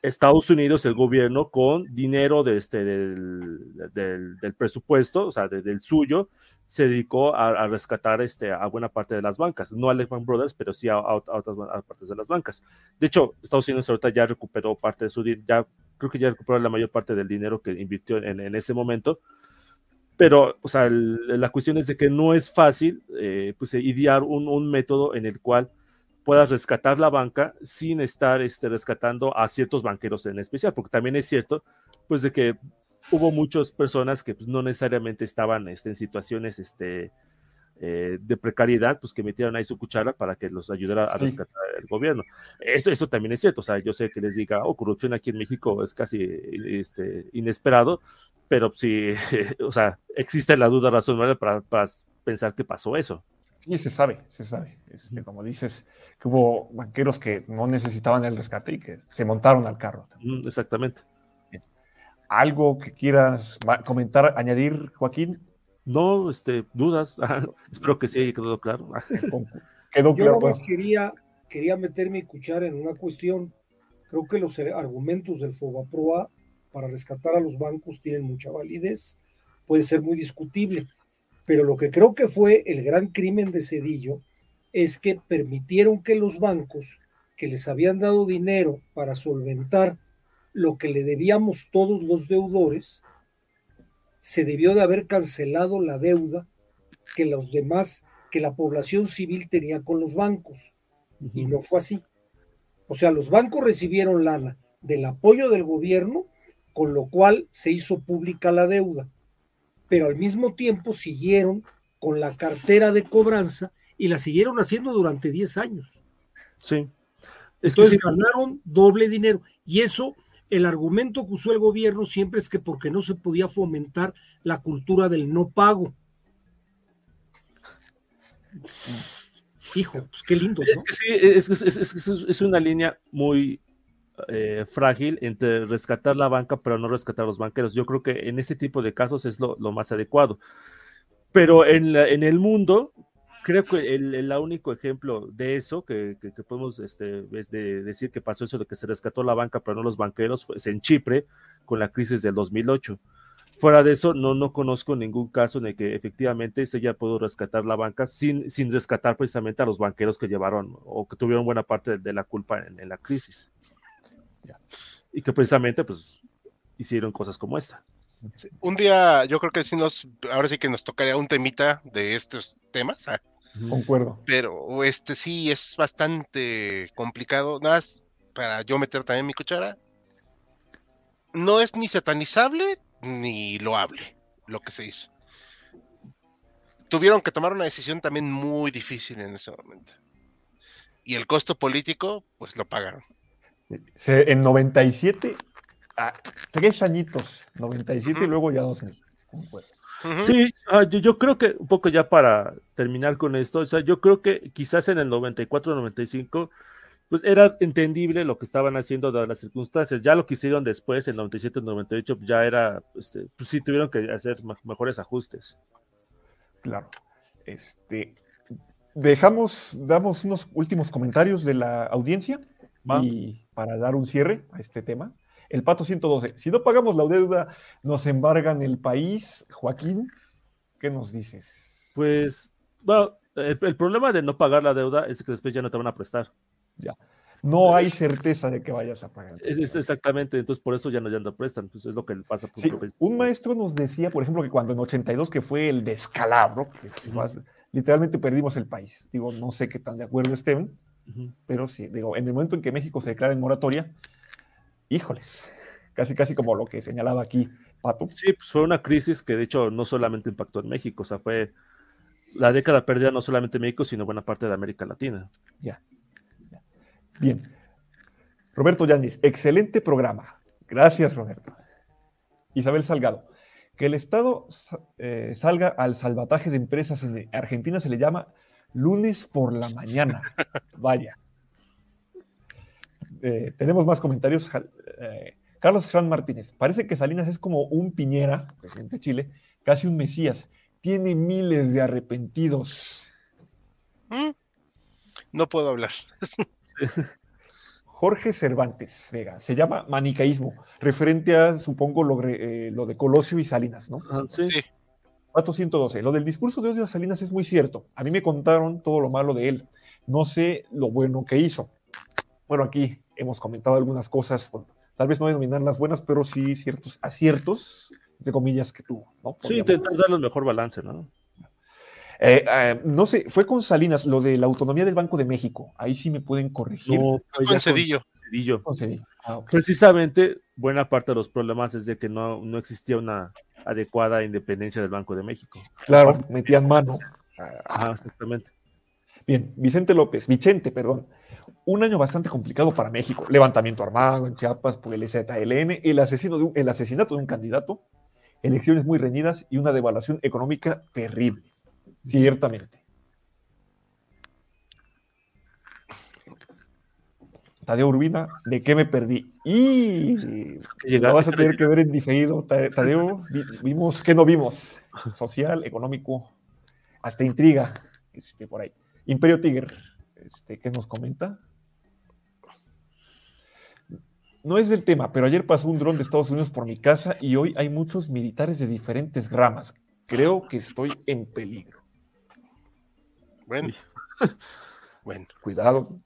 Estados Unidos, el gobierno, con dinero de este, del, presupuesto, o sea, del suyo, se dedicó a, rescatar este, a buena parte de las bancas, no a Lehman Brothers, pero sí a, otras partes de las bancas. De hecho, Estados Unidos ya recuperó parte de su dinero, ya creo que ya recuperó la mayor parte del dinero que invirtió en, en ese momento. Pero, o sea, el, la cuestión es de que no es fácil, eh, pues, idear un, un, método en el cual puedas rescatar la banca sin estar este, rescatando a ciertos banqueros en especial, porque también es cierto, pues, de que hubo muchas personas que pues, no necesariamente estaban este, en situaciones este, eh, de precariedad, pues que metieron ahí su cuchara para que los ayudara a Sí. rescatar el gobierno. Eso, eso también es cierto, o sea, yo sé que les diga, oh, corrupción aquí en México es casi este, inesperado, pero sí, *laughs* o sea, existe la duda razonable para, para pensar que pasó eso. Sí, se sabe, se sabe. Este, como dices, que hubo banqueros que no necesitaban el rescate y que se montaron al carro. Exactamente. ¿Algo que quieras comentar, añadir, Joaquín? No, este, dudas. *laughs* Espero que sí haya quedado claro. *laughs* Quedó Yo claro. nomás pues, quería, quería meter mi cuchara en una cuestión. Creo que los argumentos del Fobaproa para rescatar a los bancos tienen mucha validez. Puede ser muy discutible. Pero lo que creo que fue el gran crimen de Cedillo es que permitieron que los bancos que les habían dado dinero para solventar lo que le debíamos todos los deudores, se debió de haber cancelado la deuda que los demás, que la población civil tenía con los bancos. Y no fue así. O sea, los bancos recibieron lana del apoyo del gobierno, con lo cual se hizo pública la deuda. Pero al mismo tiempo siguieron con la cartera de cobranza y la siguieron haciendo durante 10 años. Sí. Es que sí, ganaron doble dinero. Y eso, el argumento que usó el gobierno siempre es que porque no se podía fomentar la cultura del no pago. Hijo, pues qué lindo, Es que sí, es, es- es- es- es- es una línea muy eh, frágil entre rescatar la banca, pero no rescatar a los banqueros. Yo creo que en este tipo de casos es lo, lo más adecuado. Pero en, la- en el mundo, creo que el, el único ejemplo de eso que, que- que podemos este, es de decir que pasó eso de que se rescató la banca, pero no los banqueros, fue en Chipre con la crisis del 2008. Fuera de eso, no, no conozco ningún caso en el que efectivamente se haya podido rescatar la banca sin, sin rescatar precisamente a los banqueros que llevaron o que tuvieron buena parte de, de la culpa en, en la crisis. Y que precisamente pues hicieron cosas como esta. Sí, Un día, yo creo que sí nos, ahora sí que nos tocaría un temita de estos temas, Concuerdo. pero este sí es bastante complicado. Nada más para yo meter también mi cuchara. No es ni satanizable ni loable lo que se hizo. Tuvieron que tomar una decisión también muy difícil en ese momento. Y el costo político, pues lo pagaron. Se- en 97, a tres añitos, 97 y Ujú. luego ya 2000. Concuerdo. Sí, ah, yo, yo creo que un poco ya para terminar con esto, o sea, yo creo que quizás en el 94-95, pues era entendible lo que estaban haciendo dadas las circunstancias. Ya lo que hicieron después, en 97-98, pues ya era, este, pues sí tuvieron que hacer me- mejores ajustes. Claro. Este, dejamos, damos unos últimos comentarios de la audiencia ¿va? y para dar un cierre a este tema. El pato 112. Si no pagamos la deuda, nos embargan el país. Joaquín, ¿qué nos dices? Pues, bueno, el, el problema de no pagar la deuda es que después ya no te van a prestar. No hay certeza de que vayas a pagar. Es, es exactamente, entonces por eso ya no, ya no prestan, pues es lo que pasa. por Sí, un maestro nos decía, por ejemplo, que cuando en 82, que fue el descalabro, que literalmente perdimos el país. Digo, no sé qué tan de acuerdo estén, pero sí, digo, en el momento en que México se declara en moratoria, híjoles, casi casi como lo que señalaba aquí Pato. Sí, pues fue una crisis que de hecho no solamente impactó en México, o sea, fue la década perdida no solamente en México, sino buena parte de América Latina. Bien. Roberto Yáñez, excelente programa. Gracias, Roberto. Isabel Salgado, que el Estado eh, salga al salvataje de empresas en Argentina se le llama lunes por la mañana. *laughs* Vaya. Eh, tenemos más comentarios. Eh, Carlos Fran Martínez, parece que Salinas es como un Piñera, presidente de Chile, casi un Mesías. Tiene miles de arrepentidos. Mm. No puedo hablar. *laughs* Jorge Cervantes Vega, se llama manicaísmo, referente a, supongo, lo, eh, lo de Colosio y Salinas, ¿no? sí. Sí. Dato 112. Lo del discurso de odio a Salinas es muy cierto. A mí me contaron todo lo malo de él. No sé lo bueno que hizo. Bueno, aquí hemos comentado algunas cosas, bueno, tal vez no denominar las buenas, pero sí ciertos aciertos, de comillas, que tuvo. ¿no? Sí, intentar darle el mejor balance, ¿no? Eh, eh, no sé, fue con Salinas, lo de la autonomía del Banco de México. Ahí sí me pueden corregir. No, Con Cedillo. Cedillo. Con Cedillo. Ah. Precisamente, buena parte de los problemas es de que no, no existía una adecuada independencia del Banco de México. Claro, metían mano. Ajá, exactamente. Bien, Vicente López, Vicente, perdón. Un año bastante complicado para México. Levantamiento armado en Chiapas por el ZLN, el, asesino de un- el asesinato de un candidato, elecciones muy reñidas y una devaluación económica terrible. Ciertamente. Tadeo Urbina, ¿de qué me perdí? Y lo vas a tener que ver en diferido, Ta- Tadeo. Vi- Vimos, ¿qué no vimos? Social, económico, hasta intriga, este, por ahí. Imperio Tiger, este, ¿qué nos comenta? No es del tema, pero ayer pasó un dron de Estados Unidos por mi casa y hoy hay muchos militares de diferentes ramas. Creo que estoy en peligro. Bueno. *laughs* Bueno, Cuidado,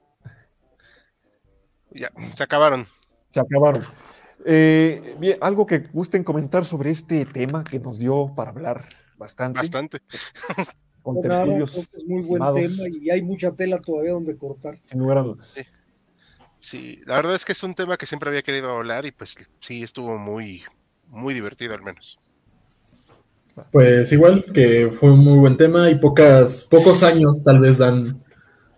ya, se acabaron. se acabaron. Eh, bien, algo que gusten comentar sobre este tema que nos dio para hablar bastante, Bastante. con No, nada, es muy buen tema y hay mucha tela todavía donde cortar. sin lugar a dudas. Sí, la verdad es que es un tema que siempre había querido hablar y pues sí estuvo muy, muy divertido al menos. Pues igual que fue un muy buen tema y pocas, pocos años tal vez dan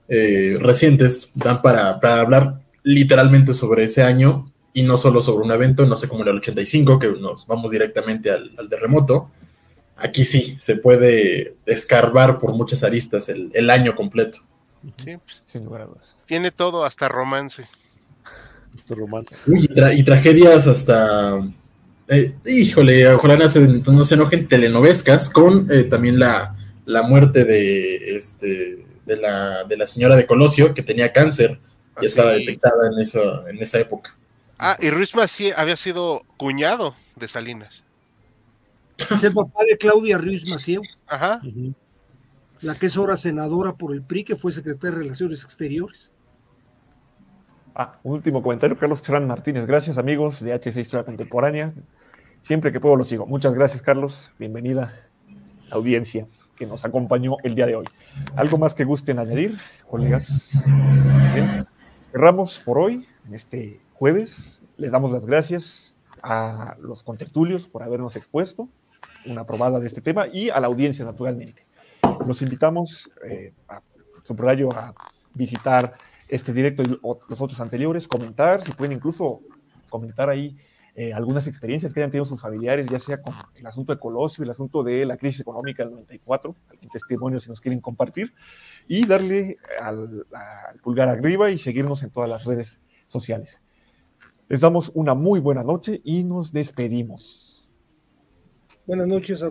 eh, recientes, dan para, para hablar literalmente sobre ese año y no solo sobre un evento, no sé como el 85, que nos vamos directamente al, terremoto. Aquí sí, se puede escarbar por muchas aristas el año completo. Sí, pues, Sin lugar a dudas. tiene todo hasta romance. Este romance. Uy, y, tra- y tragedias hasta... eh, híjole, ojalá no se, no se enojen telenovescas con eh, también la, la muerte de, este, de, la, de la señora de Colosio que tenía cáncer y estaba Así- detectada en, eso, en esa época. Ah, y Ruiz Macié había sido cuñado de Salinas. *laughs* Es el papá de Claudia Ruiz Macieu, Ajá. La que es ahora senadora por el PRI, que fue secretaria de Relaciones Exteriores. Ah, último comentario, Carlos Cherán Martínez. Gracias, amigos de HC Historia Contemporánea. Siempre que puedo lo sigo. Muchas gracias, Carlos. Bienvenida, audiencia que nos acompañó el día de hoy. ¿Algo más que gusten añadir, colegas? Cerramos por hoy, este jueves. Les damos las gracias a los contertulios por habernos expuesto una probada de este tema y a la audiencia, naturalmente. Los invitamos eh, a subrayo a visitar este directo y los otros anteriores, comentar, si pueden incluso comentar ahí eh, algunas experiencias que hayan tenido sus familiares, ya sea con el asunto de Colosio, el asunto de la crisis económica del 94, algún testimonio si nos quieren compartir, y darle al, pulgar arriba y seguirnos en todas las redes sociales. Les damos una muy buena noche y nos despedimos. Buenas noches a